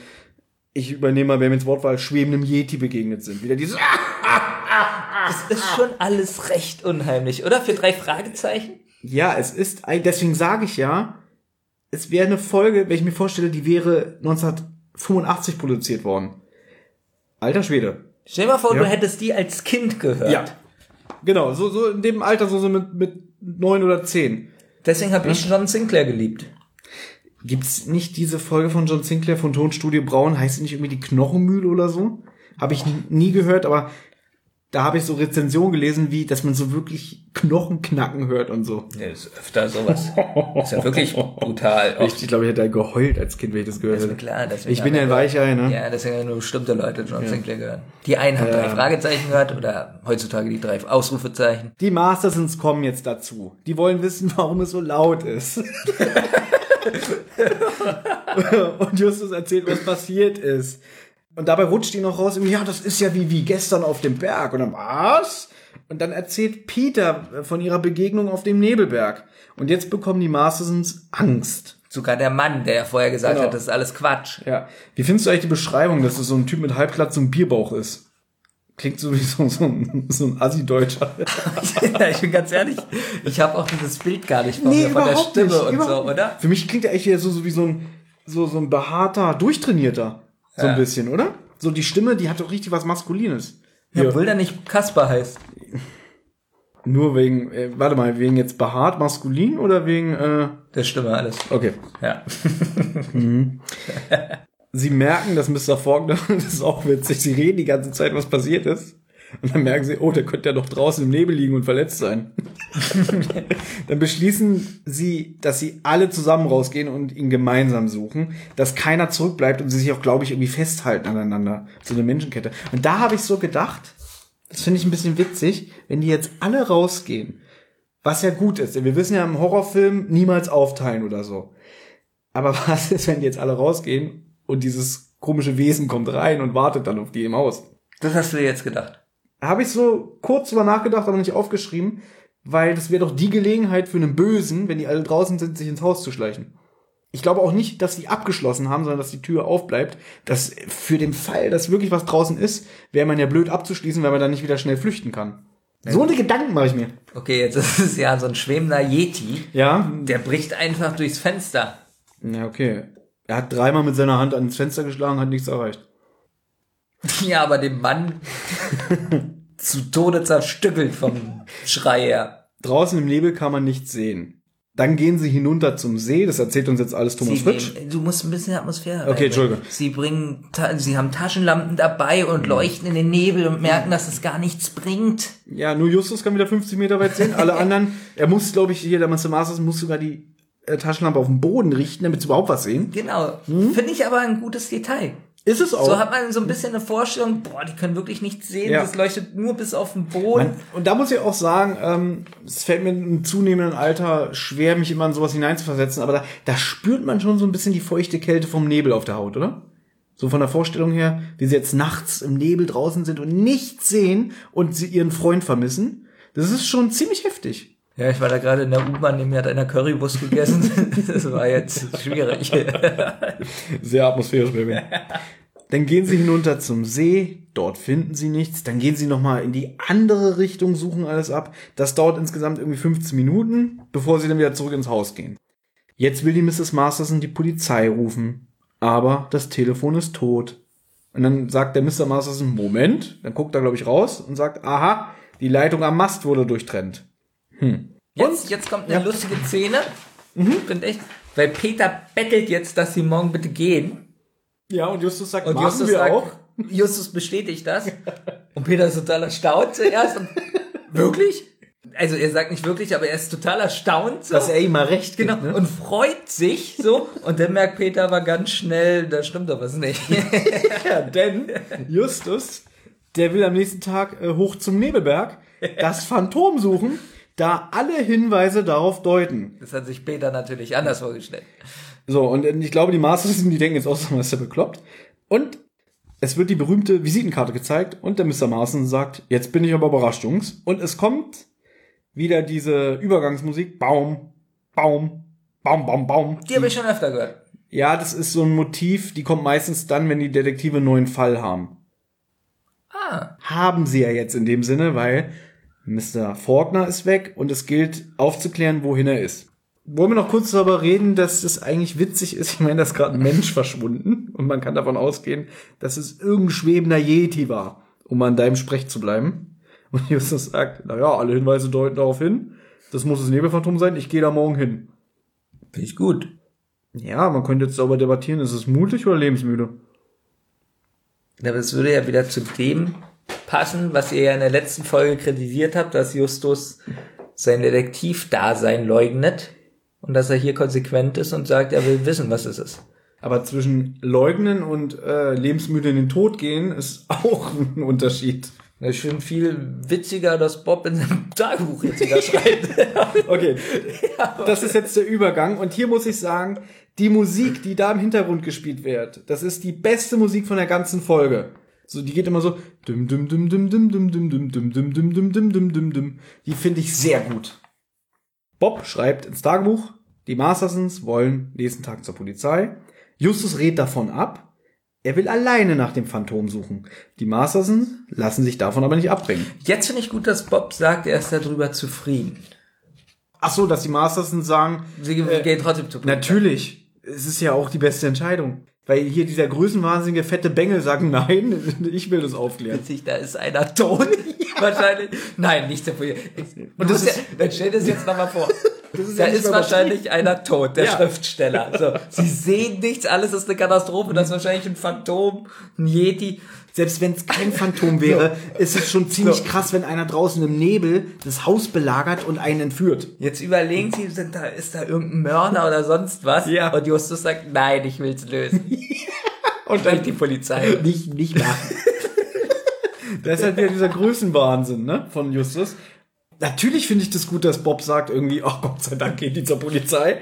ich übernehme mal, wer mit Wortwahl, schwebendem Yeti begegnet sind. Wieder dieses,
Das ist schon alles recht unheimlich, oder? Für drei Fragezeichen?
ja, es ist, deswegen sage ich ja, es wäre eine Folge, wenn ich mir vorstelle, die wäre 1985 produziert worden. Alter Schwede.
Stell dir mal vor,
Ja.
du hättest die als Kind gehört.
Ja. Genau, so, so in dem Alter, so, so mit, mit neun oder zehn.
Deswegen habe ich John Sinclair geliebt.
Gibt's nicht diese Folge von John Sinclair von Tonstudio Braun? Heißt sie nicht irgendwie die Knochenmühle oder so? Habe ich nie, nie gehört, aber da habe ich so Rezensionen gelesen, wie, dass man so wirklich Knochen knacken hört und so.
Ja, ist öfter sowas. ist ja wirklich brutal.
Ich, ich glaube, ich hätte da geheult als Kind, wenn ich das gehört
Ist mir
hätte.
klar,
Ich bin ja ein Weichei, ne?
Ja, deswegen haben nur bestimmte Leute John Sinclair gehört. Die einen haben drei Fragezeichen gehört oder heutzutage die drei Ausrufezeichen.
Die Mastersons kommen jetzt dazu. Die wollen wissen, warum es so laut ist. und Justus erzählt, was passiert ist. Und dabei rutscht die noch raus, irgendwie, ja, das ist ja wie, wie gestern auf dem Berg. Und dann, was? Und dann erzählt Peter von ihrer Begegnung auf dem Nebelberg. Und jetzt bekommen die Mastersons Angst.
Sogar der Mann, der ja vorher gesagt
Genau.
hat, das ist alles Quatsch.
Ja. Wie findest du eigentlich die Beschreibung, dass es so ein Typ mit Halbglatze und Bierbauch ist? Klingt so wie so, so ein, so ein Assi-Deutscher.
ja, ich bin ganz ehrlich, ich habe auch dieses Bild gar nicht von mir, von der Stimme
nicht,
und so, oder?
Für mich klingt er echt so, so wie so ein, so, so ein behaarter, durchtrainierter. So ein bisschen, oder? So die Stimme, die hat doch richtig was Maskulines.
Ja.
Ja.
Obwohl der nicht Kasper heißt.
Nur wegen, äh, warte mal, wegen jetzt behaart maskulin oder wegen, äh,
Der Stimme alles.
okay.
Ja.
Sie merken, dass Mr. Faulkner, das ist auch witzig, sie reden die ganze Zeit, was passiert ist. Und dann merken sie, oh, der könnte ja doch draußen im Nebel liegen und verletzt sein. dann beschließen sie, dass sie alle zusammen rausgehen und ihn gemeinsam suchen, dass keiner zurückbleibt und sie sich auch, glaube ich, irgendwie festhalten aneinander. So eine Menschenkette. Und da habe ich so gedacht, das finde ich ein bisschen witzig, wenn die jetzt alle rausgehen, was ja gut ist. Denn wir wissen ja im Horrorfilm niemals aufteilen oder so. Aber was ist, wenn die jetzt alle rausgehen und dieses komische Wesen kommt rein und wartet dann auf die im Haus?
Das hast du dir jetzt gedacht.
Habe ich so kurz drüber nachgedacht, aber nicht aufgeschrieben, weil das wäre doch die Gelegenheit für einen Bösen, wenn die alle draußen sind, sich ins Haus zu schleichen. Ich glaube auch nicht, dass die abgeschlossen haben, sondern dass die Tür aufbleibt. Dass für den Fall, dass wirklich was draußen ist, wäre man ja blöd abzuschließen, weil man dann nicht wieder schnell flüchten kann. So eine Gedanken mache ich mir.
Okay, jetzt ist es ja so ein schwebender Yeti.
Ja,
Der bricht einfach durchs Fenster.
ja, okay. Er hat dreimal mit seiner Hand ans Fenster geschlagen, hat nichts erreicht.
Ja, aber den Mann zu Tode zerstückelt vom Schrei her.
Draußen im Nebel kann man nichts sehen. Dann gehen sie hinunter zum See, das erzählt uns jetzt alles Thomas Fritsch.
du musst ein bisschen Atmosphäre
Okay. Entschuldige.
Sie bringen, sie haben Taschenlampen dabei und leuchten in den Nebel und merken, dass es gar nichts bringt.
Ja, nur Justus kann wieder 50 Meter weit sehen. Alle anderen, er muss, glaube ich, hier, der Master Masters muss sogar die äh, Taschenlampe auf den Boden richten, damit sie überhaupt was sehen.
Genau. Finde ich aber ein gutes Detail.
Ist es auch.
So hat man so ein bisschen eine Vorstellung, boah, die können wirklich nichts sehen,
Ja.
das leuchtet nur bis auf den Boden.
Man, und da muss ich auch sagen, ähm, es fällt mir im zunehmenden Alter schwer, mich immer in sowas hineinzuversetzen, aber da, da spürt man schon so ein bisschen die feuchte Kälte vom Nebel auf der Haut, oder? So von der Vorstellung her, wie sie jetzt nachts im Nebel draußen sind und nichts sehen und sie ihren Freund vermissen. Das ist schon ziemlich heftig.
Ja, ich war da gerade in der U-Bahn, neben mir hat einer Currywurst gegessen. das war jetzt schwierig.
Sehr atmosphärisch, Baby. Dann gehen sie hinunter zum See, dort finden sie nichts. Dann gehen sie nochmal in die andere Richtung, suchen alles ab. Das dauert insgesamt irgendwie 15 Minuten, bevor sie dann wieder zurück ins Haus gehen. Jetzt will die Mrs. Masterson die Polizei rufen, aber das Telefon ist tot. Und dann sagt der Mr. Masterson, Moment, dann guckt er, glaube ich, raus und sagt, aha, die Leitung am Mast wurde durchtrennt.
Jetzt, jetzt kommt eine
Ja.
lustige Szene. Finde ich. Weil Peter bettelt jetzt, dass sie morgen bitte gehen.
Ja, und Justus sagt,
Und
machen
Justus
wir
sagt,
auch.
Justus bestätigt das. Und Peter ist total erstaunt zuerst. Und, wirklich? Also er sagt nicht wirklich, aber er ist total erstaunt. So.
Dass er ihm mal recht gibt,
Genau,
ne?
und freut sich so. Und dann merkt Peter aber ganz schnell, da stimmt doch was nicht.
Ja, denn Justus Der will am nächsten Tag äh, hoch zum Nebelberg das Phantom suchen, da alle Hinweise darauf deuten.
Das hat sich Peter natürlich anders vorgestellt.
So, und äh, ich glaube, die Masters, die denken jetzt auch, so, ist der bekloppt. Und es wird die berühmte Visitenkarte gezeigt und der Mr. Marson sagt, jetzt bin ich aber überrascht, Jungs. Und es kommt wieder diese Übergangsmusik. Baum, Baum, Baum, Baum, Baum.
Die habe ich schon öfter gehört.
Ja, das ist so ein Motiv, die kommt meistens dann, wenn die Detektive einen neuen Fall haben.
Ah,
Haben sie ja jetzt in dem Sinne, weil Mr. Faulkner ist weg und es gilt aufzuklären, wohin er ist. Wollen wir noch kurz darüber reden, dass es eigentlich witzig ist? Ich meine, da ist gerade ein Mensch verschwunden und man kann davon ausgehen, dass es irgendein schwebender Yeti war, um in deinem Sprech zu bleiben. Und Justus sagt, naja, alle Hinweise deuten darauf hin. Das muss das Nebelphantom sein, ich gehe da morgen hin.
finde ich gut.
Ja, man könnte jetzt darüber debattieren, ist es mutig oder lebensmüde?
Aber es würde ja wieder zu dem passen, was ihr ja in der letzten Folge kritisiert habt, dass Justus sein Detektivdasein leugnet und dass er hier konsequent ist und sagt, er will wissen, was es ist.
Aber zwischen leugnen und äh, lebensmüde in den Tod gehen ist auch ein Unterschied.
Das ist schon viel witziger, dass Bob in seinem Tagebuch jetzt wieder schreibt.
Okay, das ist jetzt der Übergang. Und hier muss ich sagen, die Musik, die da im Hintergrund gespielt wird, das ist die beste Musik von der ganzen Folge. So, die geht immer so. Dum, dum, dum, dum, dum, dum, dum, dum, dum, dum, dum, dum, dum, dum, dum, dum. Die finde ich sehr gut. Bob schreibt ins Tagebuch, die Mastersons wollen nächsten Tag zur Polizei. Justus rät davon ab. Er will alleine nach dem Phantom suchen. Die Mastersons lassen sich davon aber nicht abbringen.
Jetzt finde ich gut, dass Bob sagt, er ist darüber zufrieden.
Ach so, dass die Mastersons sagen,
Sie gehen trotzdem zu
Natürlich. Es ist ja auch die beste Entscheidung. Weil hier dieser größenwahnsinnige fette Bengel sagt, nein, ich will das aufklären.
Witzig, da ist einer tot. Wahrscheinlich. Nein, nicht der Polizei. Und
das ist-
ja, dann stell dir das jetzt nochmal vor.
ist
da
ja
ist wahrscheinlich einer tot, der
Ja.
Schriftsteller. So, sie sehen nichts, alles ist eine Katastrophe, das ist wahrscheinlich ein Phantom, ein Yeti.
Selbst wenn es kein Phantom wäre, ist es schon ziemlich
So.
krass, wenn einer draußen im Nebel das Haus belagert und einen entführt.
Jetzt überlegen sie, sind da, ist da irgendein Mörder oder sonst was?
Ja.
Und Justus sagt, nein, ich will's lösen.
Und
Vielleicht die Polizei.
nicht, nicht machen. das ist halt wieder dieser Größenwahnsinn, ne, von Justus. Natürlich finde ich das gut, dass Bob sagt irgendwie, oh Gott sei Dank geht die zur Polizei.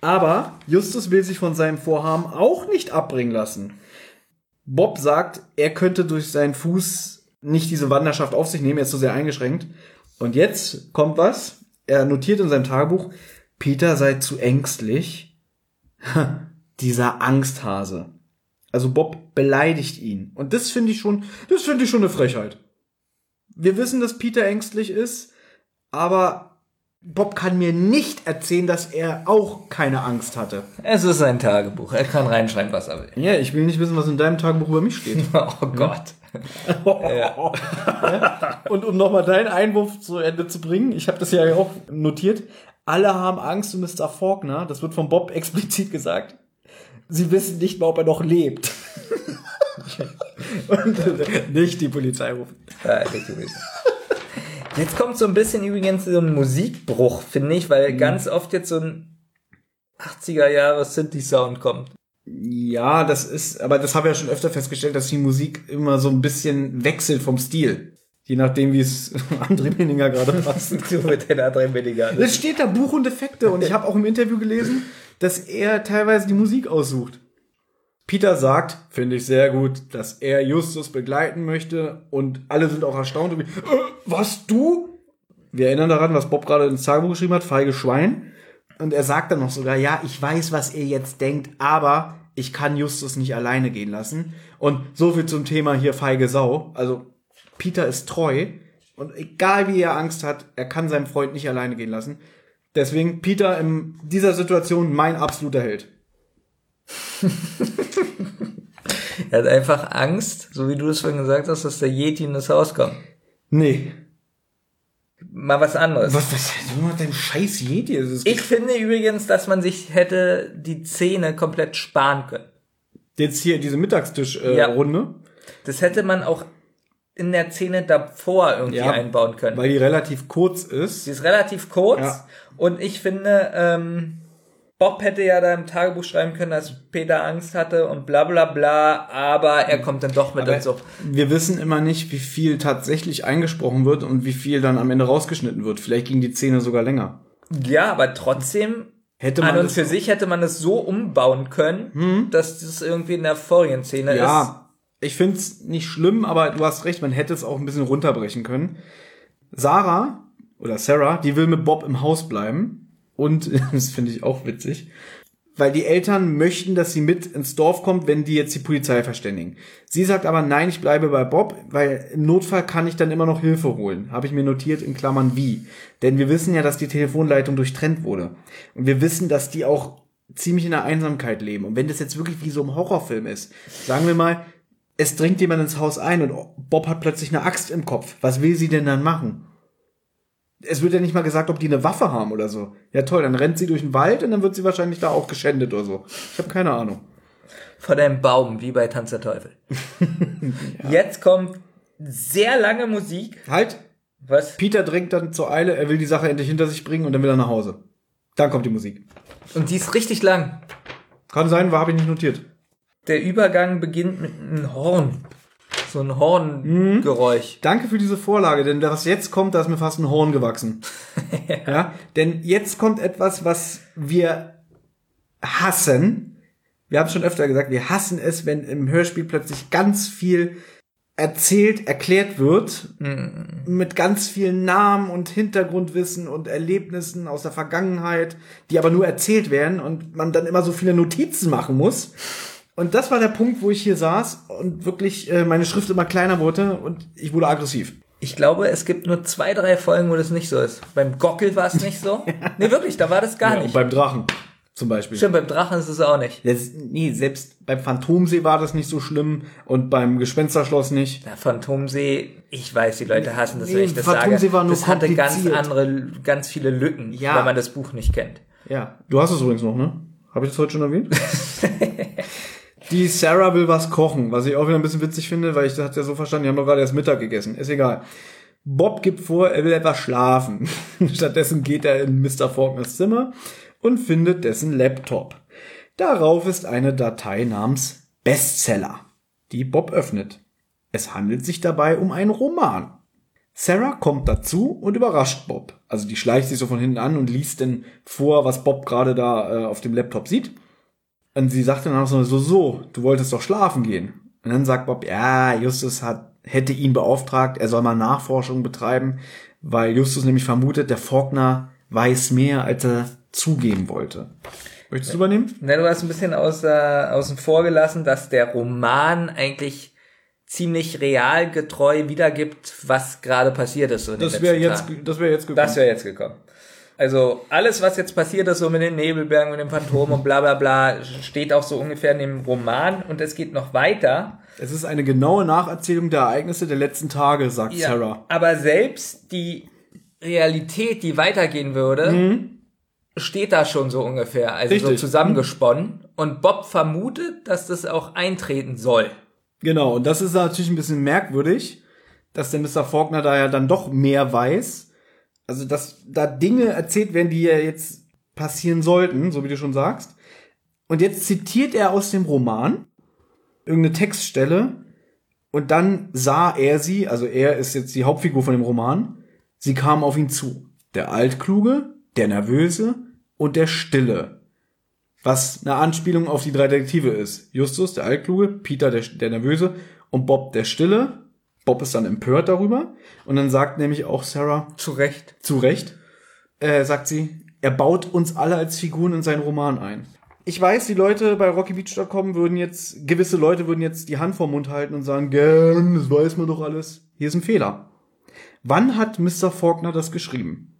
Aber Justus will sich von seinem Vorhaben auch nicht abbringen lassen. Bob sagt, er könnte durch seinen Fuß nicht diese Wanderschaft auf sich nehmen, er ist so sehr eingeschränkt. Und jetzt kommt was. Er notiert in seinem Tagebuch, Peter sei zu ängstlich. Dieser Angsthase. Also Bob beleidigt ihn. Und das finde ich schon, das finde ich schon eine Frechheit. Wir wissen, dass Peter ängstlich ist, aber Bob kann mir nicht erzählen, dass er auch keine Angst hatte.
Es ist sein Tagebuch. Er kann reinschreiben, was er will.
Ja, ich will nicht wissen, was in deinem Tagebuch über mich steht.
Oh Gott.
Und um nochmal deinen Einwurf zu Ende zu bringen, ich habe das ja auch notiert. Alle haben Angst um Mr. Faulkner. Das wird von Bob explizit gesagt. Sie wissen nicht mal, ob er noch lebt. Und äh, nicht die Polizei rufen.
Ja, richtig gewesen. Jetzt kommt so ein bisschen übrigens so ein Musikbruch, finde ich, weil ganz oft jetzt so ein 80er Jahre Synthi-Sound kommt.
Ja, das ist, aber das habe ich ja schon öfter festgestellt, dass die Musik immer so ein bisschen wechselt vom Stil. Je nachdem, wie es André Meninger gerade passt.
Du mit den anderen weniger.
Es steht da Buch und Effekte und ich habe auch im Interview gelesen, dass er teilweise die Musik aussucht. Peter sagt, finde ich sehr gut, dass er Justus begleiten möchte und alle sind auch erstaunt. Und, äh, was du? Wir erinnern daran, was Bob gerade ins Tagebuch geschrieben hat, feige Schwein. Und er sagt dann noch sogar, ja, ich weiß, was ihr jetzt denkt, aber ich kann Justus nicht alleine gehen lassen. Und so viel zum Thema hier feige Sau. Also Peter ist treu und egal wie er Angst hat, er kann seinen Freund nicht alleine gehen lassen. Deswegen Peter in dieser Situation mein absoluter Held.
Er hat einfach Angst, so wie du es vorhin gesagt hast, dass der Yeti in das Haus kommt.
Nee.
Mal was anderes.
Was, was, du hast dein scheiß Jedi. Das ist
Ich finde übrigens, dass man sich hätte die Szene komplett sparen können.
jetzt hier diese Mittagstisch-Runde. Äh,
Ja.
Runde,
Das hätte man auch in der Szene davor irgendwie
Ja,
einbauen können.
weil die relativ kurz ist.
Sie ist relativ kurz
Ja.
und ich finde, ähm, Bob hätte ja da im Tagebuch schreiben können, dass Peter Angst hatte und bla bla bla, aber er kommt dann doch mit so.
Wir wissen immer nicht, wie viel tatsächlich eingesprochen wird und wie viel dann am Ende rausgeschnitten wird. Vielleicht ging die Szene sogar länger.
Ja, aber trotzdem,
Hätte man
an und
das-
für sich hätte man es so umbauen können, dass das irgendwie in der vorigen Szene ist.
Ja, ich find's nicht schlimm, aber du hast recht, man hätte es auch ein bisschen runterbrechen können. Sarah oder Sarah, die will mit Bob im Haus bleiben. Und das finde ich auch witzig. Weil die Eltern möchten, dass sie mit ins Dorf kommt, wenn die jetzt die Polizei verständigen. Sie sagt aber, nein, ich bleibe bei Bob, weil im Notfall kann ich dann immer noch Hilfe holen. Habe ich mir notiert in Klammern wie. Denn wir wissen ja, dass die Telefonleitung durchtrennt wurde. Und wir wissen, dass die auch ziemlich in der Einsamkeit leben. Und wenn das jetzt wirklich wie so ein Horrorfilm ist, sagen wir mal, es dringt jemand ins Haus ein und Bob hat plötzlich eine Axt im Kopf. Was will sie denn dann machen? Es wird ja nicht mal gesagt, ob die eine Waffe haben oder so. Ja toll, dann rennt sie durch den Wald und dann wird sie wahrscheinlich da auch geschändet oder so. Ich habe keine Ahnung.
Von einem Baum, wie bei Tanz der Teufel. Jetzt kommt sehr lange Musik.
Halt,
Was?
Peter drängt dann zur Eile, er will die Sache endlich hinter sich bringen und dann will er nach Hause. Dann kommt die Musik.
Und die ist richtig lang.
Kann sein, war habe ich nicht notiert.
Der Übergang beginnt mit einem Horn. So ein Horngeräusch.
Danke für diese Vorlage, denn was jetzt kommt, da ist mir fast ein Horn gewachsen. ja. Denn jetzt kommt etwas, was wir hassen. Wir haben schon öfter gesagt, wir hassen es, wenn im Hörspiel plötzlich ganz viel erzählt, erklärt wird, mit ganz vielen Namen und Hintergrundwissen und Erlebnissen aus der Vergangenheit, die aber nur erzählt werden und man dann immer so viele Notizen machen muss. Und das war der Punkt, wo ich hier saß und wirklich äh, meine Schrift immer kleiner wurde und ich wurde aggressiv.
Ich glaube, es gibt nur zwei, drei Folgen, wo das nicht so ist. Beim Gockel war es nicht so. nee, wirklich, da war das gar
Ja, und
nicht.
beim Drachen zum Beispiel.
Stimmt, beim Drachen ist es auch nicht.
Das, nee, selbst beim Phantomsee war das nicht so schlimm und beim Gespensterschloss nicht.
Der Phantomsee, ich weiß, die Leute hassen das,
Nee,
wenn ich das
Phantomsee
sage.
war nur
das hatte ganz andere, ganz viele Lücken,
Ja.
wenn man das Buch nicht kennt.
Ja. Du hast es übrigens noch, ne? Habe ich das heute schon erwähnt? Die Sarah will was kochen, was ich auch wieder ein bisschen witzig finde, weil ich das hat ja so verstanden, die haben doch gerade erst Mittag gegessen. Ist egal. Bob gibt vor, er will etwas schlafen. Stattdessen geht er in Mr. Faulkners Zimmer und findet dessen Laptop. Darauf ist eine Datei namens Bestseller, die Bob öffnet. Es handelt sich dabei um einen Roman. Sarah kommt dazu und überrascht Bob. Also die schleicht sich so von hinten an und liest dann vor, was Bob gerade da äh, auf dem Laptop sieht. Und sie sagt dann auch so, so, so, du wolltest doch schlafen gehen. Und dann sagt Bob, ja, Justus hat, hätte ihn beauftragt, er soll mal Nachforschung betreiben, weil Justus nämlich vermutet, der Faulkner weiß mehr, als er zugeben wollte. Möchtest du übernehmen?
Ne, du hast ein bisschen außer, außen vor gelassen, dass der Roman eigentlich ziemlich realgetreu wiedergibt, was gerade passiert ist. So
Das wäre jetzt, das wäre jetzt gekommen.
Das wäre jetzt gekommen. Also alles, was jetzt passiert ist, so mit den Nebelbergen, mit dem Phantom und bla bla bla, steht auch so ungefähr in dem Roman und es geht noch weiter.
es ist eine genaue Nacherzählung der Ereignisse der letzten Tage, sagt Sarah.
Aber selbst die Realität, die weitergehen würde, steht da schon so ungefähr, also so
Mhm. Richtig.
zusammengesponnen. Und Bob vermutet, dass das auch eintreten soll.
Genau, und das ist natürlich ein bisschen merkwürdig, dass der Mr. Faulkner da ja dann doch mehr weiß. Also, dass da Dinge erzählt werden, die ja jetzt passieren sollten, so wie du schon sagst. Und jetzt zitiert er aus dem Roman irgendeine Textstelle und dann sah er sie, also er ist jetzt die Hauptfigur von dem Roman, sie kam auf ihn zu. Der Altkluge, der Nervöse und der Stille was eine Anspielung auf die drei Detektive ist. Justus, der Altkluge, Peter, der, der Nervöse und Bob, der Stille. Bob ist dann empört darüber und dann sagt nämlich auch Sarah,
Zu Recht.
zu Recht, äh, sagt sie, er baut uns alle als Figuren in seinen Roman ein. Ich weiß, die Leute bei RockyBeach.com würden jetzt, gewisse Leute würden jetzt die Hand vorm Mund halten und sagen, gern, das weiß man doch alles. Hier ist ein Fehler. Wann hat Mr. Faulkner das geschrieben?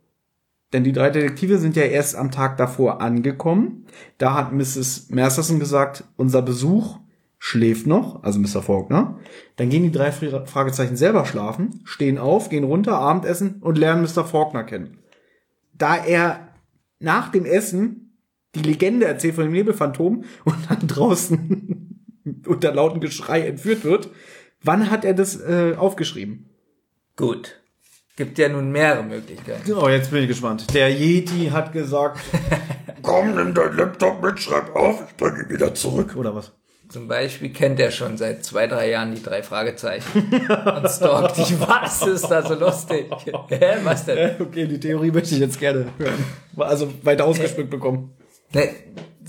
Denn die drei Detektive sind ja erst am Tag davor angekommen. Da hat Mrs. Mercerson gesagt, unser Besuch schläft noch, also Mr. Faulkner. Dann gehen die drei Fra- Fragezeichen selber schlafen, stehen auf, gehen runter, Abendessen und lernen Mr. Faulkner kennen. Da er nach dem Essen die Legende erzählt von dem Nebelphantom und dann draußen unter lautem Geschrei entführt wird, wann hat er das äh, aufgeschrieben?
Gut. Gibt ja nun mehrere Möglichkeiten.
Oh, jetzt bin ich gespannt. Der Yeti hat gesagt,
komm, nimm dein Laptop mit, schreib auf, ich bringe ihn wieder zurück.
Oder was?
Zum Beispiel kennt er schon seit zwei, drei Jahren die drei Fragezeichen und stalkt die. Was ist da so lustig? Hä, was denn?
Okay, die Theorie möchte ich jetzt gerne hören. Also weiter ausgespickt bekommen.
Das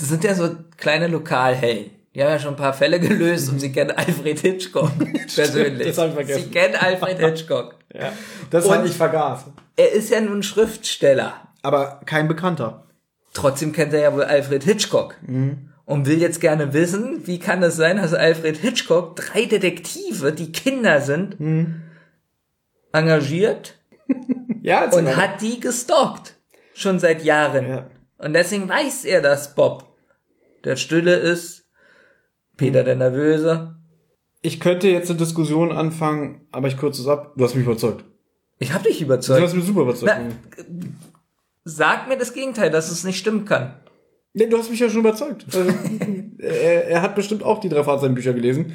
sind ja so kleine Lokalhelden. Die haben ja schon ein paar Fälle gelöst und sie kennen Alfred Hitchcock persönlich.
das hab ich vergessen.
Sie kennen Alfred Hitchcock.
Ja. Das hat ich vergaß.
Er ist ja nun Schriftsteller.
Aber kein Bekannter.
Trotzdem kennt er ja wohl Alfred Hitchcock. Und will jetzt gerne wissen, wie kann es sein, dass Alfred Hitchcock drei Detektive, die Kinder sind, engagiert
Ja,
und hat die gestalkt. Schon seit Jahren.
Ja.
Und deswegen weiß er, dass Bob der Stille ist, Peter der Nervöse.
Ich könnte jetzt eine Diskussion anfangen, aber ich kürze es ab. Du hast mich überzeugt.
Ich hab dich
Du
überzeugt.
hast mich super überzeugt.
Na, Sag mir das Gegenteil, dass es nicht stimmen kann.
Nee, du hast mich ja schon überzeugt. Also, er, er hat bestimmt auch die drei Fahrzeitenbücher gelesen.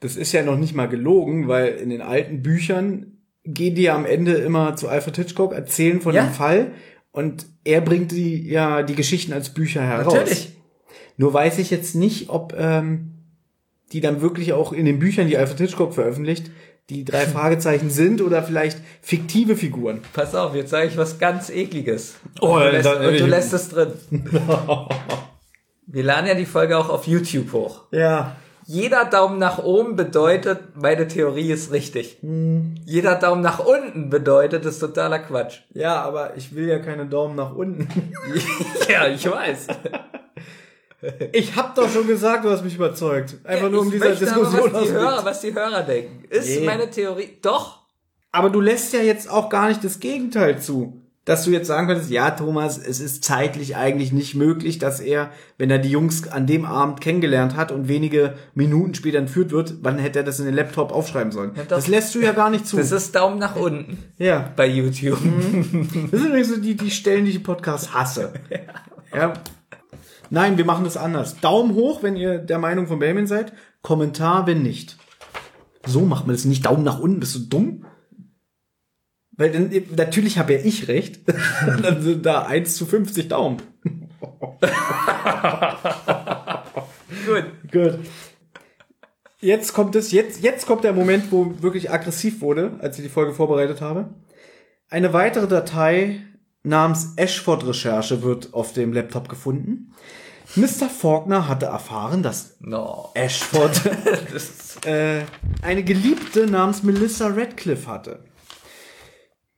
Das ist ja noch nicht mal gelogen, weil in den alten Büchern gehen die ja am Ende immer zu Alfred Hitchcock, erzählen von
Ja.
dem Fall und er bringt die ja die Geschichten als Bücher heraus.
Natürlich.
Nur weiß ich jetzt nicht, ob ähm, die dann wirklich auch in den Büchern, die Alfred Hitchcock veröffentlicht, die drei Fragezeichen sind oder vielleicht fiktive Figuren.
Pass auf, jetzt sage ich was ganz ekliges.
Oh,
und du lässt, und du lässt es drin. Wir laden ja die Folge auch auf YouTube hoch.
Ja.
Jeder Daumen nach oben bedeutet, meine Theorie ist richtig. Jeder Daumen nach unten bedeutet, ist totaler Quatsch.
Ja, aber ich will ja keine Daumen nach unten.
ja, ich weiß.
Ich hab doch schon gesagt, du hast mich überzeugt. Einfach nur um dieser
möchte
Diskussion
aber, was die, Hörer, was die Hörer denken. Ist
Nee.
meine Theorie. Doch.
Aber du lässt ja jetzt auch gar nicht das Gegenteil zu. Dass du jetzt sagen könntest, ja, Thomas, es ist zeitlich eigentlich nicht möglich, dass er, wenn er die Jungs an dem Abend kennengelernt hat und wenige Minuten später entführt wird, wann hätte er das in den Laptop aufschreiben sollen?
doch.
das lässt du ja gar nicht zu.
Das ist Daumen nach unten
ja.
bei YouTube.
Das sind übrigens so die, die Stellen, die ich im Podcast hasse. ja. Nein, wir machen das anders. Daumen hoch, wenn ihr der Meinung von Belmin seid. Kommentar, wenn nicht. So macht man das nicht. Daumen nach unten. Bist du dumm? Weil dann, natürlich habe ja ich recht. dann sind da 1 zu 50 Daumen.
Gut.
Gut. Jetzt kommt es, jetzt, jetzt kommt der Moment, wo wirklich aggressiv wurde, als ich die Folge vorbereitet habe. Eine weitere Datei namens Ashford Recherche wird auf dem Laptop gefunden. Mr. Faulkner hatte erfahren, dass
No.
Ashford äh, eine Geliebte namens Melissa Radcliffe hatte.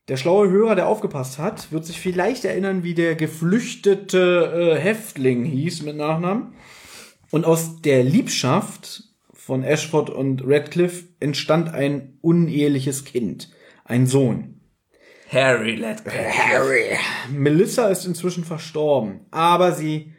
Der schlaue Hörer, der aufgepasst hat, wird sich vielleicht erinnern, wie der geflüchtete äh, Häftling hieß mit Nachnamen. Und aus der Liebschaft von Ashford und Radcliffe entstand ein uneheliches Kind, ein Sohn.
Harry Ledbetter.
Harry. Melissa ist inzwischen verstorben, aber sie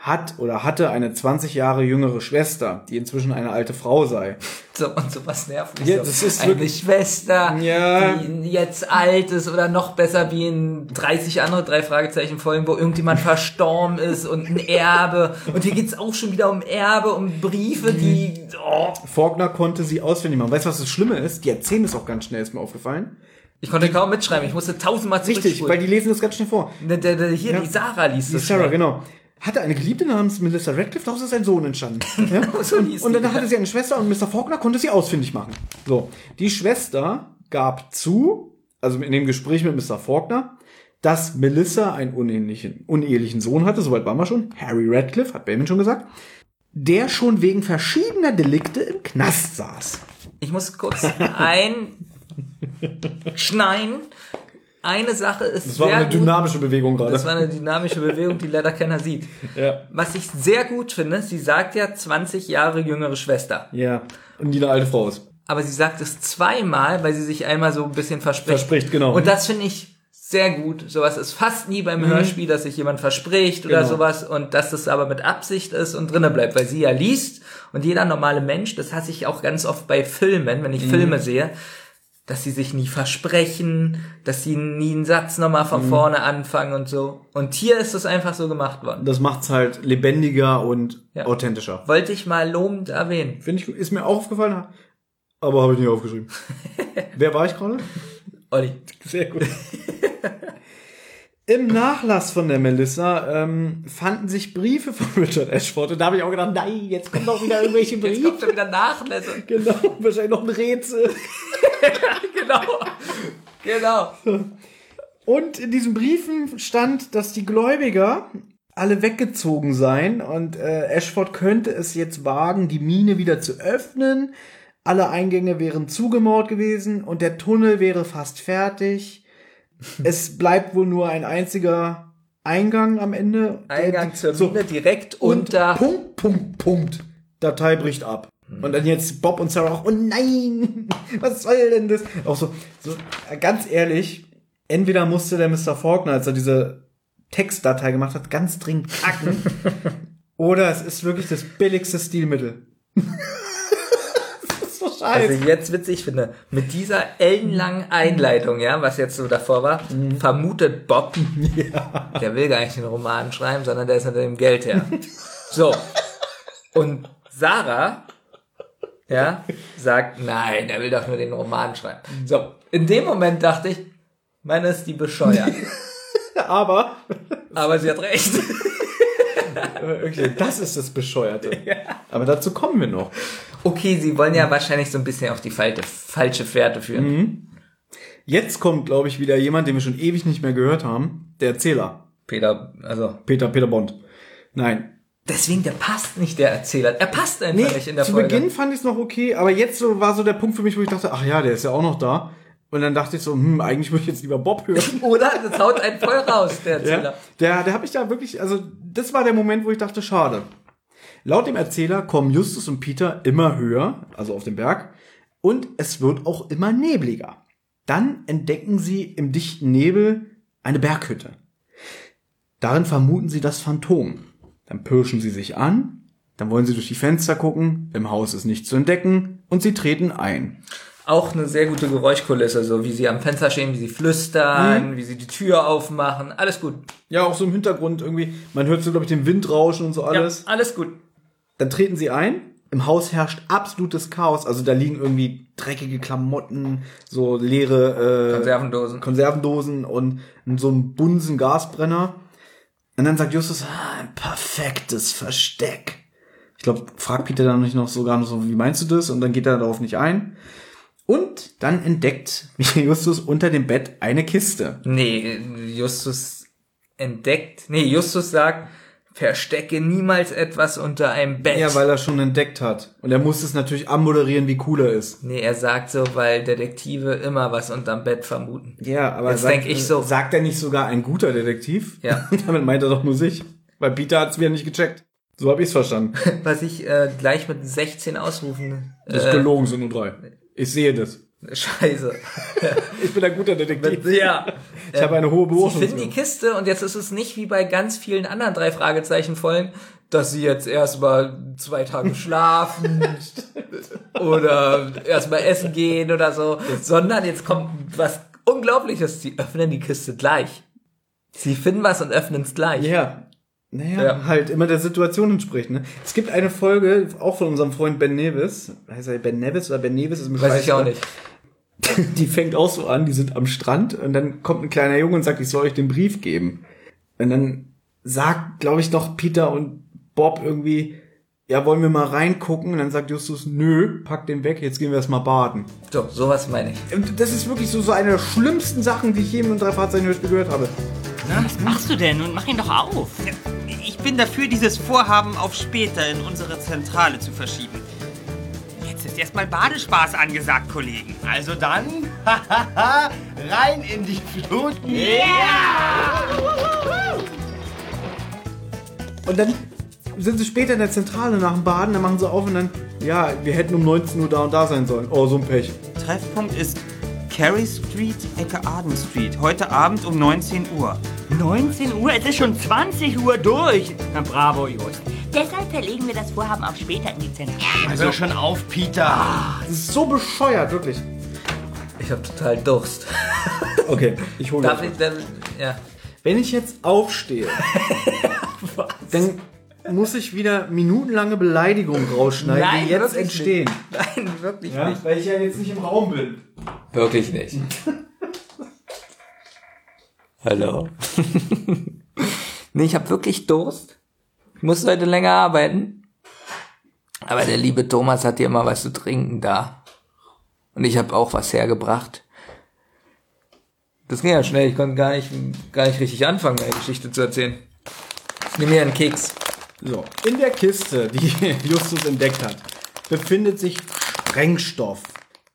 hat oder hatte eine 20 Jahre jüngere Schwester, die inzwischen eine alte Frau sei.
So, und sowas nervt mich
Ja,
so.
das ist
Eine Schwester,
Ja.
die jetzt alt ist oder noch besser wie in 30 andere drei Fragezeichen Folgen, wo irgendjemand verstorben ist und ein Erbe. Und hier geht's auch schon wieder um Erbe, um Briefe, die, oh.
Faulkner konnte sie auswendig machen. Weißt du, was das Schlimme ist? Die erzählen es auch ganz schnell, ist mir aufgefallen.
Ich konnte kaum mitschreiben, ich musste tausendmal
Richtig,
zurückspulen.
weil die lesen das ganz schnell vor.
Ne, der, der, hier,
Ja.
die Sarah liest
Die
das
Sarah,
schnell.
genau. Hatte eine Geliebte namens Melissa Radcliffe, daraus ist ein Sohn entstanden. Ja?
so
Und
die.
dann hatte sie eine Schwester und Mr. Faulkner konnte sie ausfindig machen. So, die Schwester gab zu, also in dem Gespräch mit Mr. Faulkner, dass Melissa einen unehelichen, unehelichen Sohn hatte, soweit waren wir schon, Harry Radcliffe, hat Bayman schon gesagt, der schon wegen verschiedener Delikte im Knast saß.
Ich muss kurz einschneiden. Eine Sache ist
Das war
sehr
eine
gut.
dynamische Bewegung gerade.
Das war eine dynamische Bewegung, die leider keiner sieht.
ja.
Was ich sehr gut finde, sie sagt ja 20 Jahre jüngere Schwester.
ja. Und die eine alte Frau ist.
Aber sie sagt es zweimal, weil sie sich einmal so ein bisschen verspricht.
Verspricht, genau.
Und das finde ich sehr gut. Sowas ist fast nie beim Hörspiel, dass sich jemand verspricht oder
Genau.
sowas und dass das aber mit Absicht ist und drinnen bleibt, weil sie ja liest und jeder normale Mensch, das hasse ich auch ganz oft bei Filmen, wenn ich
Mhm.
Filme sehe, dass sie sich nie versprechen, dass sie nie einen Satz nochmal von
Mhm.
vorne anfangen und so. Und hier ist es einfach so gemacht worden.
Das macht's halt lebendiger und
Ja.
authentischer.
Wollte ich mal lobend erwähnen.
Finde ich, gut. ist mir auch aufgefallen, aber habe ich nicht aufgeschrieben. Wer war ich gerade?
Olli.
Sehr gut. Im Nachlass von der Melissa ähm, fanden sich Briefe von Richard Ashford. Und da habe ich auch gedacht, nein, jetzt kommen doch wieder irgendwelche
Jetzt
Briefe.
kommt er wieder Nachlässe.
Genau, wahrscheinlich noch ein Rätsel.
genau. Genau.
Und in diesen Briefen stand, dass die Gläubiger alle weggezogen seien und äh, Ashford könnte es jetzt wagen, die Mine wieder zu öffnen. Alle Eingänge wären zugemauert gewesen und der Tunnel wäre fast fertig. es bleibt wohl nur ein einziger Eingang am Ende.
Eingang zur
So,
Mine direkt
und
unter.
Punkt, Punkt, Punkt. Datei bricht ab. Und dann jetzt Bob und Sarah auch, oh nein, was soll denn das? Auch so, so ganz ehrlich, entweder musste der Mr. Faulkner, als er diese Textdatei gemacht hat, ganz dringend kacken, oder es ist wirklich das billigste Stilmittel. So
Was ich jetzt witzig finde, mit dieser ellenlangen Einleitung, ja, was jetzt so davor war, vermutet Bob, der will gar nicht den Roman schreiben, sondern der ist hinter dem Geld her. So. Und Sarah, ja, sagt, nein, er will doch nur den Roman schreiben. So. In dem Moment dachte ich, meine ist die bescheuert.
Aber,
Aber sie hat recht.
okay, das ist das Bescheuerte. Aber dazu kommen wir noch.
Okay, sie wollen ja wahrscheinlich so ein bisschen auf die falte, falsche Fährte führen.
Jetzt kommt, glaube ich, wieder jemand, den wir schon ewig nicht mehr gehört haben. Der Erzähler.
Peter, also.
Peter, Peter Bond. Nein.
Deswegen, der passt nicht, der Erzähler. Er passt einfach nicht in der
zu
Folge.
Beginn fand ich es noch okay, aber jetzt so war so der Punkt für mich, wo ich dachte, ach ja, der ist ja auch noch da. Und dann dachte ich so, hm, eigentlich würde ich jetzt lieber Bob hören.
Oder? Das haut einen voll raus, der Erzähler.
ja, der, der habe ich da wirklich, also das war der Moment, wo ich dachte, schade. Laut dem Erzähler kommen Justus und Peter immer höher, also auf den Berg, und es wird auch immer nebliger. Dann entdecken sie im dichten Nebel eine Berghütte. Darin vermuten sie das Phantom. Dann pirschen sie sich an, dann wollen sie durch die Fenster gucken, im Haus ist nichts zu entdecken und sie treten ein.
Auch eine sehr gute Geräuschkulisse, so wie sie am Fenster stehen, wie sie flüstern, wie sie die Tür aufmachen. Alles gut.
Ja, auch so im Hintergrund irgendwie, man hört so, glaube ich, den Wind rauschen und so alles.
Ja, alles gut.
Dann treten sie ein. Im Haus herrscht absolutes Chaos. Also da liegen irgendwie dreckige Klamotten, so leere äh,
Konservendosen.
Konservendosen und so ein Bunsen Gasbrenner. Und dann sagt Justus, ah, ein perfektes Versteck. Ich glaube, fragt Peter dann nicht noch sogar noch so, wie meinst du das? Und dann geht er darauf nicht ein. Und dann entdeckt Justus unter dem Bett eine Kiste.
Nee, Justus entdeckt. Nee, Justus sagt, verstecke niemals etwas unter einem Bett.
Ja, weil er schon entdeckt hat. Und er muss es natürlich anmoderieren, wie cool er ist.
nee, er sagt so, weil Detektive immer was unterm Bett vermuten.
Ja, aber
Jetzt
sagt,
ich so.
sagt er nicht sogar ein guter Detektiv?
Ja.
Damit meint er doch nur sich. Weil Peter hat es wieder nicht gecheckt. So habe ich es verstanden.
Was ich äh, gleich mit 16 Ausrufen.
Das ist
Äh,
gelogen, sind nur drei. Ich sehe das.
Scheiße.
Ich bin ein guter Detektiv.
ja.
Ich habe eine hohe
Sie finden die. Kiste und jetzt ist es nicht wie bei ganz vielen anderen drei Fragezeichen Folgen, dass sie jetzt erstmal zwei Tage schlafen oder erstmal essen gehen oder so, sondern jetzt kommt was Unglaubliches. Sie öffnen die Kiste gleich. Sie finden was und öffnen es gleich.
Ja. Naja,
Ja.
halt immer der Situation entspricht. Ne? Es gibt eine Folge, auch von unserem Freund Ben Nevis. Heißt er Ben Nevis oder Ben Nevis? Ist mir
Weiß ich auch nicht.
Die fängt auch so an, die sind am Strand und dann kommt ein kleiner Junge und sagt, ich soll euch den Brief geben. Und dann sagt, glaube ich, noch Peter und Bob irgendwie, ja, wollen wir mal reingucken? Und dann sagt Justus, nö, pack den weg, jetzt gehen wir erst mal baden.
So, sowas meine ich.
Und das ist wirklich so, so eine der schlimmsten Sachen, die ich je in drei Fahrzeugen gehört habe.
Na, was machst du denn? Und mach ihn doch auf. Ich bin dafür, dieses Vorhaben auf später in unsere Zentrale zu verschieben. Jetzt ist erstmal Badespaß angesagt, Kollegen.
Also dann, rein in die Fluten.
Und dann sind sie später in der Zentrale nach dem Baden, dann machen sie auf und dann, ja, wir hätten um 19 Uhr da und da sein sollen. Oh, so ein Pech.
Treffpunkt ist Carey Street, Ecke Arden Street. Heute Abend um 19 Uhr.
19 Uhr, es ist schon 20 Uhr durch. Na bravo, Just.
Deshalb verlegen wir das Vorhaben auf später in die Zentrale.
Also schon auf, Peter.
Das ist so bescheuert, wirklich.
Ich habe total Durst.
Okay, ich hole
Darf ich dann, ja.
Wenn ich jetzt aufstehe, dann muss ich wieder minutenlange Beleidigungen rausschneiden,
Nein,
die jetzt
wirklich
entstehen.
Nein, wirklich
Ja?
nicht.
Weil ich ja jetzt nicht im Raum bin.
Wirklich nicht. Hallo. nee, ich habe wirklich Durst. Ich muss heute länger arbeiten. Aber der liebe Thomas hat dir immer was zu trinken da. Und ich habe auch was hergebracht. Das ging ja schnell. Ich konnte gar nicht, gar nicht richtig anfangen, meine Geschichte zu erzählen. Ich nehme mir einen Keks.
So, in der Kiste, die Justus entdeckt hat, befindet sich Sprengstoff.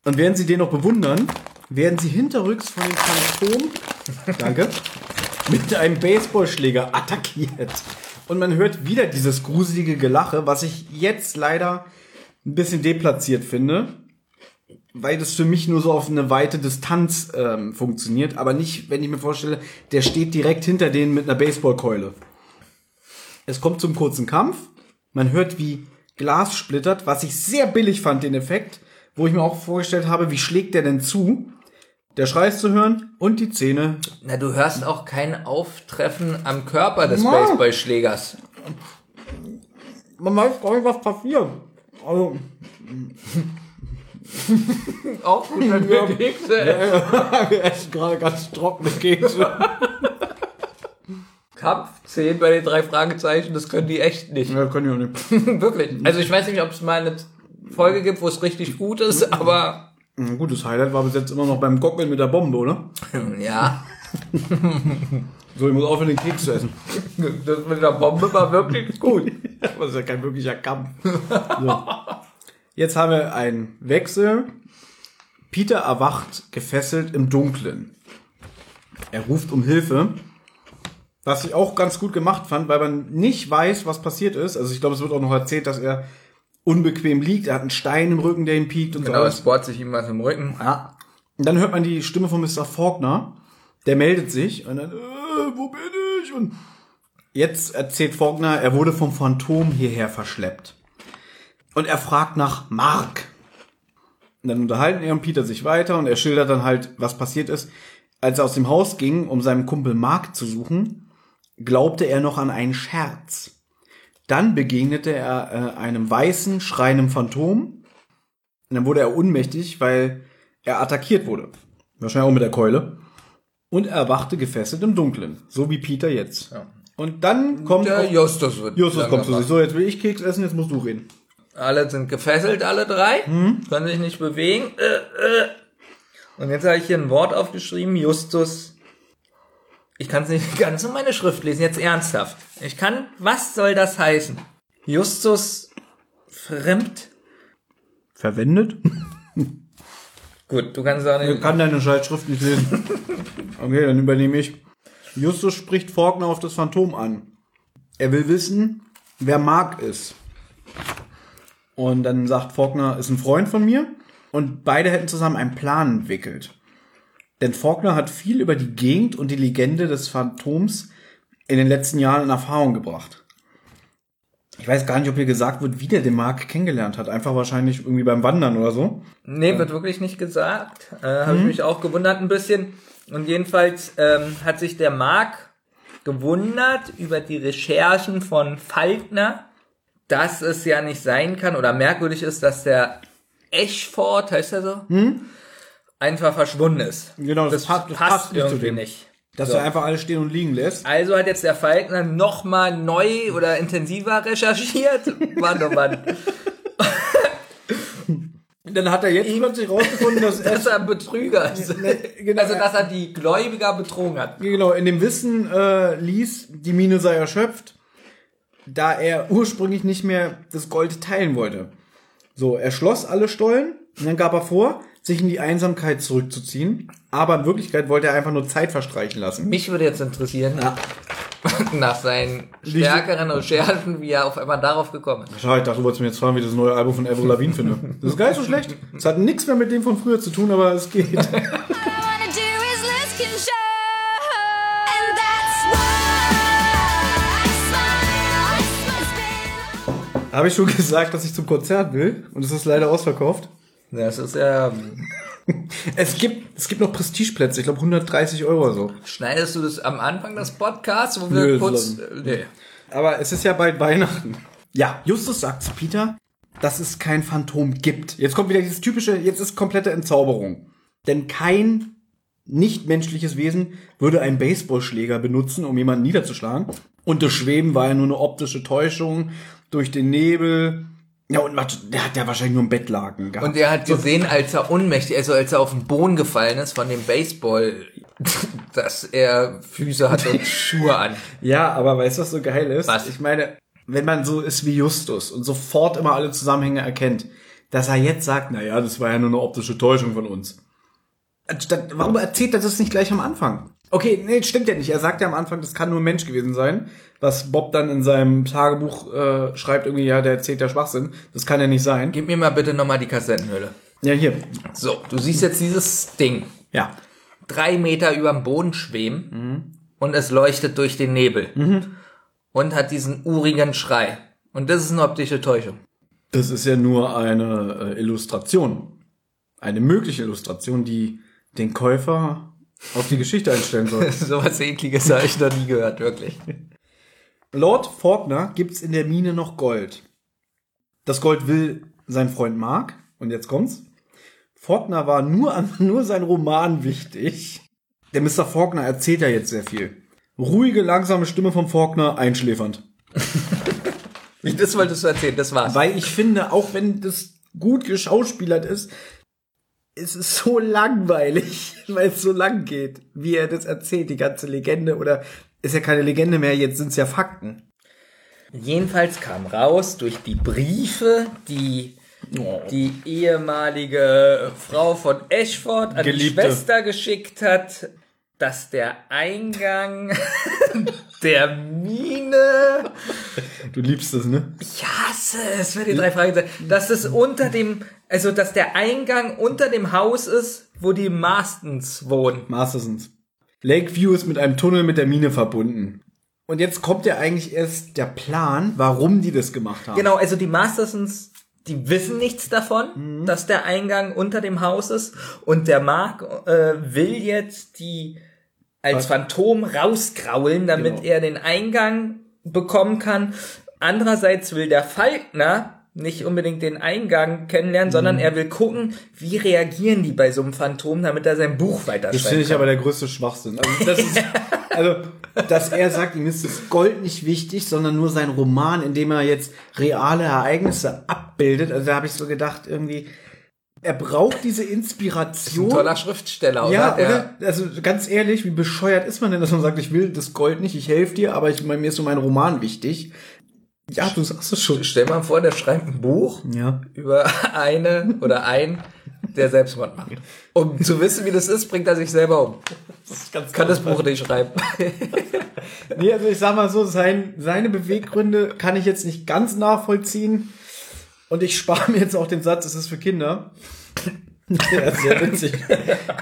Und während Sie den noch bewundern, werden Sie hinterrücks von dem Phantom, danke, mit einem Baseballschläger attackiert. Und man hört wieder dieses gruselige Gelache, was ich jetzt leider ein bisschen deplatziert finde, weil das für mich nur so auf eine weite Distanz ähm, funktioniert, aber nicht, wenn ich mir vorstelle, der steht direkt hinter denen mit einer Baseballkeule. Es kommt zum kurzen Kampf. Man hört, wie Glas splittert, was ich sehr billig fand, den Effekt, wo ich mir auch vorgestellt habe, wie schlägt der denn zu? Der Schrei ist zu hören und die Zähne.
Na, du hörst auch kein Auftreffen am Körper des
Ja.
Baseballschlägers.
Man weiß gar nicht, was passiert. Also,
Auch gut, wenn wir Kekse
wir essen gerade ganz trockene Kekse.
Kampf 10 bei den drei Fragezeichen, das können die echt nicht.
ja, können die auch nicht.
Wirklich. Also ich weiß nicht, ob es mal eine Folge gibt, wo es richtig gut ist, aber
Ein gutes Highlight war bis jetzt immer noch beim Gockeln mit der Bombe, oder?
ja,
So, ich muss aufhören, den Keks zu essen.
das mit der Bombe war wirklich gut.
Das ist ja kein wirklicher Kampf. So. Jetzt haben wir einen Wechsel. Peter erwacht gefesselt im Dunkeln. Er ruft um Hilfe. Was ich auch ganz gut gemacht fand, weil man nicht weiß, was passiert ist. Also ich glaube, es wird auch noch erzählt, dass er unbequem liegt. Er hat einen Stein im Rücken, der ihn piekt und
Genau,
so.
es bohrt sich ihm was im Rücken.
Ja. Und dann hört man die Stimme von Mr. Faulkner. Der meldet sich und dann, äh, wo bin ich? Und jetzt erzählt Faulkner, er wurde vom Phantom hierher verschleppt. Und er fragt nach Mark. Und dann unterhalten er und Peter sich weiter und er schildert dann halt, was passiert ist. Als er aus dem Haus ging, um seinen Kumpel Mark zu suchen, glaubte er noch an einen Scherz. Dann begegnete er äh, einem weißen, schreienden Phantom. Und dann wurde er ohnmächtig, weil er attackiert wurde. Wahrscheinlich auch mit der Keule. Und er erwachte gefesselt im Dunkeln. So wie Peter jetzt. Und dann kommt
Der
auch-
Justus wird.
Justus kommt zu sich. So, jetzt will ich Keks essen, jetzt musst du reden.
Alle sind gefesselt, alle drei. Können sich nicht bewegen. Äh, äh. Und jetzt habe ich hier ein Wort aufgeschrieben. Justus. Ich kann es nicht ganz in meine Schrift lesen, jetzt ernsthaft. Ich kann, was soll das heißen? Justus fremd.
Verwendet?
Gut, du kannst sagen,
Ich kann deine Schreibschrift nicht lesen. Okay, dann übernehme ich. Justus spricht Faulkner auf das Phantom an. Er will wissen, wer Mark ist. Und dann sagt Faulkner, ist ein Freund von mir. Und beide hätten zusammen einen Plan entwickelt. Denn Faulkner hat viel über die Gegend und die Legende des Phantoms in den letzten Jahren in Erfahrung gebracht. Ich weiß gar nicht, ob hier gesagt wird, wie der den Mark kennengelernt hat. Einfach wahrscheinlich irgendwie beim Wandern oder so.
Nee, wird wirklich nicht gesagt. Äh, Habe ich mich auch gewundert ein bisschen. Und jedenfalls ähm, hat sich der Mark gewundert über die Recherchen von Falkner, dass es ja nicht sein kann oder merkwürdig ist, dass der Ashford, heißt er so, einfach verschwunden ist.
Genau, das,
Das,
passt, das
passt,
passt nicht zu
irgendwie
dem.
nicht.
Dass
So.
er einfach alles stehen und liegen lässt.
Also hat jetzt der Falkner nochmal neu oder intensiver recherchiert. Mann, oh Mann.
Dann hat er jetzt plötzlich rausgefunden, dass er
Dass er ein Betrüger ist.
genau.
Also, dass er die Gläubiger betrogen hat.
genau in dem Wissen äh, ließ, die Mine sei erschöpft, da er ursprünglich nicht mehr das Gold teilen wollte. So, er schloss alle Stollen und dann gab er vor, sich in die Einsamkeit zurückzuziehen. Aber in Wirklichkeit wollte er einfach nur Zeit verstreichen lassen.
Mich würde jetzt interessieren, nach seinen stärkeren Recherchen, wie er auf einmal darauf gekommen ist.
Schau, ich dachte, du wolltest mir jetzt fragen, wie ich das neue Album von Avril Lavigne finde. Das ist gar nicht so schlecht. Es hat nichts mehr mit dem von früher zu tun, aber es geht. Habe ich schon gesagt, dass ich zum Konzert will und es ist leider ausverkauft.
Das ist ja.
Es gibt, es gibt noch Prestigeplätze, ich glaube 130 Euro oder so.
Schneidest du das am Anfang des Podcasts, wo wir
Nö,
kurz. äh, Nee.
Aber es ist ja bald Weihnachten. Ja, Justus sagt zu Peter, dass es kein Phantom gibt. Jetzt kommt wieder dieses typische, jetzt ist komplette Entzauberung. Denn kein nichtmenschliches Wesen würde einen Baseballschläger benutzen, um jemanden niederzuschlagen. Und das Schweben war ja nur eine optische Täuschung durch den Nebel. Ja, und Mat- der hat ja wahrscheinlich nur einen Bettlaken gehabt.
Und er hat gesehen, als er ohnmächtig, also als er auf den Boden gefallen ist von dem Baseball, dass er Füße hat und Schuhe an.
Ja, aber weißt du, was so geil ist?
Was?
Ich meine, wenn man so ist wie Justus und sofort immer alle Zusammenhänge erkennt, dass er jetzt sagt, na ja, das war ja nur eine optische Täuschung von uns. Anstatt, warum erzählt er das nicht gleich am Anfang? Okay, nee, stimmt ja nicht. Er sagt ja am Anfang, das kann nur ein Mensch gewesen sein. Was Bob dann in seinem Tagebuch äh, schreibt, irgendwie, ja, der erzählt ja Schwachsinn. Das kann ja nicht sein.
Gib mir mal bitte nochmal die Kassettenhülle.
Ja, hier.
So, du siehst jetzt dieses Ding.
Ja.
Drei Meter über dem Boden schweben und es leuchtet durch den Nebel. Und hat diesen urigen Schrei. Und das ist eine optische Täuschung.
Das ist ja nur eine äh, Illustration. Eine mögliche Illustration, die den Käufer auf die Geschichte einstellen soll.
so was ekliges habe ich noch nie gehört, wirklich.
Lord Faulkner gibt's in der Mine noch Gold. Das Gold will sein Freund Mark. Und jetzt kommt's. Faulkner war nur an nur sein Roman wichtig. Der Mr. Faulkner erzählt ja jetzt sehr viel. Ruhige, langsame Stimme vom Faulkner, einschläfernd.
Das wolltest du erzählen, das war's.
Weil ich finde, auch wenn das gut geschauspielert ist, es ist so langweilig, weil es so lang geht, wie er das erzählt, die ganze Legende. Oder ist ja keine Legende mehr, jetzt sind's ja Fakten.
Jedenfalls kam raus durch die Briefe, die die ehemalige Frau von Ashford an die
Geliebte.
Schwester geschickt hat, dass der Eingang der Mine,
Du liebst es, ne?
ich hasse es, wenn die drei Fragezeichen, dass es unter dem, also dass der Eingang unter dem Haus ist, wo die Marstons wohnen.
Mastersons. Lakeview ist mit einem Tunnel mit der Mine verbunden. Und jetzt kommt ja eigentlich erst der Plan, warum die das gemacht haben.
Genau, also die Mastersons, die wissen nichts davon, dass der Eingang unter dem Haus ist. Und der Mark äh, will jetzt die als Phantom rauskraulen, damit
Genau.
er den Eingang bekommen kann. Andererseits will der Falkner nicht unbedingt den Eingang kennenlernen, sondern er will gucken, wie reagieren die bei so einem Phantom, damit er sein Buch
Das
weiterschreiben
finde ich aber der größte Schwachsinn. Also, das ist, also, dass er sagt, ihm ist das Gold nicht wichtig, sondern nur sein Roman, in dem er jetzt reale Ereignisse abbildet. Also da habe ich so gedacht, irgendwie, er braucht diese Inspiration.
Ein toller Schriftsteller, oder?
Ja,
Der-
oder? Also ganz ehrlich, wie bescheuert ist man denn, dass man sagt, ich will das Gold nicht, ich helfe dir, aber ich, mir ist nur mein Roman wichtig. Ja, du sagst es schon.
Stell mal vor, der schreibt ein Buch
Ja.
über eine oder ein, der Selbstmord macht. Um zu wissen, wie das ist, bringt er sich selber um. Kann das Buch nicht schreiben.
Nee, also ich sag mal so, sein, seine Beweggründe kann ich jetzt nicht ganz nachvollziehen. Und ich spare mir jetzt auch den Satz, es ist für Kinder. ja, ist sehr witzig.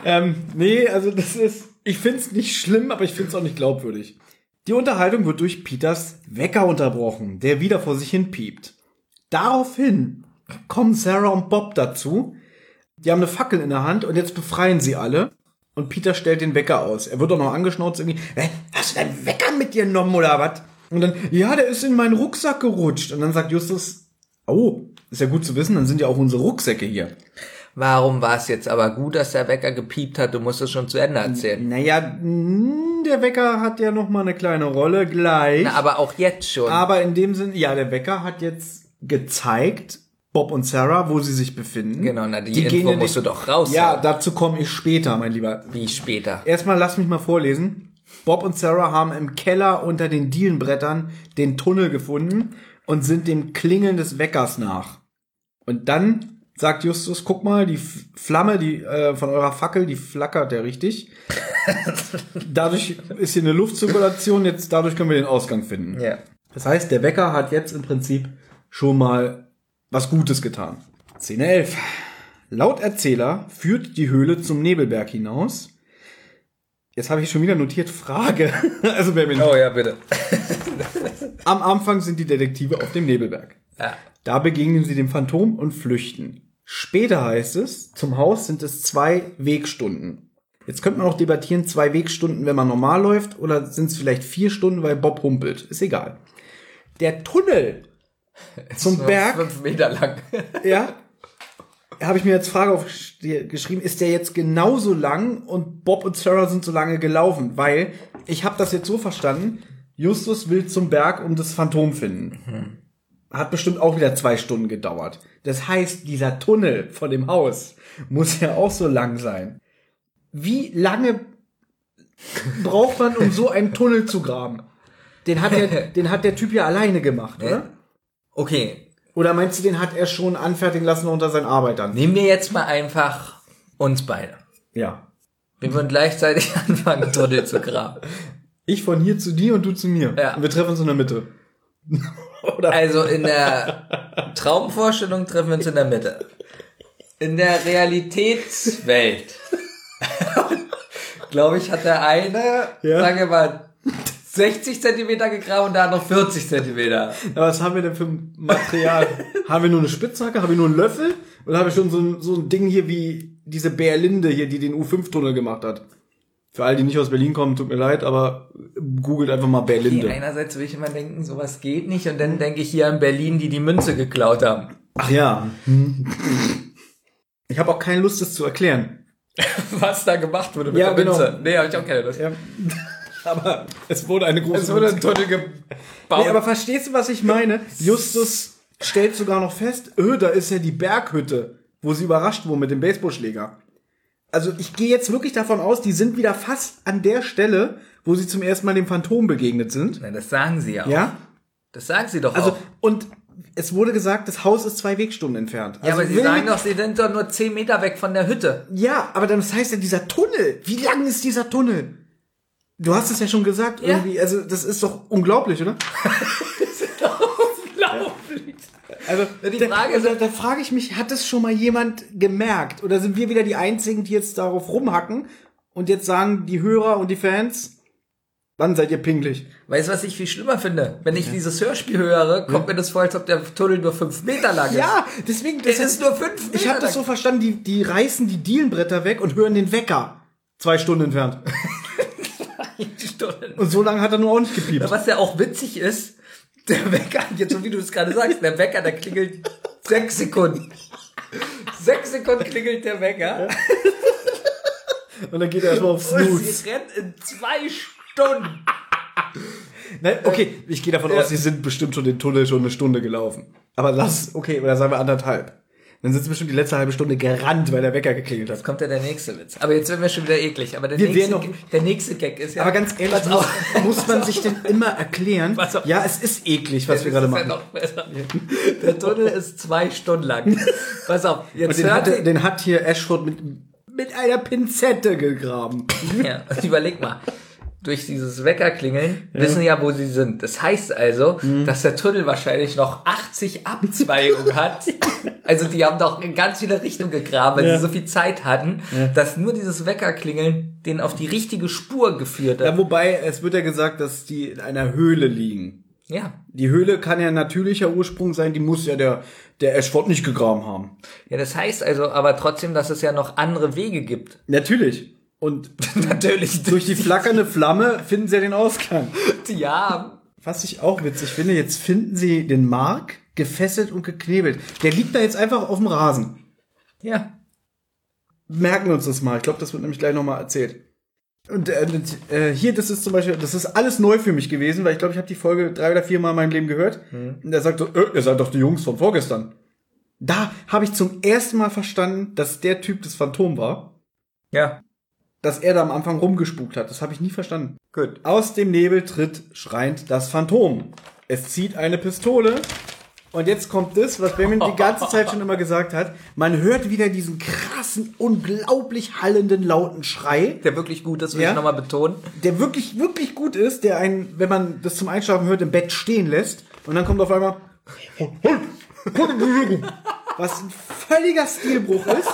ähm, nee, also das ist, ich find's nicht schlimm, aber ich find's auch nicht glaubwürdig. Die Unterhaltung wird durch Peters Wecker unterbrochen, der wieder vor sich hin piept. Daraufhin kommen Sarah und Bob dazu. Die haben eine Fackel in der Hand und jetzt befreien sie alle. Und Peter stellt den Wecker aus. Er wird auch noch angeschnauzt irgendwie. Hä, hast du deinen Wecker mit dir genommen oder was? Und dann, ja, der ist in meinen Rucksack gerutscht. Und dann sagt Justus, oh, ist ja gut zu wissen, dann sind ja auch unsere Rucksäcke hier.
Warum war es jetzt aber gut, dass der Wecker gepiept hat? Du musst es schon zu Ende erzählen.
Naja, der Wecker hat ja noch mal eine kleine Rolle gleich.
Na, aber auch jetzt schon.
Aber in dem Sinn, ja, der Wecker hat jetzt gezeigt, Bob und Sarah, wo sie sich befinden.
Genau, na, die
gehen
Info
in
musst
den-
du doch raus.
Ja, dazu komme ich später, mein Lieber.
Wie später.
Erstmal lass mich mal vorlesen. Bob und Sarah haben im Keller unter den Dielenbrettern den Tunnel gefunden und sind dem Klingeln des Weckers nach. Und dann sagt Justus, guck mal, die Flamme, die äh, von eurer Fackel, die flackert ja richtig. dadurch ist hier eine Luftzirkulation, jetzt dadurch können wir den Ausgang finden.
Ja.
Das heißt, der Wecker hat jetzt im Prinzip schon mal was Gutes getan. Szene 11. Laut Erzähler führt die Höhle zum Nebelberg hinaus. Jetzt habe ich schon wieder notiert Frage. Also wer mir
Oh ja, bitte.
am Anfang sind die Detektive auf dem Nebelberg.
Ja.
Da begegnen sie dem Phantom und flüchten. Später heißt es, zum Haus sind es zwei Wegstunden. Jetzt könnte man auch debattieren, zwei Wegstunden, wenn man normal läuft, oder sind es vielleicht vier Stunden, weil Bob humpelt. Ist egal. Der Tunnel zum Berg
Fünf Meter lang.
ja. habe ich mir als Frage aufgeschrieben, ist der jetzt genauso lang und Bob und Sarah sind so lange gelaufen? Weil ich habe das jetzt so verstanden, Justus will zum Berg und das Phantom finden. Hat bestimmt auch wieder zwei Stunden gedauert. Das heißt, dieser Tunnel von dem Haus muss ja auch so lang sein. Wie lange braucht man, um so einen Tunnel zu graben? Den hat der, den hat der Typ ja alleine gemacht, oder?
Okay,
Oder meinst du, den hat er schon anfertigen lassen unter seinen Arbeitern?
nehmen wir jetzt mal einfach uns beide.
Ja.
Wir würden gleichzeitig anfangen, Tunnel zu graben.
Ich von hier zu dir und du zu mir.
Ja.
Und wir treffen uns in der Mitte.
Also in der Traumvorstellung treffen wir uns in der Mitte. In der Realitätswelt, glaube ich, hat der eine,
Ja.
sagen wir mal, 60 Zentimeter gegraben und der andere 40 Zentimeter.
Aber was haben wir denn für ein Material? haben wir nur eine Spitzhacke? Haben wir nur einen Löffel? Oder haben wir schon so ein, so ein Ding hier wie diese Bärlinde hier, die den U5-Tunnel gemacht hat? Für alle, die nicht aus Berlin kommen, tut mir leid, aber googelt einfach mal
Okay,
Bärlinde.
einerseits will ich immer denken, sowas geht nicht und dann denke ich hier an Berlin, die die Münze geklaut haben.
Ach ja. Ich habe auch keine Lust, das zu erklären.
Was da gemacht wurde mit
Ja,
der
genau.
Münze. Nee, habe ich auch keine Lust.
Ja. aber es wurde eine große
Es wurde ein Tunnel gebaut.
Nee, aber verstehst du, was ich meine? Justus stellt sogar noch fest, öh, da ist ja die Berghütte, wo sie überrascht wurden mit dem Baseballschläger. Also ich gehe jetzt wirklich davon aus, die sind wieder fast an der Stelle, wo sie zum ersten Mal dem Phantom begegnet sind.
Nein, das sagen sie ja auch.
Ja?
Das sagen sie doch
Also,
auch.
und es wurde gesagt, das Haus ist zwei Wegstunden entfernt.
Ja,
Also
aber sie sagen doch, sie sind doch nur 10 Meter weg von der Hütte.
Ja, aber dann das heißt ja dieser Tunnel. Wie lang ist dieser Tunnel? Du hast es ja schon gesagt,
Ja.
irgendwie, also das ist doch unglaublich, oder? Also
die
da-
Frage ist-
da, da frage ich mich, hat es schon mal jemand gemerkt? Oder sind wir wieder die Einzigen, die jetzt darauf rumhacken und jetzt sagen die Hörer und die Fans, wann seid ihr pinglich?
Weißt du, was ich viel schlimmer finde? Wenn ich dieses Hörspiel höre, kommt mir das vor, als ob der Tunnel nur 5 Meter lang ist.
Ja, deswegen,
Es ist nur 5 Meter
ich habe das so verstanden, die, die reißen die Dielenbretter weg und hören den Wecker. Zwei Stunden entfernt.
Stunden.
Und so lange hat er nur auch nicht gepiept.
Was ja auch witzig ist, der Wecker, jetzt so wie du es gerade sagst, der Wecker, der klingelt 6 Sekunden. 6 Sekunden klingelt der Wecker.
Und dann geht er erstmal auf
Und
Snooze.
sie rennt in 2 Stunden.
Nein, okay, ich gehe davon aus, sie sind bestimmt schon den Tunnel schon eine Stunde gelaufen. Aber lass, okay, oder sagen wir anderthalb. Dann sind sie bestimmt die letzte halbe Stunde gerannt, weil der Wecker geklingelt hat.
Jetzt kommt ja der nächste Witz. Aber jetzt werden wir schon wieder eklig. Aber der,
Wir
nächste,
noch-
Gag- der nächste Gag ist ja.
Aber ganz ehrlich,
Pass
muss,
auf.
muss man sich denn immer erklären? Ja, es ist eklig, was wir gerade machen.
Ja. Der Tunnel ist zwei Stunden lang. Pass auf,
Und
jetzt
den
hört
hat, den hat hier Ashford mit, mit einer Pinzette gegraben.
ja, überleg mal. Durch dieses Weckerklingeln wissen ja, wo sie sind. Das heißt also,
Mhm.
dass der Tunnel wahrscheinlich noch 80 Abzweigungen hat. Also die haben doch in ganz viele Richtungen gegraben, weil
Ja.
sie so viel Zeit hatten, dass nur dieses Weckerklingeln den auf die richtige Spur geführt
Ja,
hat.
wobei, es wird ja gesagt, dass die in einer Höhle liegen.
Ja.
Die Höhle kann ja natürlicher Ursprung sein, die muss ja der, der Ashford nicht gegraben haben.
Ja, das heißt also aber trotzdem, dass es ja noch andere Wege gibt.
Natürlich. Und
Natürlich.
durch die flackernde Flamme finden sie ja den Ausgang.
Ja,
Was ich auch witzig finde, jetzt finden sie den Mark gefesselt und geknebelt. Der liegt da jetzt einfach auf dem Rasen.
ja.
Merken wir uns das mal. Ich glaube, das wird nämlich gleich nochmal erzählt. Und äh, äh, hier, das ist zum Beispiel, das ist alles neu für mich gewesen, weil ich glaube, ich habe die Folge drei oder vier Mal in meinem Leben gehört. Und er sagt so, äh, ihr seid doch die Jungs von vorgestern. Da habe ich zum ersten Mal verstanden, dass der Typ das Phantom war,
Ja.
Dass er da am Anfang rumgespukt hat. Das habe ich nie verstanden.
Gut.
Aus dem Nebel tritt schreiend das Phantom. Es zieht eine Pistole. Und jetzt kommt das, was Benjamin die ganze Zeit schon immer gesagt hat. Man hört wieder diesen krassen, unglaublich hallenden, lauten Schrei,
Der wirklich gut ist, will
Ja?
ich nochmal betonen.
der wirklich, wirklich gut ist, der einen, wenn man das zum Einschlafen hört, im Bett stehen lässt. Und dann kommt auf einmal, was ein völliger Stilbruch ist,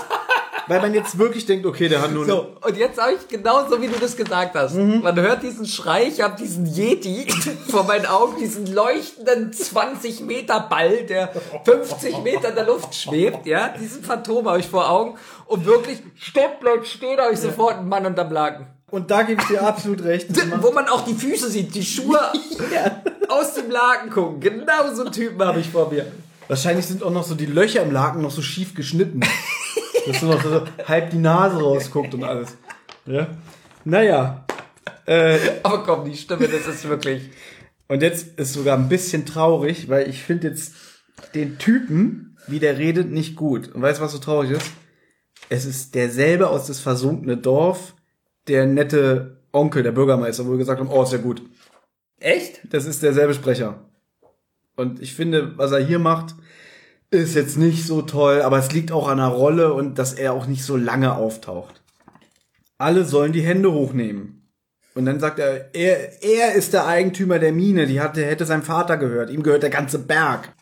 weil man jetzt wirklich denkt, okay, der hat nur
So, und jetzt habe ich genauso, wie du das gesagt hast. Man hört diesen Schrei, ich habe diesen Yeti vor meinen Augen, diesen leuchtenden 20 Meter Ball, der 50 Meter in der Luft schwebt, ja, diesen Phantom habe ich vor Augen und wirklich, stopp, bleib stehen, habe ich sofort einen Mann unterm Laken.
Und da gebe ich dir absolut recht.
Wo man auch die Füße sieht, die Schuhe aus dem Laken gucken. Genau so einen Typen habe ich vor mir.
Wahrscheinlich sind auch noch so die Löcher im Laken noch so schief geschnitten. Dass nur noch so halb die Nase rausguckt und alles. Ja. Naja. Äh,
Aber komm, die Stimme, das ist wirklich.
und jetzt ist sogar ein bisschen traurig, weil ich finde jetzt den Typen, wie der redet, nicht gut. Und weißt du, was so traurig ist? Es ist derselbe aus das versunkene Dorf, der nette Onkel, der Bürgermeister, wo wir gesagt haben, oh, ist ja gut.
Echt?
Das ist derselbe Sprecher. Und ich finde, was er hier macht, ist jetzt nicht so toll, aber es liegt auch an der Rolle und dass er auch nicht so lange auftaucht. Alle sollen die Hände hochnehmen. Und dann sagt er, er, er ist der Eigentümer der Mine, die hatte, hätte seinem Vater gehört, ihm gehört der ganze Berg.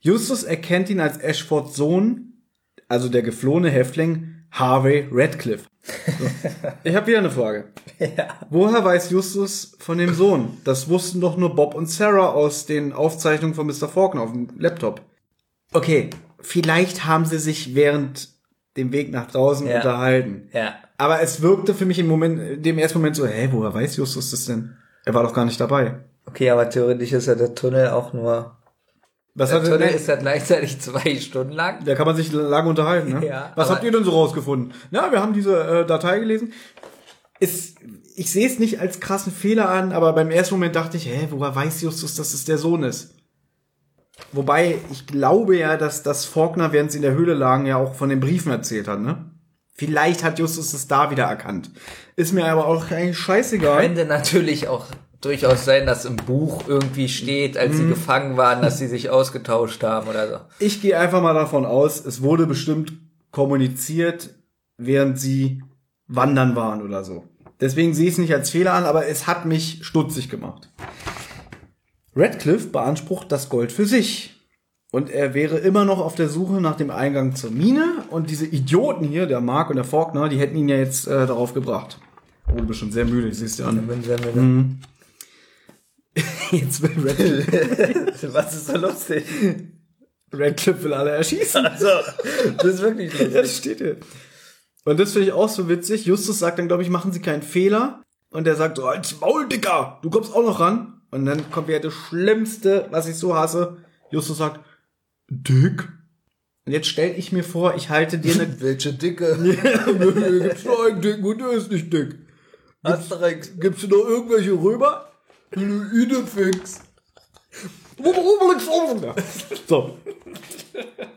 Justus erkennt ihn als Ashfords Sohn, also der geflohene Häftling Harvey Radcliffe. So. Ich habe wieder eine Frage. Woher weiß Justus von dem Sohn? Das wussten doch nur Bob und Sarah aus den Aufzeichnungen von Mr. Faulkner auf dem Laptop. Okay, vielleicht haben sie sich während dem Weg nach draußen
Ja.
unterhalten.
Ja.
Aber es wirkte für mich im Moment, dem ersten Moment so, hä, woher weiß Justus das denn? Er war doch gar nicht dabei.
Okay, aber theoretisch ist ja der Tunnel auch nur.
Was
Der
hat er
Tunnel ist ja gleichzeitig zwei Stunden lang.
Da kann man sich lange unterhalten, ne?
Ja,
Was habt ihr denn so rausgefunden? Na, wir haben diese äh, Datei gelesen. Ist, ich sehe es nicht als krassen Fehler an, aber beim ersten Moment dachte ich, hä, woher weiß Justus, dass es der Sohn ist? Wobei, ich glaube ja, dass das Faulkner, während sie in der Höhle lagen, ja auch von den Briefen erzählt hat, ne? Vielleicht hat Justus es da wieder erkannt. Ist mir aber auch eigentlich scheißegal.
Könnte natürlich auch durchaus sein, dass im Buch irgendwie steht, als
Mhm.
sie gefangen waren, dass sie sich ausgetauscht haben oder so.
Ich gehe einfach mal davon aus, es wurde bestimmt kommuniziert, während sie wandern waren oder so. Deswegen sehe ich es nicht als Fehler an, aber es hat mich stutzig gemacht. Radcliffe beansprucht das Gold für sich. Und er wäre immer noch auf der Suche nach dem Eingang zur Mine. Und diese Idioten hier, der Mark und der Faulkner, die hätten ihn ja jetzt äh, darauf gebracht. Oh, du bist schon sehr müde, ich siehst dir an. Mhm. Jetzt will Radcliffe,
Was ist so lustig?
Radcliffe will alle erschießen.
Also, das ist wirklich lustig.
Ja, das steht hier. Und das finde ich auch so witzig. Justus sagt dann, glaube ich, machen Sie keinen Fehler. Und er sagt so, als Maul, Dicker, du kommst auch noch ran. Und dann kommt wieder das Schlimmste, was ich so hasse. Justus sagt, Dick? Und jetzt stell ich mir vor, ich halte dir eine...
Welche Dicke?
Gibt's nur einen Dicken und der ist nicht dick.
Asterix.
Gibt's noch irgendwelche Römer? Idefix. So.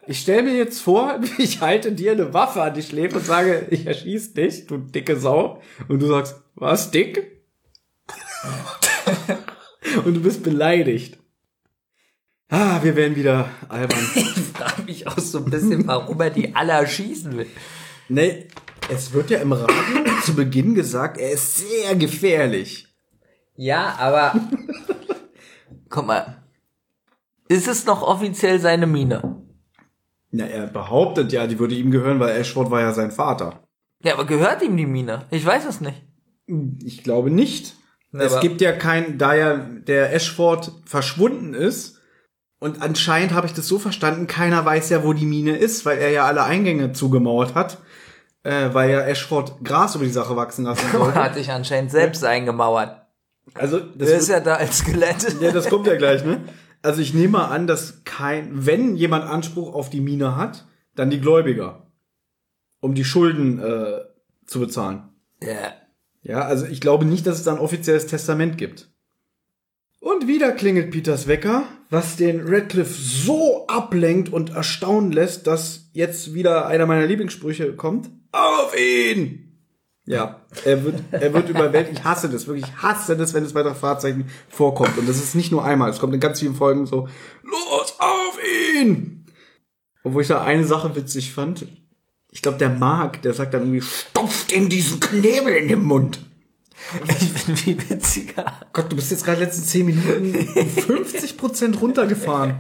Ich stelle mir jetzt vor, ich halte dir eine Waffe an die Schläfe und sage, ich erschieß dich, du dicke Sau. Und du sagst, was, dick? und du bist beleidigt. Ah, wir werden wieder albern.
Ich frage mich auch so ein bisschen, warum er die alle erschießen will.
Nee, es wird ja im Radio zu Beginn gesagt, er ist sehr gefährlich.
Ja, aber. Guck mal. Ist es noch offiziell seine Mine?
Na, er behauptet ja, die würde ihm gehören, weil Ashford war ja sein Vater.
Ja, aber gehört ihm die Mine? Ich weiß es nicht.
Ich glaube nicht.
Na,
es gibt ja kein, da ja der Ashford verschwunden ist, und anscheinend habe ich das so verstanden, keiner weiß ja, wo die Mine ist, weil er ja alle Eingänge zugemauert hat, äh, weil ja Ashford Gras über die Sache wachsen lassen
Er
sollte.
hat sich anscheinend selbst eingemauert.
Also, das,
ist ja da als Skelett.
ja, das kommt ja gleich, ne? Also ich nehme mal an, dass kein, wenn jemand Anspruch auf die Mine hat, dann die Gläubiger, um die Schulden äh, zu bezahlen.
Ja.
Ja, also ich glaube nicht, dass es da ein offizielles Testament gibt. Und wieder klingelt Peters Wecker, was den Radcliffe so ablenkt und erstaunen lässt, dass jetzt wieder einer meiner Lieblingssprüche kommt. Auf ihn! Ja, er wird, er wird überwältigt. Ich hasse das, wirklich. Ich hasse das, wenn es bei Fahrzeichen vorkommt. Und das ist nicht nur einmal. Es kommt in ganz vielen Folgen so, los, auf ihn! Obwohl ich da eine Sache witzig fand. Ich glaube, der Mark, der sagt dann irgendwie, stopft ihm diesen Knebel in den Mund.
Ich bin viel witziger.
Gott, du bist jetzt gerade letzten 10 Minuten um 50 Prozent runtergefahren.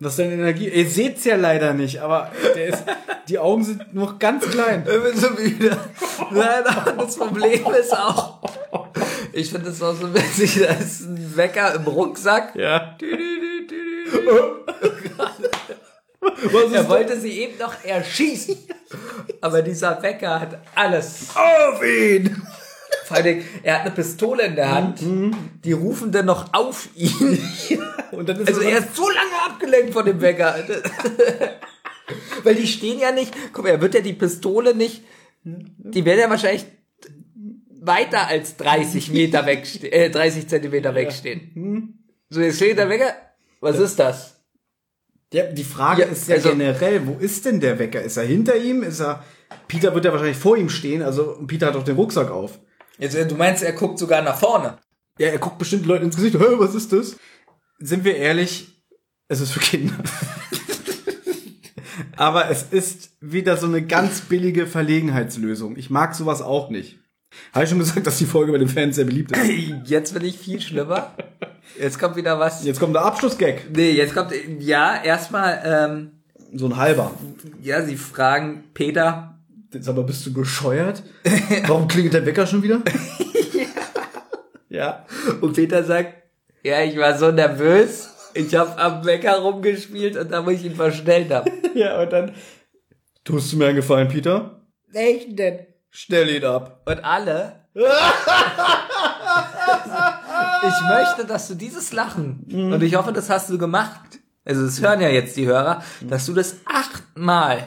Was ist deine Energie? Ihr seht's ja leider nicht, aber der ist, die Augen sind noch ganz klein.
Ich bin so müde. Nein, aber das Problem ist auch, ich finde es auch so witzig, da ist ein Wecker im Rucksack.
Ja.
Er wollte sie eben noch erschießen. Aber dieser Wecker hat alles.
Auf ihn!
Vor Dingen, er hat eine Pistole in der Hand. Die rufen dann noch auf ihn. Also
er
ist so lange abgelenkt von dem Wecker. Weil die stehen ja nicht, guck mal, er wird ja die Pistole nicht, die werden ja wahrscheinlich weiter als 30 Meter wegstehen, äh, 30 Zentimeter wegstehen. So, jetzt steht der Wecker. Was ist das?
Ja, die Frage
Ja,
ist ja
also-
generell, wo ist denn der Wecker? Ist er hinter ihm? Ist er. Peter wird ja wahrscheinlich vor ihm stehen, also Peter hat doch den Rucksack auf.
Jetzt, äh, du meinst, er guckt sogar nach vorne.
Ja, er guckt bestimmt Leuten ins Gesicht. Hä, was ist das? Sind wir ehrlich, es ist für Kinder. Aber es ist wieder so eine ganz billige Verlegenheitslösung. Ich mag sowas auch nicht. Habe ich schon gesagt, dass die Folge bei den Fans sehr beliebt ist.
Jetzt bin ich viel schlimmer. Jetzt kommt wieder was.
Jetzt kommt der Abschlussgag.
Nee, jetzt kommt, ja, erstmal, ähm,
So ein halber.
ja, sie fragen Peter,
Jetzt aber bist du bescheuert? Warum klingelt der Wecker schon wieder? ja.
und Peter sagt, ja, ich war so nervös, ich habe am Wecker rumgespielt und da wo ich ihn verstellt habe.
Ja, und dann tust du mir einen Gefallen, Peter?
Welchen denn?
Stell ihn ab.
Und alle. ich möchte, dass du dieses Lachen, und ich hoffe, das hast du gemacht. Also, das hören ja jetzt die Hörer, dass du das achtmal.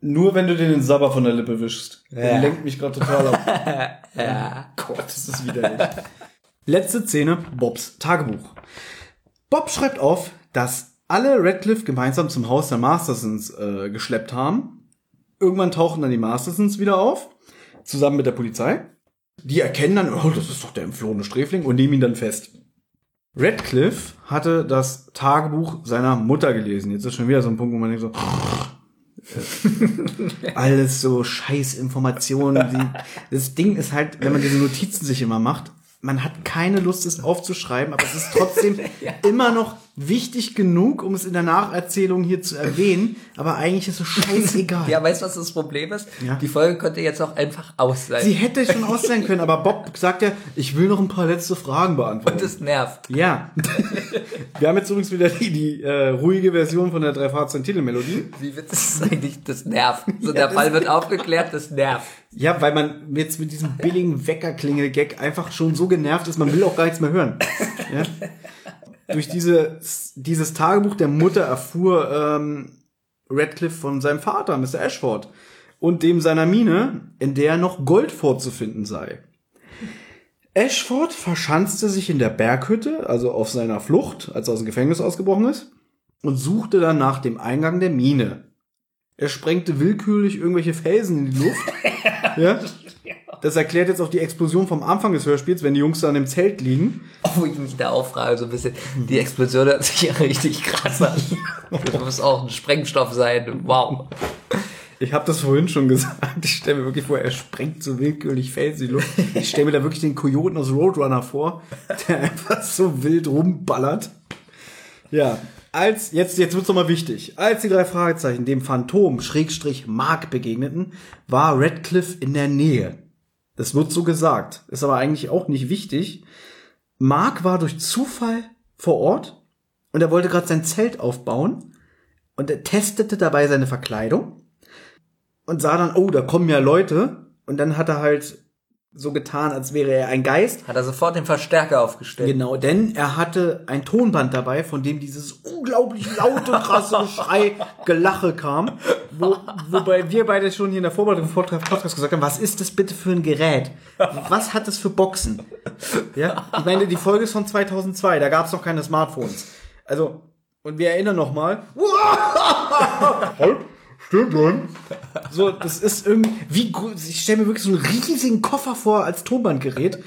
Nur wenn du den den Sabber von der Lippe wischst.
Ja.
Der lenkt mich gerade total ab. ja. Gott, ist das widerlich. Letzte Szene, Bobs Tagebuch. Bob schreibt auf, dass alle Radcliffe gemeinsam zum Haus der Mastersons äh, geschleppt haben. Irgendwann tauchen dann die Mastersons wieder auf, zusammen mit der Polizei. Die erkennen dann, oh, das ist doch der entflohene Sträfling und nehmen ihn dann fest. Radcliffe hatte das Tagebuch seiner Mutter gelesen. Jetzt ist schon wieder so ein Punkt, wo man denkt so, alles so scheiß Informationen. Das Ding ist halt, wenn man diese Notizen sich immer macht, man hat keine Lust, es aufzuschreiben, aber es ist trotzdem immer noch wichtig genug, um es in der Nacherzählung hier zu erwähnen. Aber eigentlich ist es scheißegal.
Ja, weißt du, was das Problem ist?
Ja.
Die Folge könnte jetzt auch einfach aus sein.
Sie hätte schon aus sein können, aber Bob sagt ja, ich will noch ein paar letzte Fragen beantworten.
und das nervt.
ja. Wir haben jetzt übrigens wieder die, die äh, ruhige Version von der drei Fahrzeugen Titelmelodie.
Wie wird das eigentlich? Das nervt. So,
Ja,
der Fall wird aufgeklärt, das nervt.
Ja, weil man jetzt mit diesem billigen Weckerklingel-Gag einfach schon so genervt ist, man will auch gar nichts mehr hören. Ja? Durch diese, dieses Tagebuch der Mutter erfuhr ähm, Radcliffe von seinem Vater, Mr. Ashford, und dem seiner Mine, in der noch Gold vorzufinden sei. Ashford verschanzte sich in der Berghütte, also auf seiner Flucht, als er aus dem Gefängnis ausgebrochen ist, und suchte dann nach dem Eingang der Mine. Er sprengte willkürlich irgendwelche Felsen in die Luft. ja? Das erklärt jetzt auch die Explosion vom Anfang des Hörspiels, wenn die Jungs da an dem Zelt liegen.
Wo ich mich da auffrage, so ein bisschen, die Explosion hört sich ja richtig krass an. Das muss auch ein Sprengstoff sein. Wow.
Ich habe das vorhin schon gesagt. Ich stelle mir wirklich vor, er sprengt so willkürlich Felsen in die Luft. Ich stelle mir da wirklich den Kojoten aus Roadrunner vor, der einfach so wild rumballert. Ja, als, jetzt, jetzt wird's noch mal wichtig. Als die drei Fragezeichen dem Phantom, Schrägstrich, Mark begegneten, war Radcliffe in der Nähe. Das wird so gesagt. Ist aber eigentlich auch nicht wichtig. Mark war durch Zufall vor Ort und er wollte gerade sein Zelt aufbauen und er testete dabei seine Verkleidung und sah dann, oh, da kommen ja Leute und dann hat er halt so getan, als wäre er ein Geist.
Hat er sofort den Verstärker aufgestellt.
Genau, denn er hatte ein Tonband dabei, von dem dieses unglaublich laute, krasse Geschrei, Gelache kam. Wo, wobei wir beide schon hier in der Vorbereitung vom Podcast gesagt haben, was ist das bitte für ein Gerät? Was hat das für Boxen? Ja, ich meine, die Folge ist von 2002, da gab es noch keine Smartphones. Also, und wir erinnern noch stimmt dann. So, das ist irgendwie, wie, ich stelle mir wirklich so einen riesigen Koffer vor als Tonbandgerät,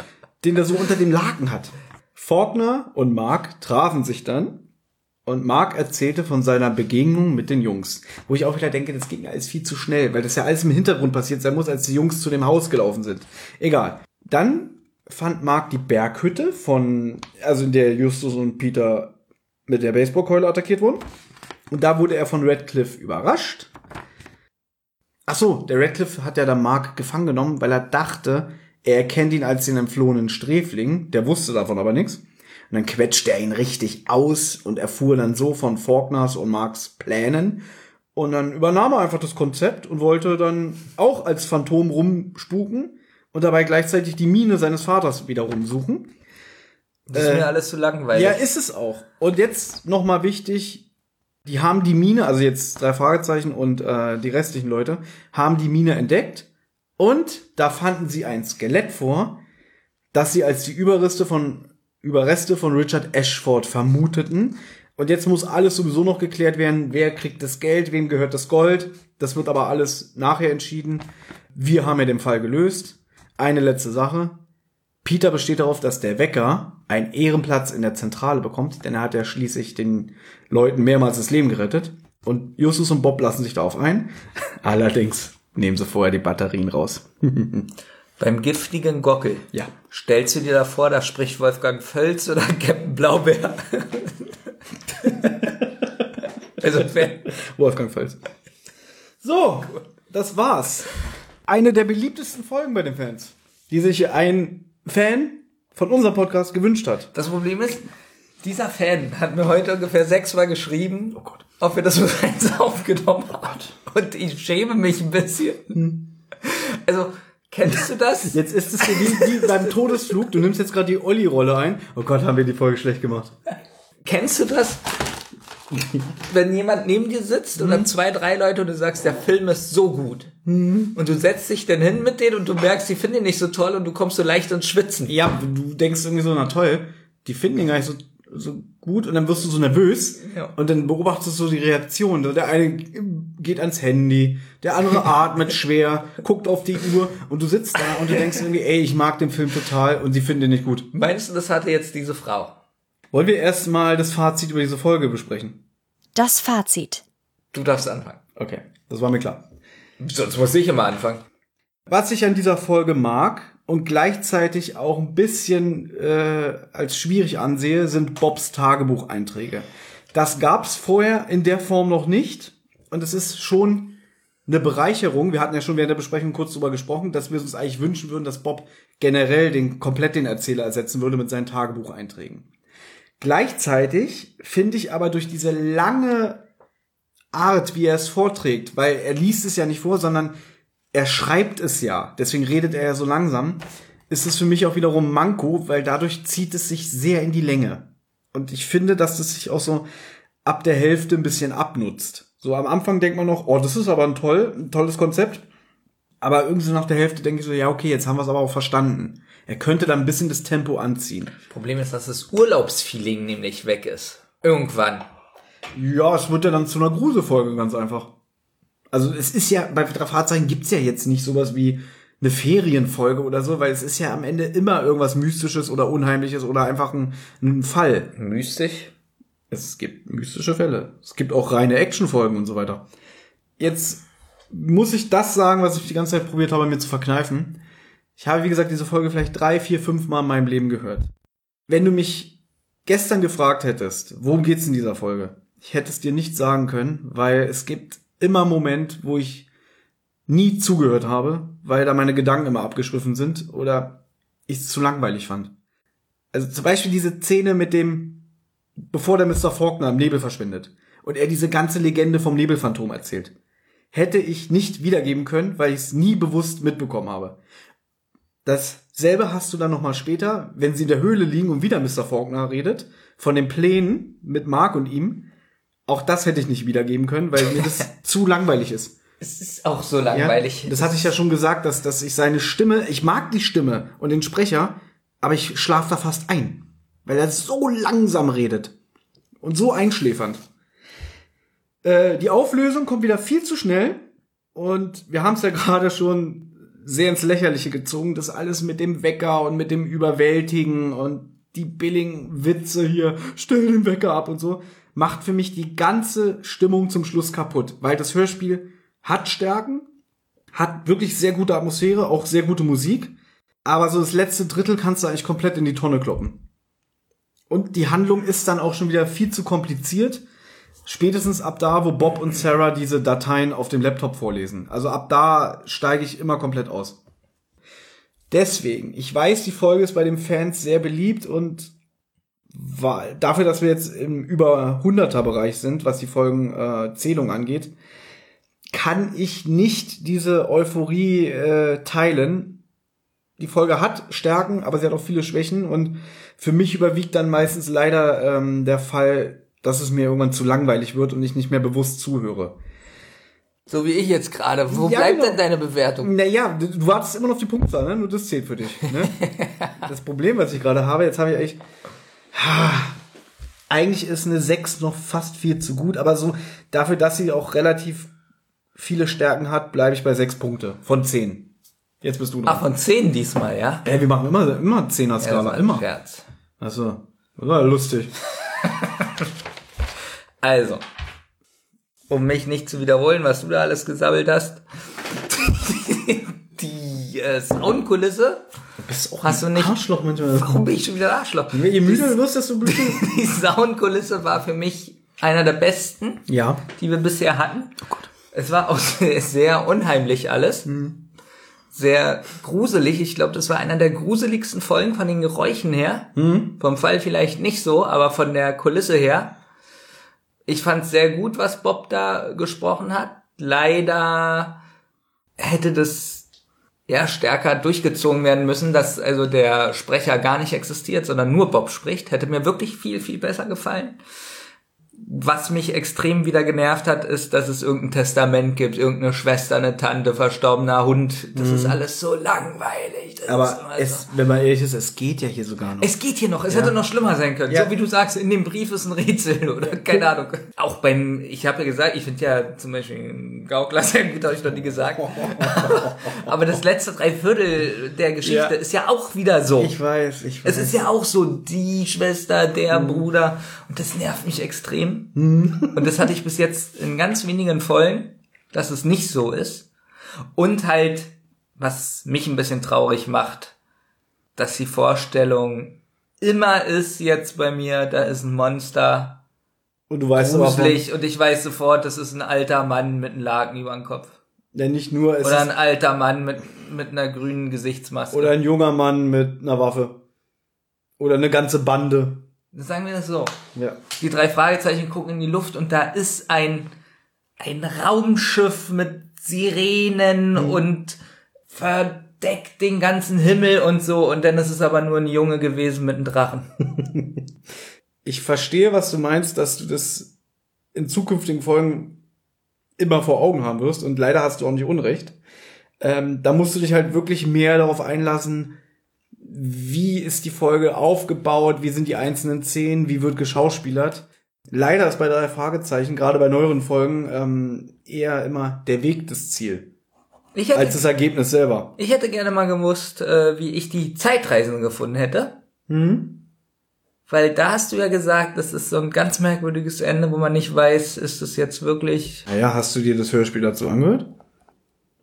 den er so unter dem Laken hat. Faulkner und Mark trafen sich dann und Mark erzählte von seiner Begegnung mit den Jungs. Wo ich auch wieder denke, das ging alles viel zu schnell, weil das ja alles im Hintergrund passiert sein muss, als die Jungs zu dem Haus gelaufen sind. Egal. Dann fand Mark die Berghütte von, also in der Justus und Peter mit der Baseballkeule attackiert wurden. Und da wurde er von Radcliffe überrascht. Ach so, der Radcliffe hat ja dann Mark gefangen genommen, weil er dachte, er erkennt ihn als den entflohenen Sträfling. Der wusste davon aber nichts. Und dann quetschte er ihn richtig aus und erfuhr dann so von Faulkners und Marks Plänen. Und dann übernahm er einfach das Konzept und wollte dann auch als Phantom rumspuken und dabei gleichzeitig die Mine seines Vaters wieder rumsuchen.
Das ist mir alles zu langweilig.
Ja, ist es auch. Und jetzt nochmal wichtig, Die haben die Mine, also jetzt drei Fragezeichen und äh, die restlichen Leute, haben die Mine entdeckt und da fanden sie ein Skelett vor, das sie als die Überreste von Überreste von Richard Ashford vermuteten. Und jetzt muss alles sowieso noch geklärt werden, wer kriegt das Geld, wem gehört das Gold. Das wird aber alles nachher entschieden. Wir haben ja den Fall gelöst. Eine letzte Sache. Peter besteht darauf, dass der Wecker einen Ehrenplatz in der Zentrale bekommt, denn er hat ja schließlich den Leuten mehrmals das Leben gerettet. Und Justus und Bob lassen sich darauf ein. Allerdings nehmen sie vorher die Batterien raus.
Beim giftigen Gockel.
Ja.
Stellst du dir da vor, da spricht Wolfgang Völz oder Captain Blaubeer? also, wer-
Wolfgang Völz. So, das war's. Eine der beliebtesten Folgen bei den Fans, die sich ein Fan von unserem Podcast gewünscht hat.
das Problem ist, dieser Fan hat mir heute ungefähr sechsmal geschrieben, ob wir das bereits aufgenommen haben. Und ich schäme mich ein bisschen. Also, kennst du das?
Jetzt ist es so wie, wie beim Todesflug. Du nimmst jetzt gerade die Olli-Rolle ein. Oh Gott, haben wir die Folge schlecht gemacht.
Kennst du das? Wenn jemand neben dir sitzt oder zwei, drei Leute und du sagst, der Film ist so gut. Und du setzt dich dann hin mit denen und du merkst, die finden ihn nicht so toll und du kommst so leicht ins Schwitzen.
Ja, du denkst irgendwie so, na toll, die finden ihn gar nicht so, so gut und dann wirst du so nervös
Ja.
und dann beobachtest du so die Reaktion. Der eine geht ans Handy, der andere atmet schwer, guckt auf die Uhr und du sitzt da und du denkst irgendwie, ey, ich mag den Film total und sie finden ihn nicht gut.
Meinst du, das hatte jetzt diese Frau?
Wollen wir erstmal das Fazit über diese Folge besprechen?
Das Fazit.
Du darfst anfangen.
Okay, das war mir klar.
Sonst muss ich immer anfangen.
Was ich an dieser Folge mag und gleichzeitig auch ein bisschen äh, als schwierig ansehe, sind Bobs Tagebucheinträge. Das gab's vorher in der Form noch nicht und es ist schon eine Bereicherung. Wir hatten ja schon während der Besprechung kurz darüber gesprochen, dass wir uns eigentlich wünschen würden, dass Bob generell den komplett den Erzähler ersetzen würde mit seinen Tagebucheinträgen. Gleichzeitig finde ich aber durch diese lange Art, wie er es vorträgt, weil er liest es ja nicht vor, sondern er schreibt es ja, deswegen redet er ja so langsam, ist es für mich auch wiederum Manko, weil dadurch zieht es sich sehr in die Länge. Und ich finde, dass es sich auch so ab der Hälfte ein bisschen abnutzt. So am Anfang denkt man noch, oh, das ist aber ein toll, ein tolles Konzept. Aber irgendwie so nach der Hälfte denke ich so, ja, okay, jetzt haben wir es aber auch verstanden. Er könnte dann ein bisschen das Tempo anziehen.
Problem ist, dass das Urlaubsfeeling nämlich weg ist. Irgendwann.
Ja, es wird ja dann zu einer Gruselfolge ganz einfach. Also es ist ja, bei drei Fahrzeichen gibt's ja jetzt nicht sowas wie eine Ferienfolge oder so, weil es ist ja am Ende immer irgendwas Mystisches oder Unheimliches oder einfach ein, ein Fall.
Mystisch.
Es gibt mystische Fälle. Es gibt auch reine Actionfolgen und so weiter. Jetzt muss ich das sagen, was ich die ganze Zeit probiert habe, mir zu verkneifen. Ich habe, wie gesagt, diese Folge vielleicht drei, vier, fünf Mal in meinem Leben gehört. Wenn du mich gestern gefragt hättest, worum geht's in dieser Folge? Ich hätte es dir nicht sagen können, weil es gibt immer einen Moment, wo ich nie zugehört habe, weil da meine Gedanken immer abgeschwiffen sind oder ich es zu langweilig fand. Also zum Beispiel diese Szene mit dem, bevor der Mr. Faulkner im Nebel verschwindet und er diese ganze Legende vom Nebelphantom erzählt. Hätte ich nicht wiedergeben können, weil ich es nie bewusst mitbekommen habe. Dasselbe hast du dann nochmal später, wenn sie in der Höhle liegen und wieder Mr. Faulkner redet, von den Plänen mit Mark und ihm. Auch das hätte ich nicht wiedergeben können, weil mir das zu langweilig ist.
Es ist auch so
Ja,
langweilig.
das hatte ich ja schon gesagt, dass, dass ich seine Stimme, ich mag die Stimme und den Sprecher, aber ich schlaf da fast ein, weil er so langsam redet und so einschläfernd. Äh, die Auflösung kommt wieder viel zu schnell und wir haben es ja gerade schon sehr ins Lächerliche gezogen, das alles mit dem Wecker und mit dem Überwältigen und die billigen Witze hier, stell den Wecker ab und so, macht für mich die ganze Stimmung zum Schluss kaputt, weil das Hörspiel hat Stärken, hat wirklich sehr gute Atmosphäre, auch sehr gute Musik, aber so das letzte Drittel kannst du eigentlich komplett in die Tonne kloppen. Und die Handlung ist dann auch schon wieder viel zu kompliziert. Spätestens ab da, wo Bob und Sarah diese Dateien auf dem Laptop vorlesen. Also ab da steige ich immer komplett aus. Deswegen, ich weiß, die Folge ist bei den Fans sehr beliebt und war, dafür, dass wir jetzt im über 100er Bereich sind, was die Folgenzählung äh, angeht, kann ich nicht diese Euphorie äh, teilen. Die Folge hat Stärken, aber sie hat auch viele Schwächen und für mich überwiegt dann meistens leider ähm, der Fall, dass es mir irgendwann zu langweilig wird und ich nicht mehr bewusst zuhöre.
So wie ich jetzt gerade. Wo
Ja,
bleibt
genau.
denn deine Bewertung?
Naja, du, du wartest immer noch auf die Punktzahl, ne? Nur das zählt für dich. Ne? das Problem, was ich gerade habe, jetzt habe ich eigentlich. Ha, eigentlich ist eine 6 noch fast viel zu gut, aber so dafür, dass sie auch relativ viele Stärken hat, bleibe ich bei 6 Punkte von 10. Jetzt bist du
Ah,
dran.
von 10 diesmal, ja?
Ey, wir machen immer, immer 10er
Ja, das
Skala,
ein
immer.
Scherz.
Achso, das war lustig.
Also, um mich nicht zu wiederholen, was du da alles gesammelt hast. Die äh, Soundkulisse.
bist auch
Hast du nicht-
Arschloch manchmal.
Warum bin ich schon wieder ein Arschloch?
Je müder du wirst, desto blöder.
Die Soundkulisse war für mich einer der besten,
Ja.
die wir bisher hatten. Es war auch sehr unheimlich alles. Sehr gruselig. Ich glaube, das war einer der gruseligsten Folgen von den Geräuschen her. Vom Fall vielleicht nicht so, aber von der Kulisse her. Ich fand sehr gut, was Bob da gesprochen hat. Leider hätte das ja stärker durchgezogen werden müssen, dass also der Sprecher gar nicht existiert, sondern nur Bob spricht. Hätte mir wirklich viel, viel besser gefallen. Was mich extrem wieder genervt hat, ist, dass es irgendein Testament gibt, irgendeine Schwester, eine Tante, verstorbener Hund. Das ist alles so langweilig. Das
Mhm. Aber es,
so.
wenn man ehrlich ist, es geht ja hier sogar noch.
Es geht hier noch. Es hätte noch schlimmer sein können.
Ja.
So wie du sagst, in dem Brief ist ein Rätsel oder keine Ahnung. Auch beim, ich habe ja gesagt, ich finde ja zum Beispiel Gaukler sehr gut, habe ich noch nie gesagt. Aber das letzte Dreiviertel der Geschichte
Ja.
ist ja auch wieder so.
ich weiß, ich weiß.
Es ist ja auch so die Schwester, der Bruder. Und das nervt mich extrem. Und das hatte ich bis jetzt in ganz wenigen Folgen, dass es nicht so ist. Und halt, was mich ein bisschen traurig macht, dass die Vorstellung immer ist jetzt bei mir, da ist ein Monster,
Und du weißt aber,
gruselig, und ich weiß sofort, das ist ein alter Mann mit einem Laken über dem Kopf.
ja nicht nur, es
Oder ein
ist,
alter Mann mit, mit einer grünen Gesichtsmaske.
oder ein junger Mann mit einer Waffe. Oder eine ganze Bande.
Sagen wir das so.
Ja.
Die drei Fragezeichen gucken in die Luft und da ist ein, ein Raumschiff mit Sirenen und verdeckt den ganzen Himmel und so und dann ist es aber nur ein Junge gewesen mit einem Drachen.
Ich verstehe, was du meinst, dass du das in zukünftigen Folgen immer vor Augen haben wirst. Und leider hast du auch nicht Unrecht. Ähm, da musst du dich halt wirklich mehr darauf einlassen, wie ist die Folge aufgebaut, wie sind die einzelnen Szenen, wie wird geschauspielert. Leider ist bei drei Fragezeichen, gerade bei neueren Folgen, ähm, eher immer der Weg das Ziel,
Ich hätte,
als das Ergebnis selber.
ich hätte gerne mal gewusst, äh, wie ich die Zeitreisen gefunden hätte.
Mhm.
Weil da hast du ja gesagt, das ist so ein ganz merkwürdiges Ende, wo man nicht weiß, ist es jetzt wirklich
Naja, hast du dir das Hörspiel dazu angehört?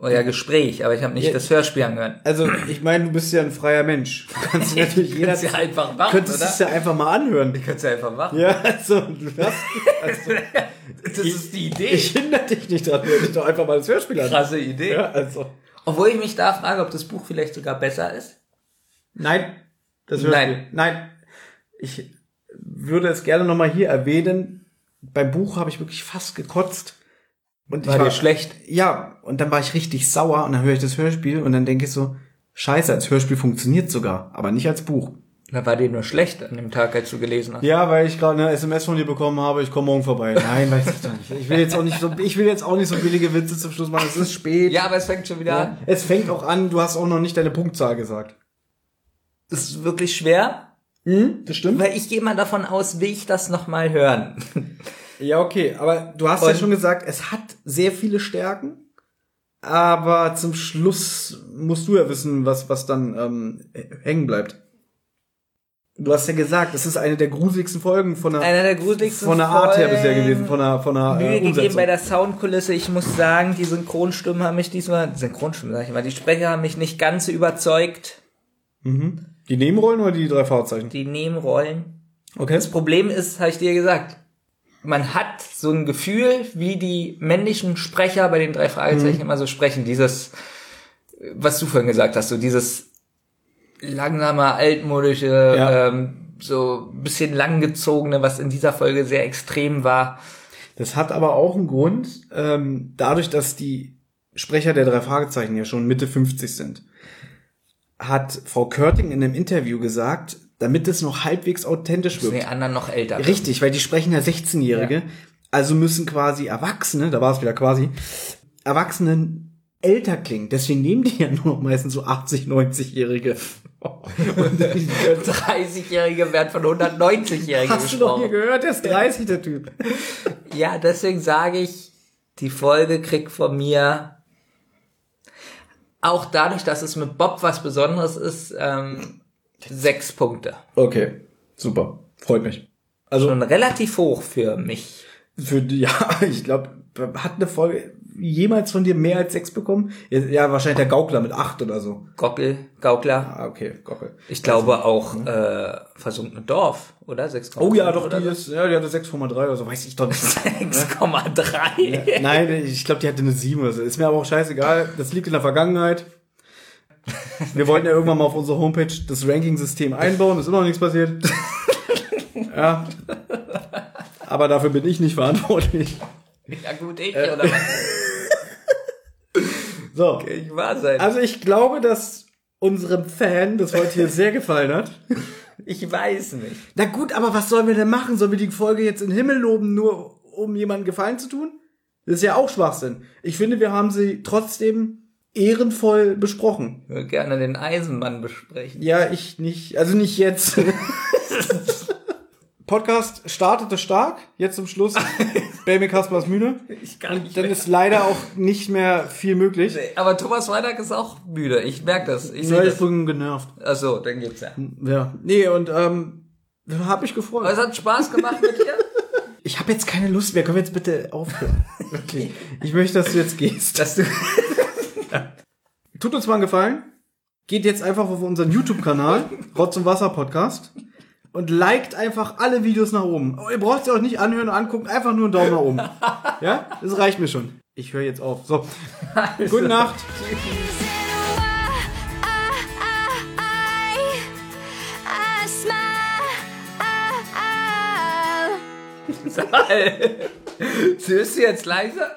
Euer Gespräch, aber ich habe nicht
Ja.
das Hörspiel angehört.
Also, ich meine, du bist ja ein freier Mensch. Du kannst natürlich jeder,
ja einfach machen,
könntest
oder?
es ja einfach mal anhören.
Du einfach machen.
Ja, also, du hast, also
Das ist die Idee.
ich hindere dich nicht dran, hör dich doch einfach mal das Hörspiel an.
Krasse Idee.
Ja, also.
Obwohl ich mich da frage, ob das Buch vielleicht sogar besser ist.
Nein, das Hörspiel.
Nein.
Nein. Ich würde es gerne nochmal hier erwähnen. Beim Buch habe ich wirklich fast gekotzt. Und
War
ich war
dir schlecht?
Ja, und dann war ich richtig sauer und dann höre ich das Hörspiel und dann denke ich so, scheiße, als Hörspiel funktioniert sogar, aber nicht als Buch.
Da war dir nur schlecht an dem Tag, als du gelesen hast.
Ja, weil ich gerade eine SMS von dir bekommen habe, ich komme morgen vorbei. Nein, weiß ich doch nicht. Ich will jetzt auch nicht so, ich will jetzt auch nicht so billige Witze zum Schluss machen. Es ist spät.
Ja, aber es fängt schon wieder an.
Es fängt auch an, du hast auch noch nicht deine Punktzahl gesagt.
Das ist wirklich schwer,
Hm, das stimmt.
weil ich gehe mal davon aus, will ich das nochmal hören.
Ja, okay, aber du hast ja
Und-
schon gesagt, es hat sehr viele Stärken, aber zum Schluss musst du ja wissen, was, was dann ähm, hängen bleibt. Du hast ja gesagt, es ist eine der gruseligsten Folgen von der,
Einer der gruseligsten
von der Art her bisher gewesen, von der, von der
Mühe
äh,
gegeben
Umsetzung.
bei der Soundkulisse. Ich muss sagen, die Synchronstimmen haben mich diesmal, Synchronstimmen sag ich mal, die Sprecher haben mich nicht ganz so überzeugt.
Die Nebenrollen oder die drei Fahrzeichen?
Die Nebenrollen.
Okay.
Das Problem ist, habe ich dir gesagt, man hat so ein Gefühl, wie die männlichen Sprecher bei den drei Fragezeichen immer so sprechen. Dieses, was du vorhin gesagt hast, so dieses langsame, altmodische,
Ja.
ähm, so ein bisschen langgezogene, was in dieser Folge sehr extrem war.
Das hat aber auch einen Grund, ähm, dadurch, dass die Sprecher der drei Fragezeichen ja schon Mitte 50 sind, hat Frau Körting in einem Interview gesagt, damit es noch halbwegs authentisch
Die
wirkt.
anderen noch älter.
Richtig, weil die sprechen ja 16-Jährige.
Ja.
Also müssen quasi Erwachsene, da war es wieder quasi, Erwachsenen älter klingen. Deswegen nehmen die ja nur noch meistens so 80, 90-Jährige. Und die-
30-Jährige werden von 190-Jährigen
Hast du doch hier
gesprochen.
gehört, der ist 30, der Typ.
Ja, deswegen sage ich, die Folge kriegt von mir auch dadurch, dass es mit Bob was Besonderes ist, ähm, sechs Punkte.
Okay, super. Freut mich. Also
Schon relativ hoch für mich.
für die, ja, ich glaube, hat eine Folge jemals von dir mehr als sechs bekommen? Ja, Ja, wahrscheinlich der Gaukler mit acht oder so.
Gockel, Gaukler.
Ah, okay, Gockel.
Ich glaube auch äh, versunkene Dorf, oder? 6,5
Oh ja, doch, die ist, ja, die hatte 6,3 oder so, weiß ich doch nicht.
6,3.
Nein, ich glaube, die hatte eine 7 oder so. Ist mir aber auch scheißegal. Das liegt in der Vergangenheit. Wir wollten ja irgendwann mal auf unsere Homepage das Ranking-System einbauen. Ist immer noch nichts passiert. ja. Aber dafür bin ich nicht verantwortlich.
Ja gut, ich, oder was?
So.
Ich wahr sein.
Also ich glaube, dass unserem Fan das heute hier sehr gefallen hat.
ich weiß nicht.
Na gut, aber was sollen wir denn machen? Sollen wir die Folge jetzt in den Himmel loben, nur um jemandem Gefallen zu tun? Das ist ja auch Schwachsinn. Ich finde, wir haben sie trotzdem ehrenvoll besprochen.
Ich würde gerne den Eisenmann besprechen.
Ja, ich nicht, also nicht jetzt. Podcast startete stark, jetzt zum Schluss Baby Kaspers Mühne.
Ich kann nicht
Dann
mehr.
ist leider auch nicht mehr viel möglich.
Aber Thomas Freitag ist auch müde. Ich merke das. Ich
Ja, ich bin genervt.
Achso, dann geht's ja.
Ja, nee, und ähm, hab mich gefreut.
Aber es hat Spaß gemacht mit dir.
Ich habe jetzt keine Lust mehr. Können wir jetzt bitte aufhören? Wirklich. Ich möchte, dass du jetzt gehst.
Dass du
Tut uns mal einen Gefallen. Geht jetzt einfach auf unseren YouTube-Kanal, Rotz und Wasser Podcast, und liked einfach alle Videos nach oben. Oh, ihr braucht sie auch nicht anhören und angucken, einfach nur einen Daumen nach oben. Ja? Das reicht mir schon. Ich höre jetzt auf. So. Gute Nacht.
Süß du jetzt leiser?